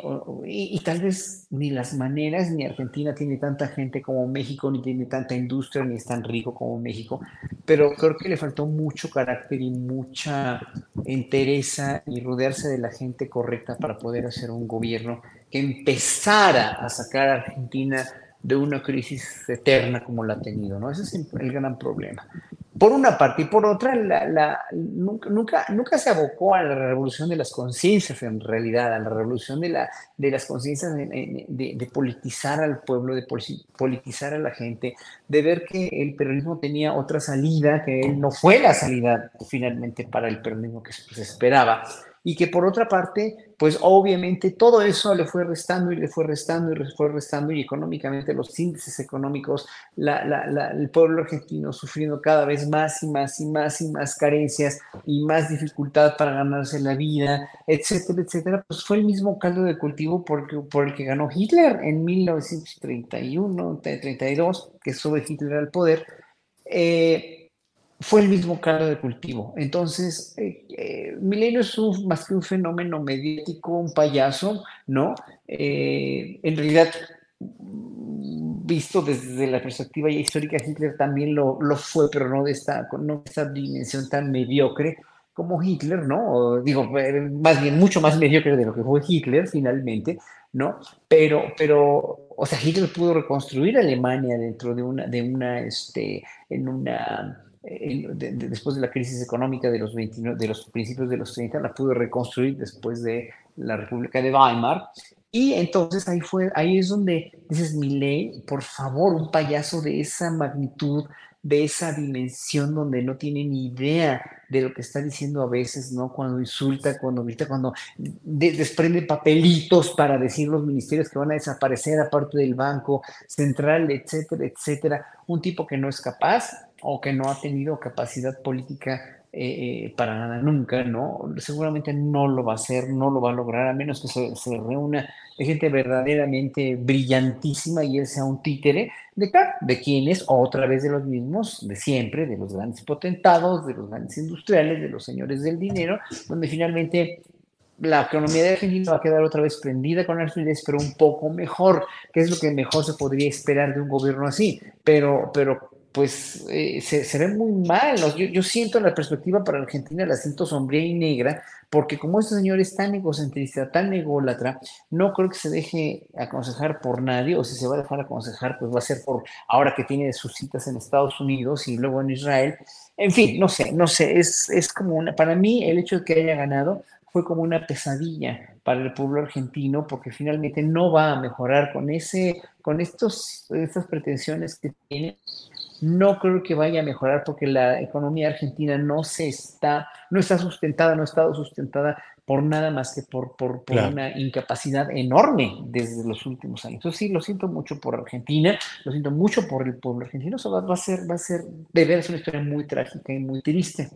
y, tal vez ni las maneras, ni Argentina tiene tanta gente como México, ni tiene tanta industria, ni es tan rico como México, pero creo que le faltó mucho carácter y mucha entereza y rodearse de la gente correcta para poder hacer un gobierno que empezara a sacar a Argentina de una crisis eterna como la ha tenido, ¿no? Ese es el gran problema. Por una parte y por otra, la, nunca, nunca, se abocó a la revolución de las conciencias en realidad, a la revolución de, la, de las conciencias de, politizar al pueblo, de politizar a la gente, de ver que el peronismo tenía otra salida, que él no fue la salida finalmente para el peronismo que se esperaba y que por otra parte, pues obviamente todo eso le fue restando y le fue restando y le fue restando y económicamente los índices económicos, el pueblo argentino sufriendo cada vez más y más y más y más carencias y más dificultad para ganarse la vida, etcétera, etcétera, pues fue el mismo caldo de cultivo por, por el que ganó Hitler en 1931, 32, que sube Hitler al poder. Eh, fue el mismo caldo de cultivo. Entonces, eh, eh, Milenio es más que un fenómeno mediático, un payaso, ¿no? Eh, en realidad, visto desde la perspectiva histórica, Hitler también lo, lo fue, pero no de, esta, no de esta dimensión tan mediocre como Hitler, ¿no? digo, más bien mucho más mediocre de lo que fue Hitler finalmente, ¿no? Pero, pero, o sea, Hitler pudo reconstruir Alemania dentro de una, de una, este, en una después de la crisis económica de los, de los principios de los 30, la pudo reconstruir después de la República de Weimar. Y entonces ahí, fue, ahí es donde dices, ley por favor, un payaso de esa magnitud, de esa dimensión donde no tiene ni idea de lo que está diciendo a veces, ¿no? Cuando insulta, cuando grita, cuando desprende papelitos para decir los ministerios que van a desaparecer aparte del Banco Central, etcétera, etcétera. Un tipo que no es capaz o que no ha tenido capacidad política eh, eh, para nada nunca, ¿no? Seguramente no lo va a hacer, no lo va a lograr, a menos que se, reúna de gente verdaderamente brillantísima y él sea un títere de, de quienes, otra vez de los mismos, de siempre, de los grandes potentados, de los grandes industriales, de los señores del dinero, donde finalmente la economía de Argentina va a quedar otra vez prendida con Argentina, pero un poco mejor, que es lo que mejor se podría esperar de un gobierno así, pero, pero pues eh, se, ve muy mal. Yo, yo, siento la perspectiva para Argentina, la siento sombría y negra, porque como este señor es tan egocentrista, tan ególatra, no creo que se deje aconsejar por nadie, o si se va a dejar aconsejar, pues va a ser por ahora que tiene sus citas en Estados Unidos y luego en Israel. En fin, no sé, no sé, es, es como una, para mí el hecho de que haya ganado fue como una pesadilla para el pueblo argentino, porque finalmente no va a mejorar con ese, con estos, estas pretensiones que tiene no creo que vaya a mejorar porque la economía argentina no se está, no está sustentada, no ha estado sustentada por nada más que por, por, una incapacidad enorme desde los últimos años. Entonces sí, lo siento mucho por Argentina, lo siento mucho por el pueblo argentino. Eso va, a ser, va a ser de veras una historia muy trágica y muy triste,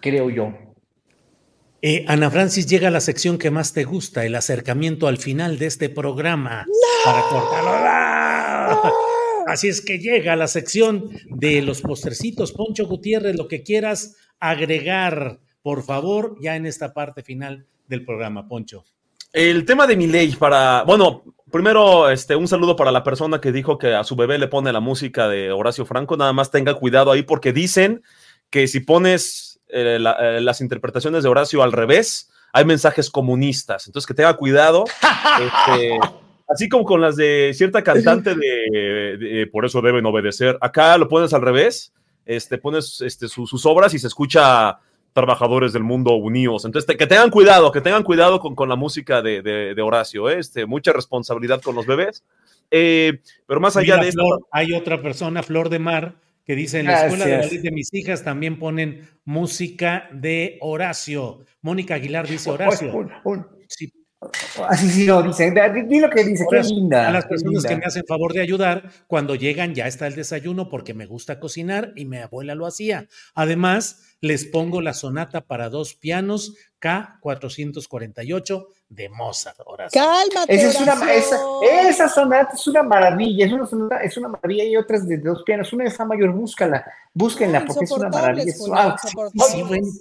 creo yo. Eh, Ana Francis llega a la sección que más te gusta, el acercamiento al final de este programa. Para cortarlo. Así es que llega la sección de los postercitos. Poncho Gutiérrez, lo que quieras agregar, por favor, ya en esta parte final del programa, Poncho. El tema de mi ley para, bueno, primero este, un saludo para la persona que dijo que a su bebé le pone la música de Horacio Franco, nada más tenga cuidado ahí porque dicen que si pones eh, eh, las interpretaciones de Horacio al revés, hay mensajes comunistas, entonces que tenga cuidado. Este, Así como con las de cierta cantante de, Por eso deben obedecer. Acá lo pones al revés, este, pones este, sus obras y se escucha Trabajadores del Mundo Unidos. Entonces, que tengan cuidado, que tengan cuidado con, con la música de, de Horacio. ¿eh? Este, mucha responsabilidad con los bebés. Eh, pero más allá de eso. Hay otra persona, Flor de Mar, que dice: En la escuela de de mis hijas también ponen música de Horacio. Mónica Aguilar dice Horacio. Así sí lo dice. Di lo que dice, qué linda. A las personas que me hacen favor de ayudar, cuando llegan ya está el desayuno porque me gusta cocinar y mi abuela lo hacía. Además, les pongo la sonata para dos pianos K448 de Mozart. Cálmate. Esa, es una, esa, sonata es una maravilla, es una, sonata, es una maravilla y otras de dos pianos. Una de Fa mayor, búscala, búsquenla porque es una maravilla.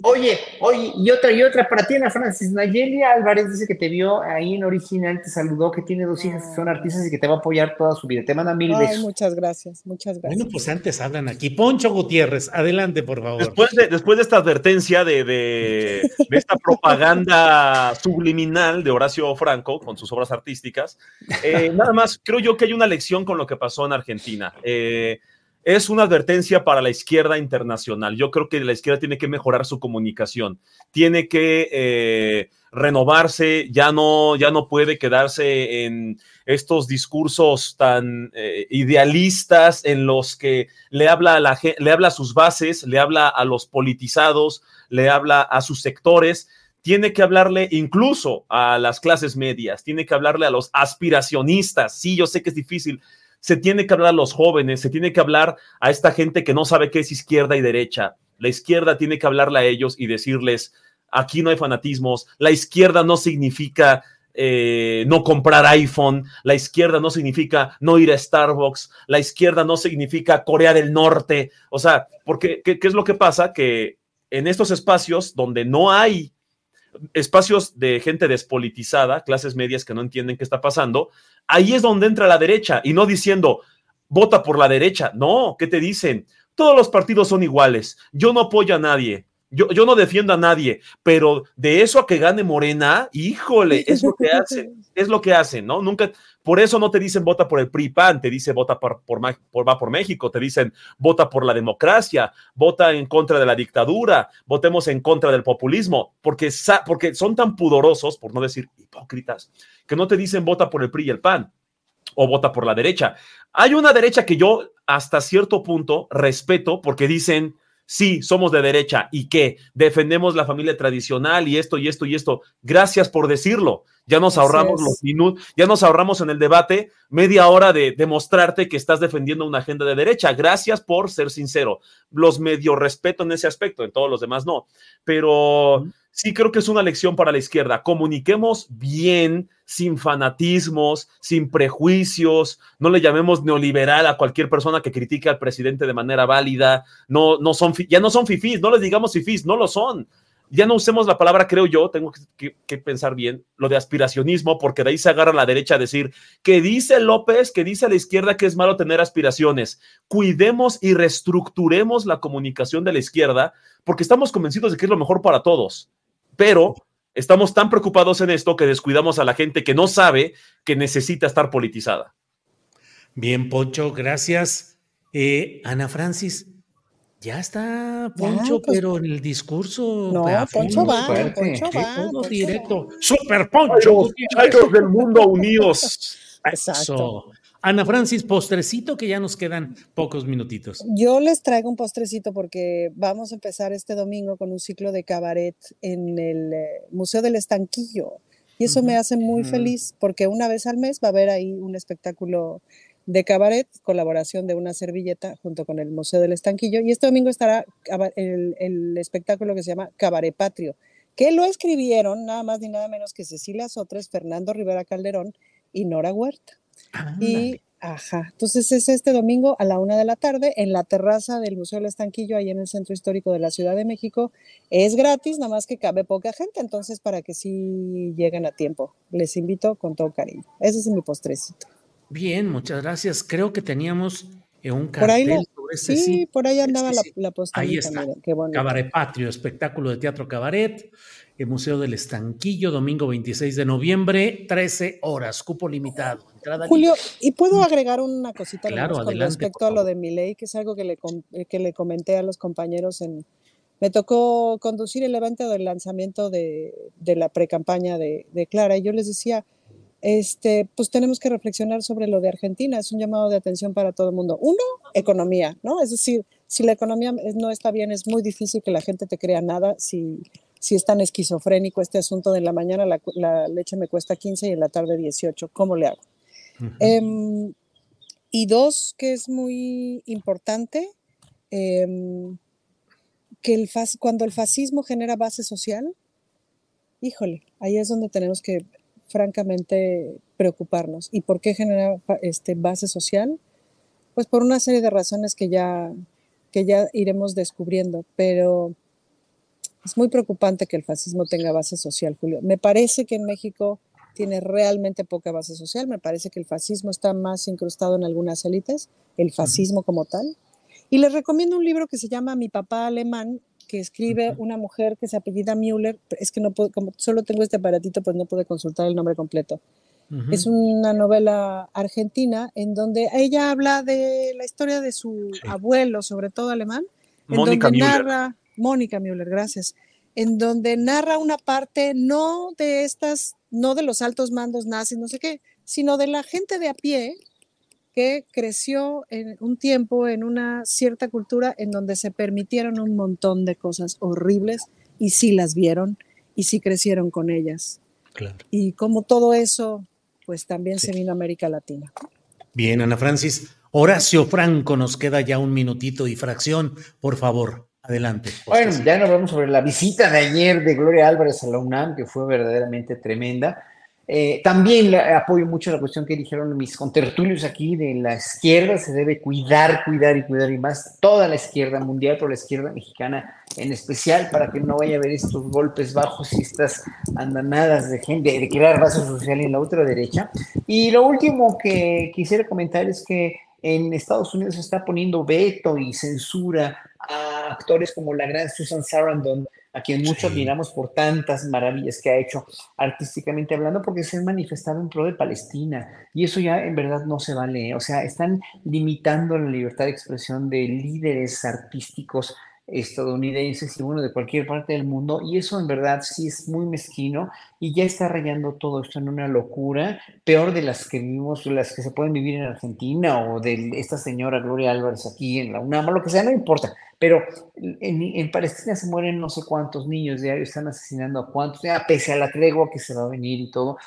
oye, oye, y otra, y otra para ti, Ana Francis. Nayeli Álvarez dice que te vio ahí en original, te saludó, que tiene dos hijas que son artistas y que te va a apoyar toda su vida. Te manda mil besos. Muchas gracias, muchas gracias. Bueno, pues antes hablan aquí. Poncho Gutiérrez, adelante, por favor. Después de, después de esta advertencia de, de, de esta propaganda subliminal de Horacio Franco con sus obras artísticas. Eh, nada más, creo yo que hay una lección con lo que pasó en Argentina. Eh, es una advertencia para la izquierda internacional. Yo creo que la izquierda tiene que mejorar su comunicación, tiene que eh, renovarse, ya no, ya no puede quedarse en estos discursos tan eh, idealistas en los que le habla, a la, le habla a sus bases, le habla a los politizados, le habla a sus sectores tiene que hablarle incluso a las clases medias, tiene que hablarle a los aspiracionistas. Sí, yo sé que es difícil. Se tiene que hablar a los jóvenes, se tiene que hablar a esta gente que no sabe qué es izquierda y derecha. La izquierda tiene que hablarle a ellos y decirles, aquí no hay fanatismos, la izquierda no significa eh, no comprar iPhone, la izquierda no significa no ir a Starbucks, la izquierda no significa Corea del Norte, o sea, porque ¿qué, qué es lo que pasa? Que en estos espacios donde no hay espacios de gente despolitizada, clases medias que no entienden qué está pasando, ahí es donde entra la derecha y no diciendo, vota por la derecha. No, ¿qué te dicen? Todos los partidos son iguales. Yo no apoyo a nadie. Yo, yo no defiendo a nadie, pero de eso a que gane Morena, híjole, es lo que hacen, es lo que hacen, ¿no? Nunca, por eso no te dicen vota por el PRI PAN, te dice vota por, por, por, va por México, te dicen vota por la democracia, vota en contra de la dictadura, votemos en contra del populismo, porque, porque son tan pudorosos, por no decir hipócritas, que no te dicen vota por el PRI y el PAN o vota por la derecha. Hay una derecha que yo hasta cierto punto respeto porque dicen sí, somos de derecha y que defendemos la familia tradicional y esto y esto y esto. Gracias por decirlo. Ya nos ahorramos los minutos, ya nos ahorramos en el debate media hora de demostrarte que estás defendiendo una agenda de derecha. Gracias por ser sincero. Los medio respeto en ese aspecto, en todos los demás no. Pero sí creo que es una lección para la izquierda. Comuniquemos bien, sin fanatismos, sin prejuicios, no le llamemos neoliberal a cualquier persona que critique al presidente de manera válida, no, no son, ya no son fifís, no les digamos fifís, no lo son. Ya no usemos la palabra, creo yo, tengo que, que, pensar bien, lo de aspiracionismo, porque de ahí se agarra la derecha a decir que dice López, que dice la izquierda que es malo tener aspiraciones. Cuidemos y reestructuremos la comunicación de la izquierda, porque estamos convencidos de que es lo mejor para todos pero estamos tan preocupados en esto que descuidamos a la gente que no sabe que necesita estar politizada. Bien, Poncho, gracias. Eh, Ana Francis, ya está Poncho, pues, pero en el discurso. No, Poncho va, Poncho va. Todo directo. Super Poncho. Chairos del mundo unidos. Exacto. Ana Francis, postrecito que ya nos quedan pocos minutitos. Yo les traigo un postrecito porque vamos a empezar este domingo con un ciclo de cabaret en el eh, Museo del Estanquillo. Y eso me hace muy feliz porque una vez al mes va a haber ahí un espectáculo de cabaret, colaboración de una servilleta junto con el Museo del Estanquillo. Y este domingo estará el, el espectáculo que se llama Cabaret Patrio, que lo escribieron nada más ni nada menos que Cecilia Sotres, Fernando Rivera Calderón y Nora Huerta. Y, ajá, entonces es este domingo a la una de la tarde en la terraza del Museo del Estanquillo, ahí en el Centro Histórico de la Ciudad de México. Es gratis, nada más que cabe poca gente, entonces para que sí lleguen a tiempo. Les invito con todo cariño. Ese es mi postrecito. Bien, muchas gracias. Creo que teníamos eh, un cartel por sí, por ahí andaba la, la Ahí está. Cabaret Patrio, espectáculo de teatro cabaret, el Museo del Estanquillo, domingo 26 de noviembre, 13 horas, cupo limitado. Julio, ¿y puedo agregar una cosita con respecto a lo de mi ley, que es algo que le, eh, que le comenté a los compañeros en... Me tocó conducir el evento del lanzamiento de, de la pre-campaña de, de Clara y yo les decía, este, pues tenemos que reflexionar sobre lo de Argentina. Es un llamado de atención para todo el mundo. Uno, economía, ¿no? Es decir, si la economía no está bien, es muy difícil que la gente te crea nada. Si, si es tan esquizofrénico este asunto de la mañana la, la leche me cuesta 15 y en la tarde 18, ¿cómo le hago? Em, y dos, que es muy importante, em, que el cuando el fascismo genera base social, híjole, ahí es donde tenemos que francamente preocuparnos. ¿Y por qué genera este, base social? Pues por una serie de razones que ya, que ya iremos descubriendo, pero es muy preocupante que el fascismo tenga base social, Julio. Me parece que en México tiene realmente poca base social. Me parece que el fascismo está más incrustado en algunas élites, el fascismo como tal. Y les recomiendo un libro que se llama Mi papá alemán, que escribe una mujer que se apellida Müller. Es que no puedo, como solo tengo este aparatito, pues no pude consultar el nombre completo. Es una novela argentina en donde ella habla de la historia de su abuelo, sobre todo alemán, en Mónica donde Müller. narra, Mónica Müller, gracias, en donde narra una parte no de estas, no de los altos mandos nazis, no sé qué, sino de la gente de a pie que creció en un tiempo en una cierta cultura en donde se permitieron un montón de cosas horribles y sí las vieron y sí crecieron con ellas. Claro. Y como todo eso, pues también se vino a América Latina. Bien, Ana Francis. Horacio Franco, nos queda ya un minutito y fracción. Por favor, adelante. Bueno, ya nos vamos sobre la visita de ayer de Gloria Álvarez a la UNAM, que fue verdaderamente tremenda. Eh, también apoyo mucho la cuestión que dijeron mis contertulios aquí de la izquierda, se debe cuidar, cuidar y cuidar y más toda la izquierda mundial, pero la izquierda mexicana en especial, para que no vaya a haber estos golpes bajos y estas andanadas de gente, de crear base social en la ultraderecha. Y lo último que quisiera comentar es que en Estados Unidos se está poniendo veto y censura a actores como la gran Susan Sarandon, a quien mucho admiramos por tantas maravillas que ha hecho artísticamente hablando, porque se han manifestado en pro de Palestina. Y eso ya en verdad no se vale. ¿eh? O sea, están limitando la libertad de expresión de líderes artísticos estadounidenses y bueno, de cualquier parte del mundo, y eso en verdad sí es muy mezquino y ya está rayando todo esto en una locura, peor de las que vivimos, las que se pueden vivir en Argentina o de esta señora Gloria Álvarez aquí en la UNAM, o lo que sea, no importa, pero en, en Palestina se mueren no sé cuántos niños diarios, están asesinando a cuántos, ya pese a la tregua que se va a venir y todo,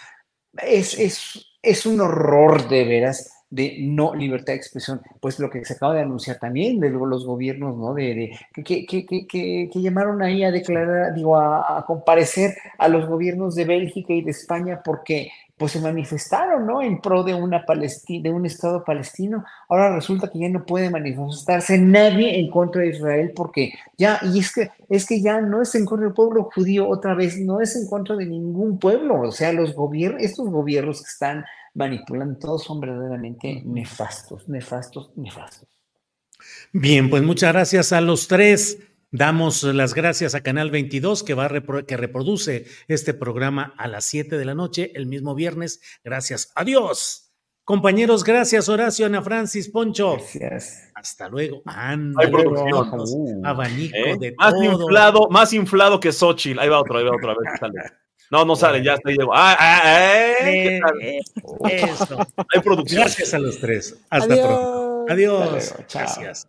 es, es, es un horror de veras de no libertad de expresión, pues lo que se acaba de anunciar también de los gobiernos, ¿no? De, de que, que, que, que, que llamaron ahí a declarar, digo, a, a, comparecer a los gobiernos de Bélgica y de España porque pues se manifestaron, ¿no? En pro de una Palestina, de un Estado palestino. Ahora resulta que ya no puede manifestarse nadie en contra de Israel porque ya, y es que, es que ya no es en contra del pueblo judío otra vez, no es en contra de ningún pueblo, o sea, los gobiernos, estos gobiernos que están manipulando, todos son verdaderamente nefastos, nefastos, nefastos. Bien, pues muchas gracias a los tres. Damos las gracias a Canal 22 que, va repro que reproduce este programa a las 7 de la noche el mismo viernes. Gracias. Adiós. Compañeros, gracias Horacio, Ana Francis, Poncho. Gracias. Hasta luego. Anda, Hay producción. Uh, abanico ¿Eh? de más todo. inflado, más inflado que Xochitl. Ahí va otro, ahí va otra vez. Sale. No, no sale, ya. Llegó. Ah, ah, ah, ¿qué Eh, tal? eh, eso. Hay producción. Gracias a los tres. Hasta Adiós. pronto. Adiós. Luego. Gracias.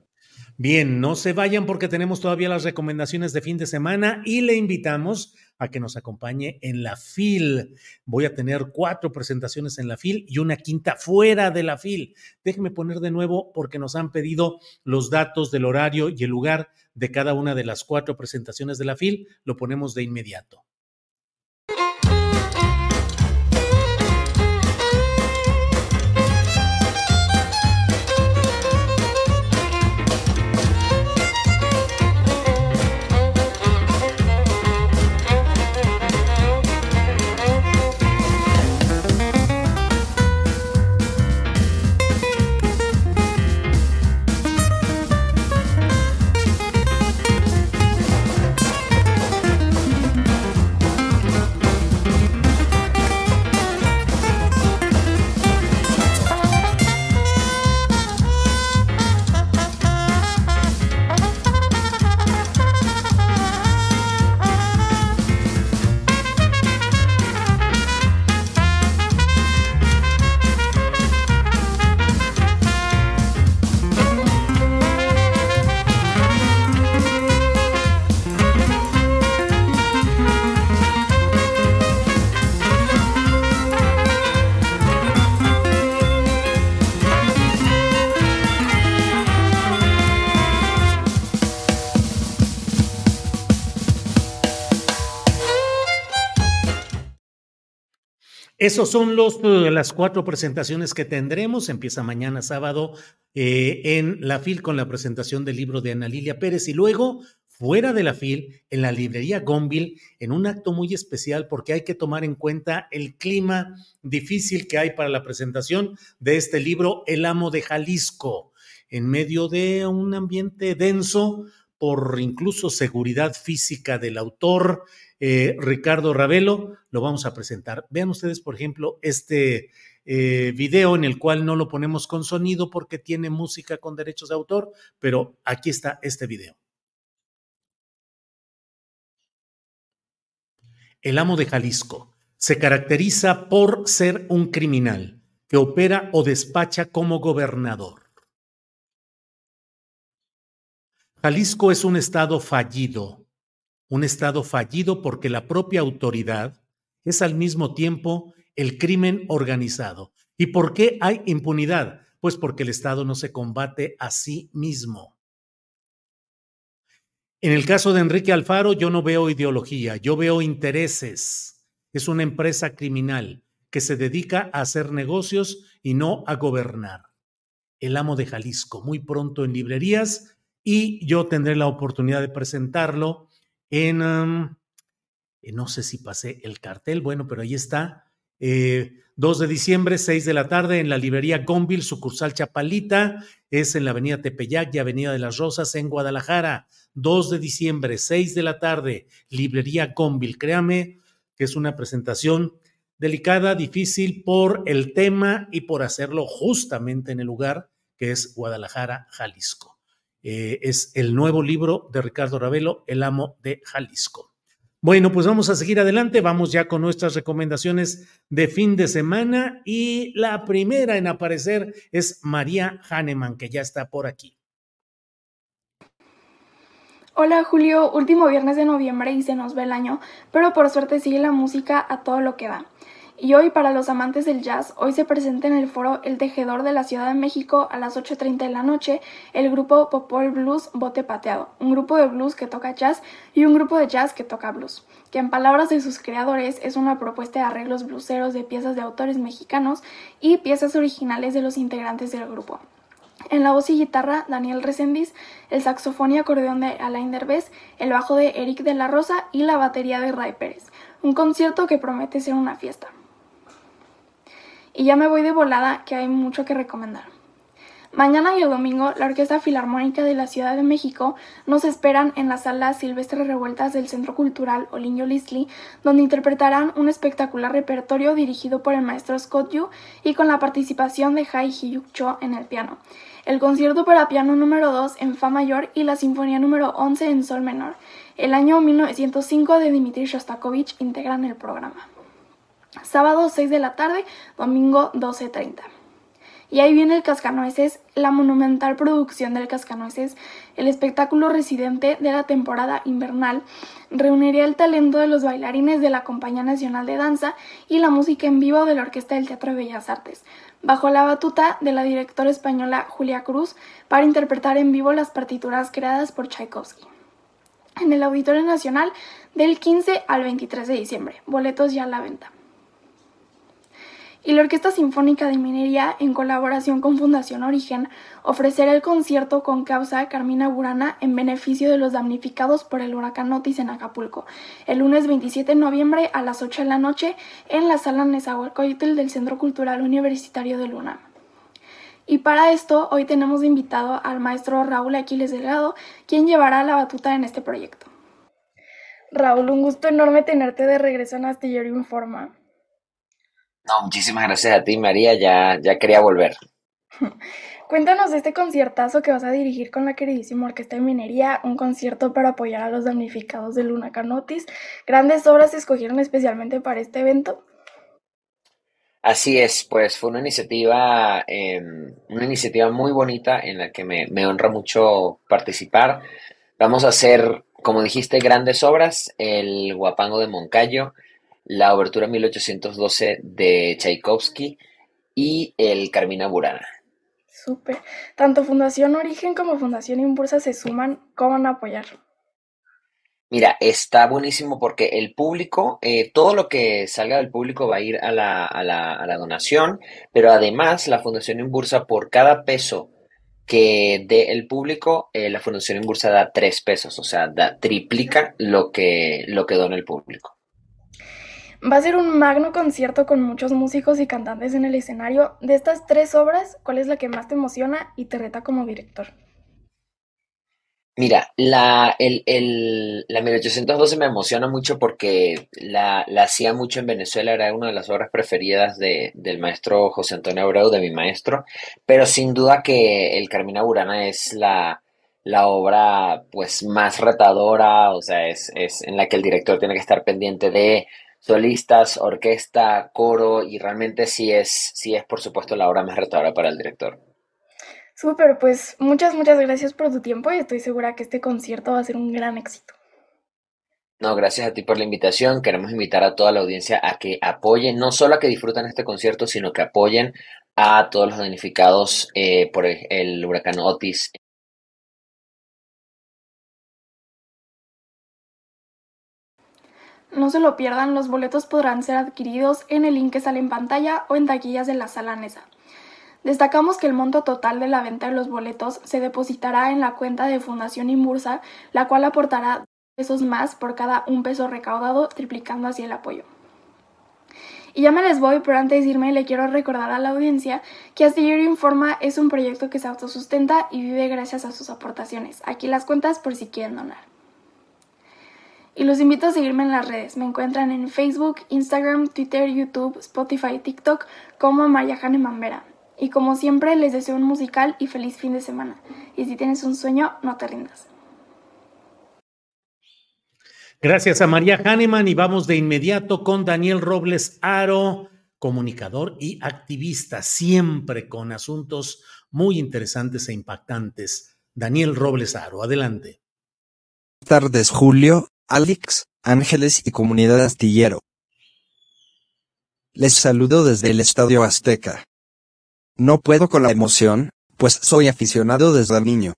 Bien, no se vayan porque tenemos todavía las recomendaciones de fin de semana y le invitamos a que nos acompañe en la FIL. Voy a tener cuatro presentaciones en la FIL y una quinta fuera de la FIL. Déjenme poner de nuevo porque nos han pedido los datos del horario y el lugar de cada una de las cuatro presentaciones de la FIL. Lo ponemos de inmediato. Esos son los, eh, las cuatro presentaciones que tendremos. Empieza mañana sábado eh, en la FIL con la presentación del libro de Ana Lilia Pérez y luego fuera de la FIL en la librería Gonville en un acto muy especial porque hay que tomar en cuenta el clima difícil que hay para la presentación de este libro El amo de Jalisco en medio de un ambiente denso por incluso seguridad física del autor, eh, Ricardo Ravelo, lo vamos a presentar. Vean ustedes, por ejemplo, este eh, video en el cual no lo ponemos con sonido porque tiene música con derechos de autor, pero aquí está este video. El amo de Jalisco se caracteriza por ser un criminal que opera o despacha como gobernador. Jalisco es un estado fallido, un estado fallido porque la propia autoridad es al mismo tiempo el crimen organizado. ¿Y por qué hay impunidad? Pues porque el Estado no se combate a sí mismo. En el caso de Enrique Alfaro, yo no veo ideología, yo veo intereses. Es una empresa criminal que se dedica a hacer negocios y no a gobernar. El amo de Jalisco, muy pronto en librerías y yo tendré la oportunidad de presentarlo en, um, no sé si pasé el cartel, bueno, pero ahí está, 2 eh, de diciembre, 6 de la tarde, en la librería Gonville, sucursal Chapalita, es en la avenida Tepeyac y avenida de las Rosas, en Guadalajara. 2 de diciembre, 6 de la tarde, librería Gonville. Créame que es una presentación delicada, difícil por el tema y por hacerlo justamente en el lugar que es Guadalajara, Jalisco. Eh, es el nuevo libro de Ricardo Ravelo, El amo de Jalisco. Bueno, pues vamos a seguir adelante. Vamos ya con nuestras recomendaciones de fin de semana y la primera en aparecer es María Hahnemann, que ya está por aquí. Hola Julio, último viernes de noviembre y se nos ve el año, pero por suerte sigue la música a todo lo que da. Y hoy, para los amantes del jazz, hoy se presenta en el foro El Tejedor de la Ciudad de México a las 8.30 de la noche el grupo Popol Blues Bote Pateado, un grupo de blues que toca jazz y un grupo de jazz que toca blues, que en palabras de sus creadores es una propuesta de arreglos bluseros de piezas de autores mexicanos y piezas originales de los integrantes del grupo. En la voz y guitarra, Daniel Resendiz, el saxofón y acordeón de Alain Derbez, el bajo de Eric de la Rosa y la batería de Ray Pérez. Un concierto que promete ser una fiesta. Y ya me voy de volada que hay mucho que recomendar. Mañana y el domingo, la Orquesta Filarmónica de la Ciudad de México nos esperan en la sala Silvestre Revueltas del Centro Cultural Olinio Lisli, donde interpretarán un espectacular repertorio dirigido por el maestro Scott Yu y con la participación de Hai Hiyuk Cho en el piano, el concierto para piano número 2 en Fa mayor y la sinfonía número 11 en Sol menor. El año 1905 de Dmitri Shostakovich integran el programa sábado 6 de la tarde, domingo 12.30. Y ahí viene el Cascanueces, la monumental producción del Cascanueces, el espectáculo residente de la temporada invernal, reuniría el talento de los bailarines de la Compañía Nacional de Danza y la música en vivo de la Orquesta del Teatro de Bellas Artes, bajo la batuta de la directora española Julia Cruz, para interpretar en vivo las partituras creadas por Tchaikovsky. En el Auditorio Nacional del 15 al 23 de diciembre, boletos ya a la venta y la Orquesta Sinfónica de Minería, en colaboración con Fundación Origen, ofrecerá el concierto con causa Carmina Burana en beneficio de los damnificados por el huracán Otis en Acapulco, el lunes 27 de noviembre a las 8 de la noche en la sala Nezahualcóyotl del Centro Cultural Universitario de Luna. Y para esto, hoy tenemos invitado al maestro Raúl Aquiles Delgado, quien llevará la batuta en este proyecto. Raúl, un gusto enorme tenerte de regreso en Astillero Informa. No, muchísimas gracias a ti, María. Ya, ya quería volver. Cuéntanos de este conciertazo que vas a dirigir con la queridísima Orquesta de Minería, un concierto para apoyar a los damnificados de Luna Canotis. Grandes obras se escogieron especialmente para este evento. Así es, pues fue una iniciativa, em, una iniciativa muy bonita en la que me, me honra mucho participar. Vamos a hacer, como dijiste, grandes obras, el Guapango de Moncayo, la Obertura 1812 de Tchaikovsky y el Carmina Burana. Súper. Tanto Fundación Origen como Fundación Impulsa se suman. ¿Cómo van a apoyar? Mira, está buenísimo porque el público, eh, todo lo que salga del público va a ir a la, a la, a la donación, pero además la Fundación Impulsa por cada peso que dé el público, eh, la Fundación Impulsa da tres pesos, o sea, da, triplica lo que, lo que dona el público. Va a ser un magno concierto con muchos músicos y cantantes en el escenario. De estas tres obras, ¿cuál es la que más te emociona y te reta como director? Mira, la, el, el, la 1812 me emociona mucho porque la, la hacía mucho en Venezuela, era una de las obras preferidas de, del maestro José Antonio Abreu, de mi maestro, pero sin duda que el Carmina Burana es la, la obra pues más retadora, o sea, es, es en la que el director tiene que estar pendiente de solistas, orquesta, coro, y realmente sí es, sí es por supuesto la obra más retadora para el director. Súper, pues muchas, muchas gracias por tu tiempo y estoy segura que este concierto va a ser un gran éxito. No, gracias a ti por la invitación. Queremos invitar a toda la audiencia a que apoyen, no solo a que disfruten este concierto, sino que apoyen a todos los damnificados eh, por el, el huracán Otis No se lo pierdan, los boletos podrán ser adquiridos en el link que sale en pantalla o en taquillas de la sala Nesa. Destacamos que el monto total de la venta de los boletos se depositará en la cuenta de Fundación Imbursa, la cual aportará pesos más por cada un peso recaudado, triplicando así el apoyo. Y ya me les voy, pero antes de irme le quiero recordar a la audiencia que Astillero Informa es un proyecto que se autosustenta y vive gracias a sus aportaciones. Aquí las cuentas por si quieren donar. Y los invito a seguirme en las redes. Me encuentran en Facebook, Instagram, Twitter, YouTube, Spotify, TikTok como María Jane Mambera. Y como siempre, les deseo un musical y feliz fin de semana. Y si tienes un sueño, no te rindas. Gracias a María Hahnemann y vamos de inmediato con Daniel Robles Aro, comunicador y activista, siempre con asuntos muy interesantes e impactantes. Daniel Robles Aro, adelante. Buenas tardes, Julio, Alex, Ángeles y comunidad astillero. Les saludo desde el Estadio Azteca. No puedo con la emoción, pues soy aficionado desde niño.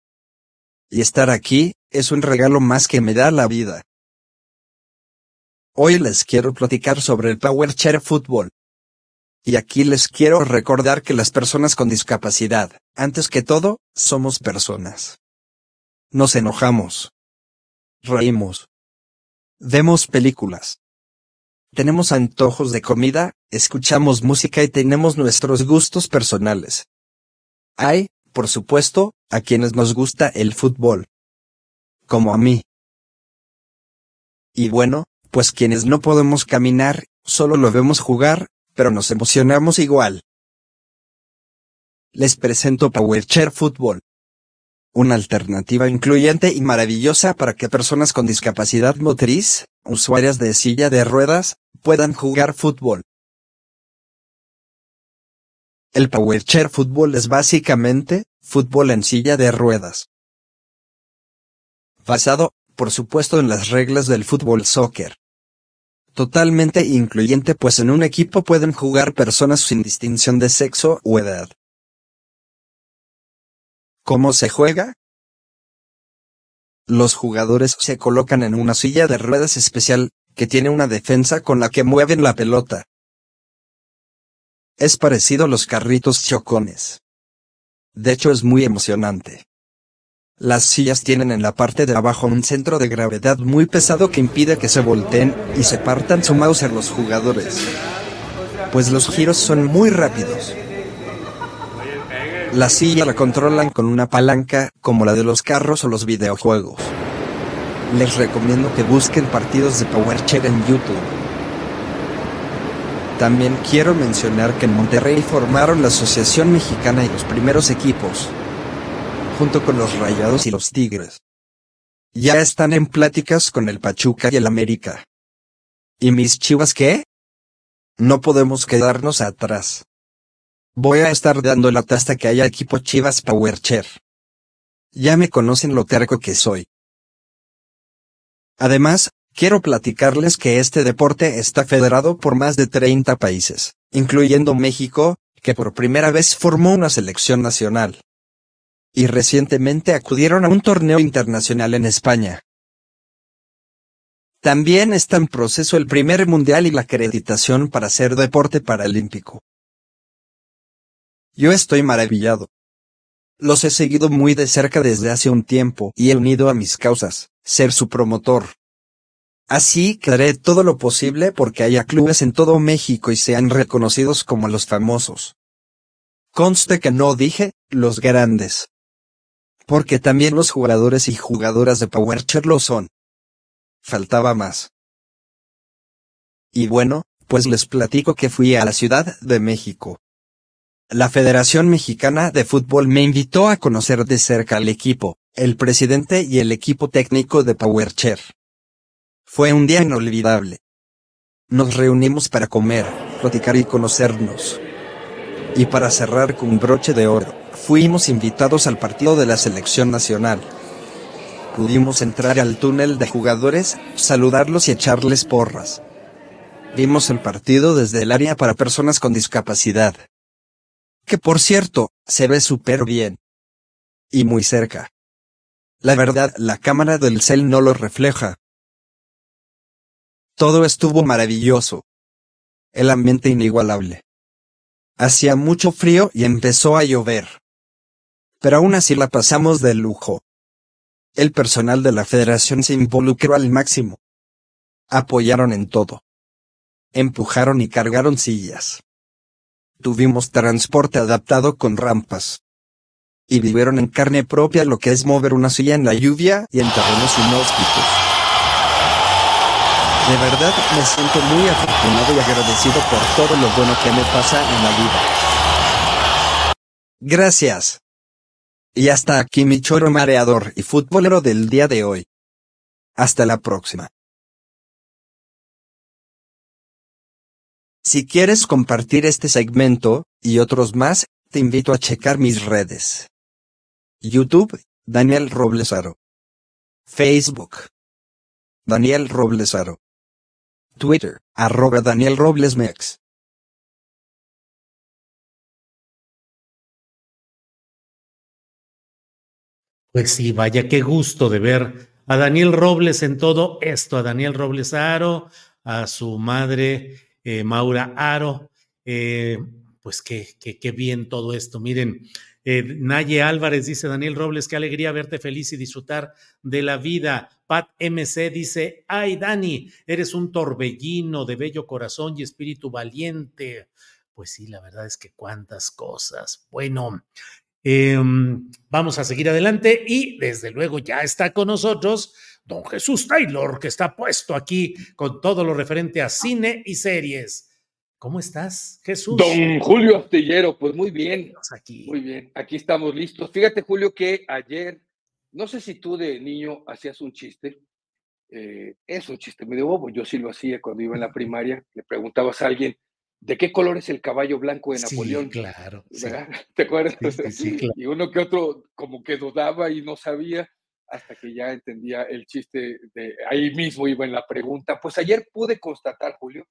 Y estar aquí, es un regalo más que me da la vida. Hoy les quiero platicar sobre el Power Chair Fútbol. Y aquí les quiero recordar que las personas con discapacidad, antes que todo, somos personas. Nos enojamos. Reímos. Vemos películas. Tenemos antojos de comida, escuchamos música y tenemos nuestros gustos personales. Hay, por supuesto, a quienes nos gusta el fútbol. Como a mí. Y bueno, pues quienes no podemos caminar, solo lo vemos jugar, pero nos emocionamos igual. Les presento Power Chair Fútbol. Una alternativa incluyente y maravillosa para que personas con discapacidad motriz, usuarias de silla de ruedas, puedan jugar fútbol. El Power Chair Fútbol es básicamente, fútbol en silla de ruedas. Basado, por supuesto, en las reglas del fútbol soccer. Totalmente incluyente pues en un equipo pueden jugar personas sin distinción de sexo o edad. ¿Cómo se juega? Los jugadores se colocan en una silla de ruedas especial, que tiene una defensa con la que mueven la pelota. Es parecido a los carritos chocones. De hecho es muy emocionante. Las sillas tienen en la parte de abajo un centro de gravedad muy pesado que impide que se volteen y se partan su mouse los jugadores. Pues los giros son muy rápidos. La silla la controlan con una palanca, como la de los carros o los videojuegos. Les recomiendo que busquen partidos de PowerChair en YouTube. También quiero mencionar que en Monterrey formaron la Asociación Mexicana y los primeros equipos, junto con los Rayados y los Tigres. Ya están en pláticas con el Pachuca y el América. ¿Y mis chivas qué? No podemos quedarnos atrás. Voy a estar dando la hasta que haya equipo Chivas Powerchair. Ya me conocen lo terco que soy. Además, quiero platicarles que este deporte está federado por más de 30 países, incluyendo México, que por primera vez formó una selección nacional. Y recientemente acudieron a un torneo internacional en España. También está en proceso el primer mundial y la acreditación para ser deporte paralímpico. Yo estoy maravillado. Los he seguido muy de cerca desde hace un tiempo y he unido a mis causas, ser su promotor. Así que haré todo lo posible porque haya clubes en todo México y sean reconocidos como los famosos. Conste que no dije, los grandes. Porque también los jugadores y jugadoras de PowerChair lo son. Faltaba más. Y bueno, pues les platico que fui a la Ciudad de México. La Federación Mexicana de Fútbol me invitó a conocer de cerca al equipo, el presidente y el equipo técnico de PowerChair. Fue un día inolvidable. Nos reunimos para comer, platicar y conocernos. Y para cerrar con broche de oro, fuimos invitados al partido de la selección nacional. Pudimos entrar al túnel de jugadores, saludarlos y echarles porras. Vimos el partido desde el área para personas con discapacidad. Que por cierto, se ve súper bien. Y muy cerca. La verdad, la cámara del cel no lo refleja. Todo estuvo maravilloso. El ambiente inigualable. Hacía mucho frío y empezó a llover. Pero aún así la pasamos de lujo. El personal de la federación se involucró al máximo. Apoyaron en todo. Empujaron y cargaron sillas. Tuvimos transporte adaptado con rampas. Y vivieron en carne propia lo que es mover una silla en la lluvia y en terrenos inhóspitos. De verdad me siento muy afortunado y agradecido por todo lo bueno que me pasa en la vida. Gracias. Y hasta aquí mi choro mareador y futbolero del día de hoy. Hasta la próxima. Si quieres compartir este segmento, y otros más, te invito a checar mis redes. YouTube, Daniel Roblesaro. Facebook. Daniel Roblesaro. Twitter, arroba Daniel Roblesmex. Pues sí, vaya qué gusto de ver a Daniel Robles en todo esto, a Daniel Robles Aro, a su madre eh, Maura Aro, eh, pues qué, qué, qué, bien todo esto. Miren, eh, Naye Álvarez dice, Daniel Robles, qué alegría verte feliz y disfrutar de la vida. Pat MC dice, ay Dani, eres un torbellino de bello corazón y espíritu valiente. Pues sí, la verdad es que cuántas cosas. Bueno, eh, vamos a seguir adelante y desde luego ya está con nosotros don Jesús Taylor, que está puesto aquí con todo lo referente a cine y series. ¿Cómo estás, Jesús? Don Julio Astillero, pues muy bien. Aquí. Muy bien, aquí estamos listos. Fíjate, Julio, que ayer, no sé si tú de niño hacías un chiste. Eh, es un chiste medio bobo. Yo sí lo hacía cuando iba en la primaria. Le preguntabas a alguien, ¿de qué color es el caballo blanco de Napoleón? Sí, claro. ¿Te acuerdas? Sí, sí, claro. Y uno que otro como que dudaba y no sabía hasta que ya entendía el chiste de ahí mismo iba en la pregunta. Pues ayer pude constatar, Julio,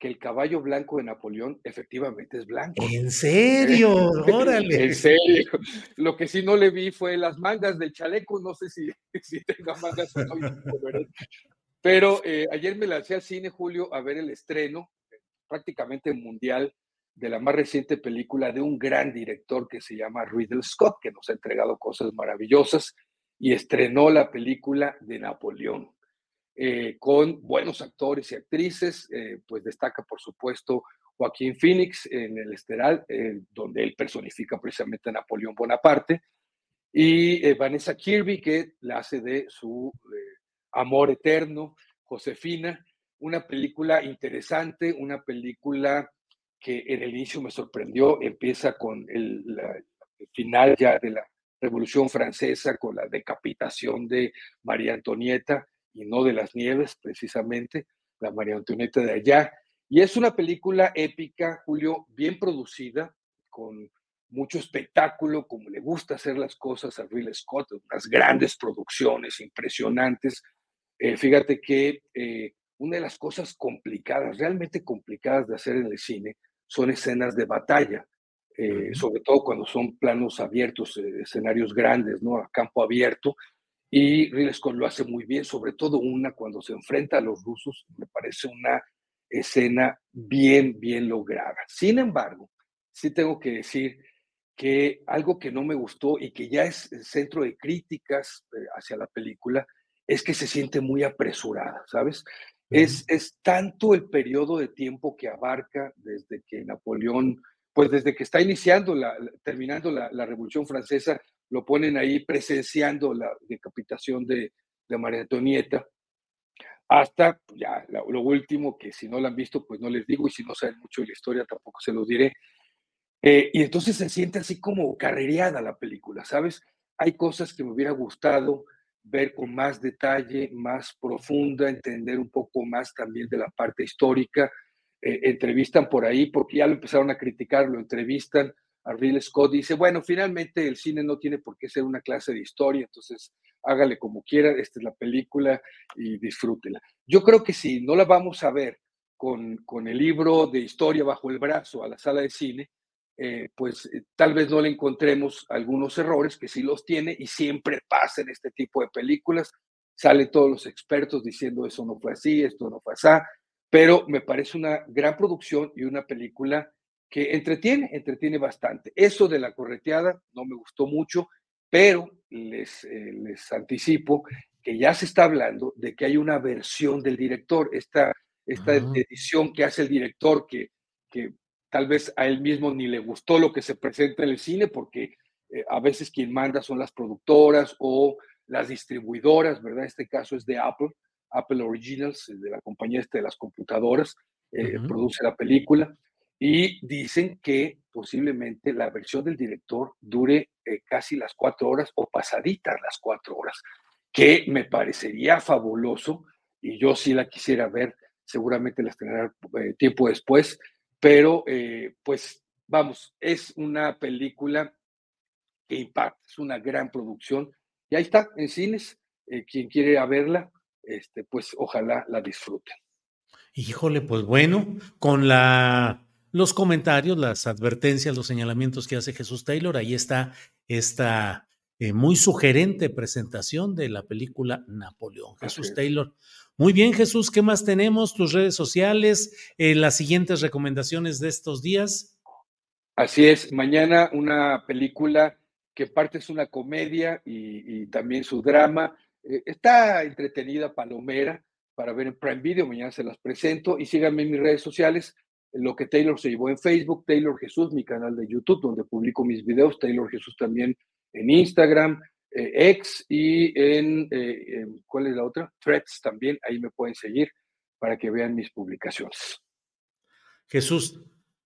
que el caballo blanco de Napoleón efectivamente es blanco. ¿En serio? Órale. en serio. Lo que sí no le vi fue las mangas del chaleco, no sé si, si tenga mangas o no, pero eh, ayer me lancé al cine, Julio, a ver el estreno prácticamente mundial de la más reciente película de un gran director que se llama Ridley Scott, que nos ha entregado cosas maravillosas y estrenó la película de Napoleón. Eh, con buenos actores y actrices, eh, pues destaca por supuesto Joaquín Phoenix en el esteral, eh, donde él personifica precisamente a Napoleón Bonaparte, y Vanessa Kirby, que la hace de su amor eterno, Josefina, una película interesante, una película que en el inicio me sorprendió, empieza con el, final ya de la Revolución Francesa, con la decapitación de María Antonieta, y no de las nieves, precisamente, la María Antonieta de allá. Y es una película épica, Julio, bien producida, con mucho espectáculo, como le gusta hacer las cosas a Ridley Scott, unas grandes producciones impresionantes. Eh, fíjate que eh, una de las cosas complicadas, realmente complicadas de hacer en el cine, son escenas de batalla, eh, sobre todo cuando son planos abiertos, eh, escenarios grandes, ¿no? A campo abierto, y Ridley Scott lo hace muy bien, sobre todo una cuando se enfrenta a los rusos, me parece una escena bien, bien lograda. Sin embargo, sí tengo que decir que algo que no me gustó y que ya es el centro de críticas eh, hacia la película es que se siente muy apresurada, ¿sabes? Es, es tanto el periodo de tiempo que abarca desde que Napoleón, pues desde que está iniciando, la, terminando la, la Revolución Francesa, lo ponen ahí presenciando la decapitación de, de María Antonieta, hasta pues, ya lo, último, que si no lo han visto, pues no les digo, y si no saben mucho de la historia, tampoco se los diré. Eh, y entonces se siente así como carrereada la película, ¿sabes? Hay cosas que me hubiera gustado ver con más detalle, más profunda, entender un poco más también de la parte histórica. Eh, entrevistan por ahí, porque ya lo empezaron a criticar, lo entrevistan a Real Scott, dice, bueno, finalmente el cine no tiene por qué ser una clase de historia, entonces hágale como quiera, esta es la película y disfrútela. Yo creo que si no la vamos a ver con, con el libro de historia bajo el brazo a la sala de cine, eh, pues eh, tal vez no le encontremos algunos errores que sí los tiene y siempre pasa en este tipo de películas. Salen todos los expertos diciendo eso no fue así, esto no fue así, pero me parece una gran producción y una película que entretiene, entretiene bastante. Eso de la correteada no me gustó mucho, pero les, eh, les anticipo que ya se está hablando de que hay una versión del director, esta, esta ah. edición que hace el director que, que tal vez a él mismo ni le gustó lo que se presenta en el cine, porque eh, a veces quien manda son las productoras o las distribuidoras, ¿verdad? Este caso es de Apple, Apple Originals, de la compañía este de las computadoras, eh, produce la película, y dicen que posiblemente la versión del director dure eh, casi las cuatro horas o pasaditas las cuatro horas, que me parecería fabuloso, y yo sí la quisiera ver, seguramente la estrenará tiempo después, pero eh, pues vamos, es una película que impacta, es una gran producción y ahí está en cines, eh, quien quiere verla, este, pues ojalá la disfrute. Híjole, pues bueno, con la, los comentarios, las advertencias, los señalamientos que hace Jesús Taylor, ahí está esta eh, muy sugerente presentación de la película Napoleón. Jesús Taylor, muy bien, Jesús, ¿qué más tenemos? Tus redes sociales, eh, las siguientes recomendaciones de estos días. Así es, mañana una película que parte es una comedia y, también su drama. Eh, está entretenida, palomera, para ver en Prime Video, mañana se las presento y síganme en mis redes sociales, lo que Taylor se llevó en Facebook, Taylor Jesús, mi canal de YouTube, donde publico mis videos, Taylor Jesús también en Instagram, eh, X y en, eh, ¿cuál es la otra? Threads también, ahí me pueden seguir para que vean mis publicaciones. Jesús,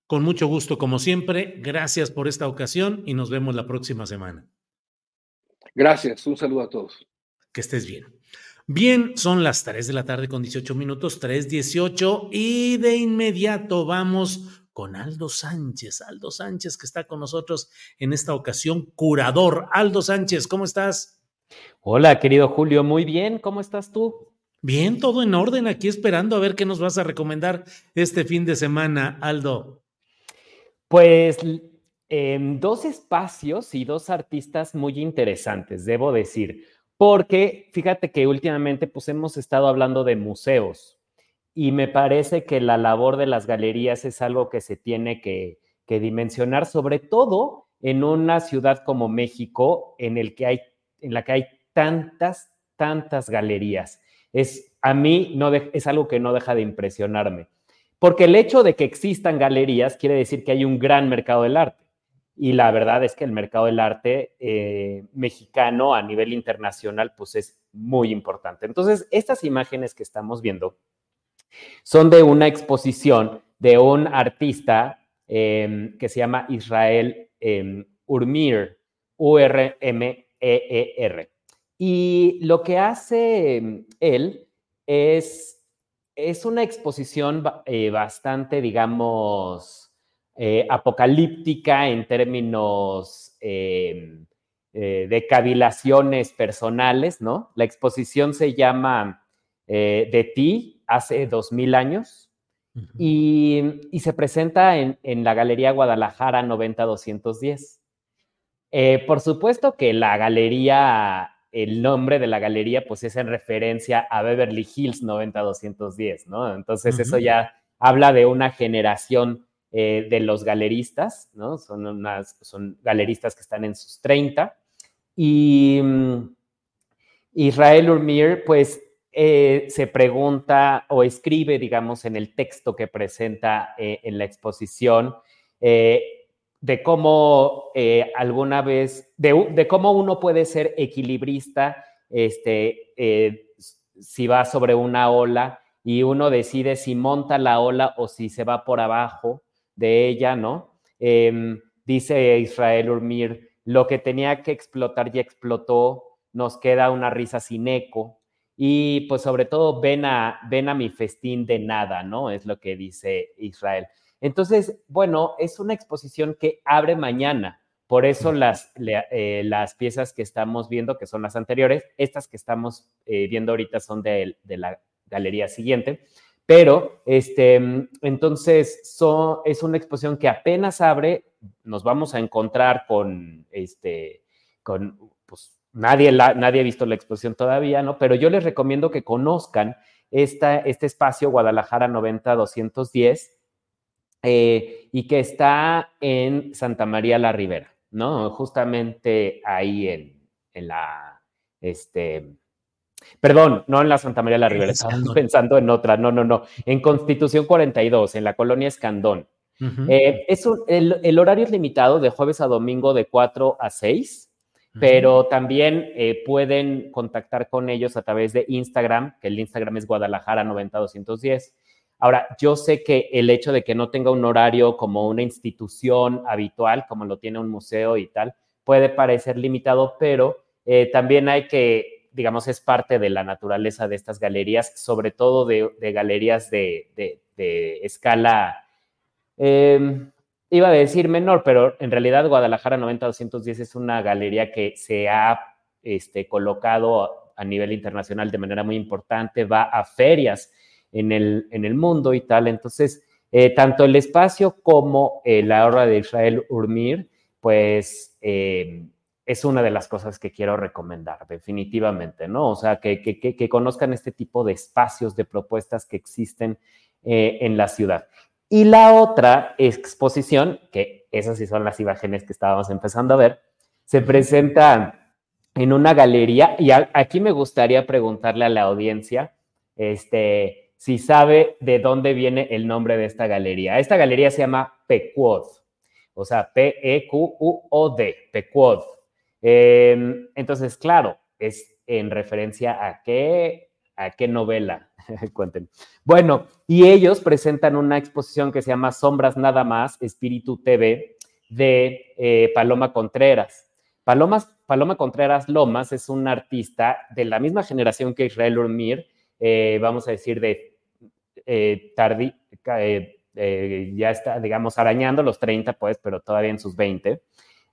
con mucho gusto como siempre, gracias por esta ocasión y nos vemos la próxima semana. Gracias, un saludo a todos. Que estés bien. Bien, son las 3 de la tarde con 18 minutos, 3.18 y de inmediato vamos con Aldo Sánchez. Aldo Sánchez que está con nosotros en esta ocasión, curador. Aldo Sánchez, ¿cómo estás? Hola, querido Julio, muy bien, ¿cómo estás tú? Bien, todo en orden, aquí esperando a ver qué nos vas a recomendar este fin de semana, Aldo. Pues em, dos espacios y dos artistas muy interesantes, debo decir, porque fíjate que últimamente pues hemos estado hablando de museos, y me parece que la labor de las galerías es algo que se tiene que, dimensionar, sobre todo en una ciudad como México, en, el que hay, en la que hay tantas, tantas galerías. Es, a mí no es algo que no deja de impresionarme, porque el hecho de que existan galerías quiere decir que hay un gran mercado del arte. Y la verdad es que el mercado del arte eh, mexicano a nivel internacional, pues es muy importante. Entonces, estas imágenes que estamos viendo son de una exposición de un artista em, que se llama Israel em, Urmir, U-R-M-E-E-R. E y lo que hace em, él es, es una exposición eh, bastante, digamos, eh, apocalíptica en términos eh, de cavilaciones personales, ¿no? La exposición se llama De ti, hace dos mil años y, se presenta en, la Galería Guadalajara 90-210. Eh, por supuesto que la galería, el nombre de la galería, pues es en referencia a Beverly Hills 90-210, ¿no? Entonces eso ya habla de una generación eh, de los galeristas, ¿no? Son, unas, son galeristas que están en sus 30. Y mm, Israel Urmir, pues eh, se pregunta o escribe, digamos, en el texto que presenta eh, en la exposición, de cómo alguna vez, de, de, cómo uno puede ser equilibrista, este, si va sobre una ola y uno decide si monta la ola o si se va por abajo de ella, ¿no? Em, dice Israel Urmir, lo que tenía que explotar ya explotó, nos queda una risa sin eco y pues sobre todo ven a, ven a mi festín de nada, ¿no? Es lo que dice Israel. Entonces, bueno, es una exposición que abre mañana. Por eso las, eh, las piezas que estamos viendo, que son las anteriores, estas que estamos eh, viendo ahorita son de, la galería siguiente. Pero, este, entonces, es una exposición que apenas abre, nos vamos a encontrar con, este, con, pues, nadie, nadie ha visto la exposición todavía, ¿no? Pero yo les recomiendo que conozcan esta, este espacio Guadalajara 90-210, eh, y que está en Santa María la Ribera, ¿no? Justamente ahí en, en la, este, perdón, no en la Santa María la Ribera, estaba pensando. en otra, no, no, no, en Constitución 42, en la colonia Escandón. Eh, es el, horario es limitado de jueves a domingo de 4 a 6, pero también eh, pueden contactar con ellos a través de Instagram, que el Instagram es Guadalajara 90210 Ahora, yo sé que el hecho de que no tenga un horario como una institución habitual, como lo tiene un museo y tal, puede parecer limitado, pero eh, también hay que, digamos, es parte de la naturaleza de estas galerías, sobre todo de, galerías de, escala, em, iba a decir menor, pero en realidad Guadalajara 90-210 es una galería que se ha este, colocado a nivel internacional de manera muy importante, va a ferias en el, en el mundo y tal. Entonces, eh, tanto el espacio como la obra de Israel Urmir, pues eh, es una de las cosas que quiero recomendar, definitivamente, ¿no? O sea, que, que, que conozcan este tipo de espacios, de propuestas que existen en la ciudad. Y la otra exposición, que esas sí son las imágenes que estábamos empezando a ver, se presenta en una galería y aquí me gustaría preguntarle a la audiencia, este, si sabe de dónde viene el nombre de esta galería. Esta galería se llama Pequod, o sea, P-E-Q-U-O-D, Pequod. Em, entonces, claro, es en referencia a qué, a qué novela. Cuenten. Bueno, y ellos presentan una exposición que se llama Sombras Nada Más, Espíritu TV, de eh, Paloma Contreras. Paloma Contreras Lomas es un artista de la misma generación que Israel Urmir, eh, vamos a decir, de eh, eh, ya está, digamos, arañando los 30, pues, pero todavía en sus 20.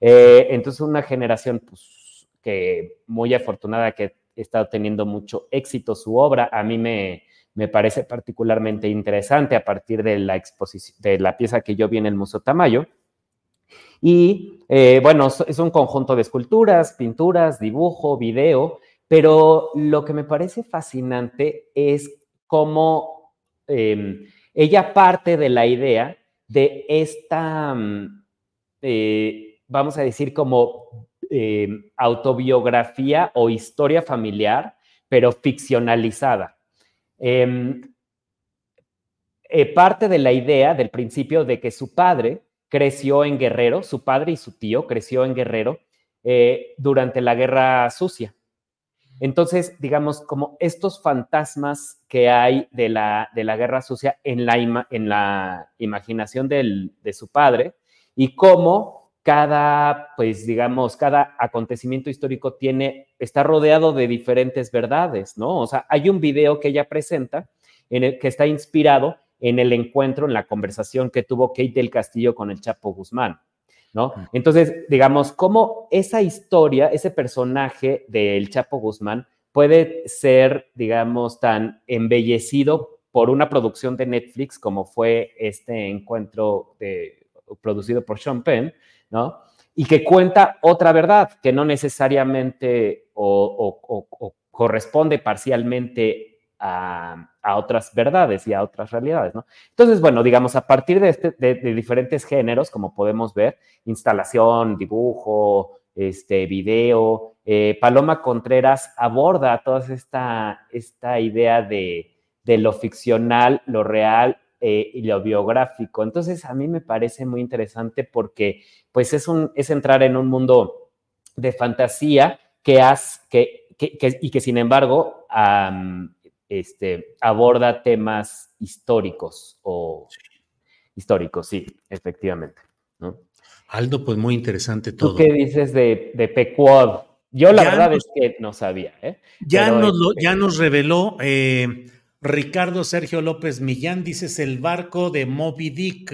Entonces, una generación, pues, que muy afortunada que ha estado teniendo mucho éxito su obra. A mí me, me parece particularmente interesante a partir de la exposición, de la pieza que yo vi en el Museo Tamayo. Y bueno, es un conjunto de esculturas, pinturas, dibujo, video, pero lo que me parece fascinante es cómo em, ella parte de la idea de esta, mm, eh, vamos a decir, como em, autobiografía o historia familiar, pero ficcionalizada. Em, eh, parte de la idea del principio de que su padre creció en Guerrero, su padre y su tío creció en Guerrero eh, durante la Guerra Sucia. Entonces, digamos, como estos fantasmas que hay de la, de la guerra sucia en la, en la imaginación de su padre y cómo cada, pues digamos, cada acontecimiento histórico tiene, está rodeado de diferentes verdades, ¿no? O sea, hay un video que ella presenta en el que está inspirado en el encuentro, en la conversación que tuvo Kate del Castillo con el Chapo Guzmán. ¿no? Entonces, digamos, cómo esa historia, ese personaje del Chapo Guzmán puede ser, digamos, tan embellecido por una producción de Netflix como fue este encuentro producido por Sean Penn, ¿no? Y que cuenta otra verdad que no necesariamente o corresponde parcialmente a, otras verdades y a otras realidades, ¿no? Entonces, bueno, digamos, a partir de, este, de, diferentes géneros, como podemos ver, instalación, dibujo, este, video, eh, Paloma Contreras aborda toda esta, esta idea de, de lo ficcional, lo real eh, y lo biográfico. Entonces, a mí me parece muy interesante porque, pues, es, un, es entrar en un mundo de fantasía que, has, que, que, y que, sin embargo, este, aborda temas históricos o históricos, sí, efectivamente. ¿no? Aldo, pues muy interesante todo. ¿Tú qué dices de, de Pequod? Yo la verdad es que no sabía. ¿eh? Ya, nos, ya nos reveló eh, Ricardo Sergio López Millán, dices el barco de Moby Dick.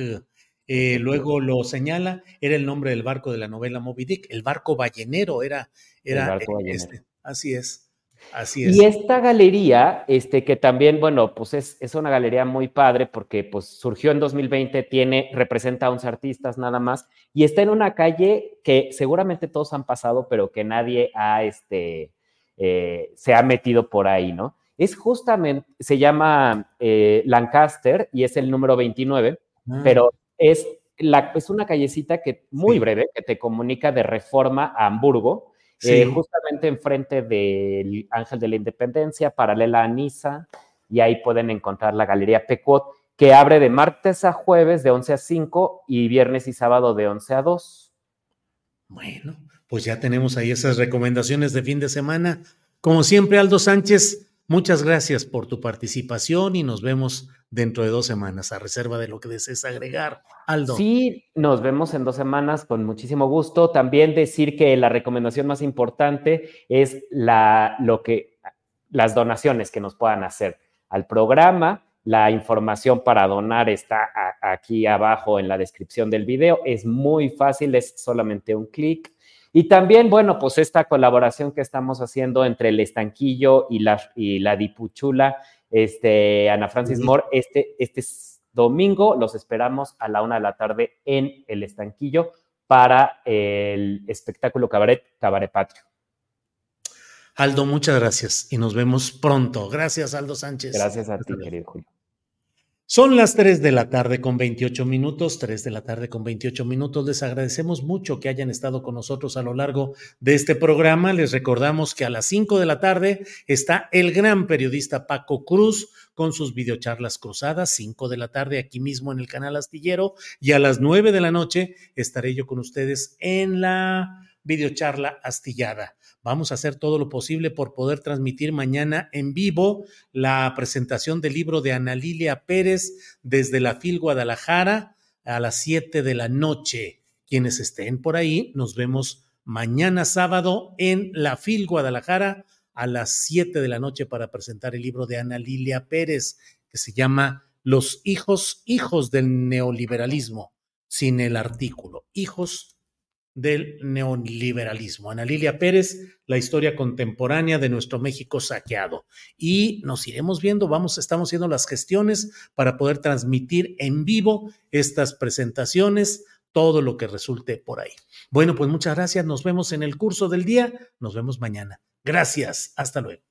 Eh, luego lo señala, era el nombre del barco de la novela Moby Dick, el barco ballenero era, era el barco ballenero. Este, así es. Así es. Y esta galería, este, que también, bueno, pues es, es, una galería muy padre porque pues surgió en 2020, tiene, representa a 11 artistas nada más, y está en una calle que seguramente todos han pasado, pero que nadie ha, este, eh, se ha metido por ahí, ¿no? Es justamente, se llama eh, Lancaster y es el número 29, ah. pero es, la, es una callecita que, muy sí. breve que te comunica de Reforma a Hamburgo, Sí. Eh, justamente enfrente del Ángel de la Independencia, paralela a Niza, y ahí pueden encontrar la Galería Pecuot, que abre de martes a jueves de 11 a 5 y viernes y sábado de 11 a 2. Bueno, pues ya tenemos ahí esas recomendaciones de fin de semana. Como siempre, Aldo Sánchez, muchas gracias por tu participación y nos vemos dentro de dos semanas, a reserva de lo que desees agregar. Aldo. Sí, nos vemos en dos semanas con muchísimo gusto. También decir que la recomendación más importante es la, lo que, las donaciones que nos puedan hacer al programa. La información para donar está aquí abajo en la descripción del video. Es muy fácil, es solamente un clic. Y también, bueno, pues esta colaboración que estamos haciendo entre el estanquillo y la, y la dipuchula este, Ana Francis Moore, este, este domingo los esperamos a la una de la tarde en el estanquillo para el espectáculo Cabaret, Cabaret Patrio. Aldo, muchas gracias y nos vemos pronto. Gracias, Aldo Sánchez. Gracias a ti, querido Julio. Son las 3 de la tarde con 28 minutos, 3 de la tarde con 28 minutos. Les agradecemos mucho que hayan estado con nosotros a lo largo de este programa. Les recordamos que a las 5 de la tarde está el gran periodista Paco Cruz con sus videocharlas cruzadas, 5 de la tarde aquí mismo en el canal Astillero y a las 9 de la noche estaré yo con ustedes en la videocharla astillada. Vamos a hacer todo lo posible por poder transmitir mañana en vivo la presentación del libro de Ana Lilia Pérez desde la FIL Guadalajara a las 7 de la noche. Quienes estén por ahí, nos vemos mañana sábado en la FIL Guadalajara a las 7 de la noche para presentar el libro de Ana Lilia Pérez que se llama Los hijos, hijos del neoliberalismo, sin el artículo, hijos del neoliberalismo. Ana Lilia Pérez, la historia contemporánea de nuestro México saqueado. Y nos iremos viendo, vamos, estamos haciendo las gestiones para poder transmitir en vivo estas presentaciones, todo lo que resulte por ahí. Bueno, pues muchas gracias, nos vemos en el curso del día, nos vemos mañana. Gracias, hasta luego.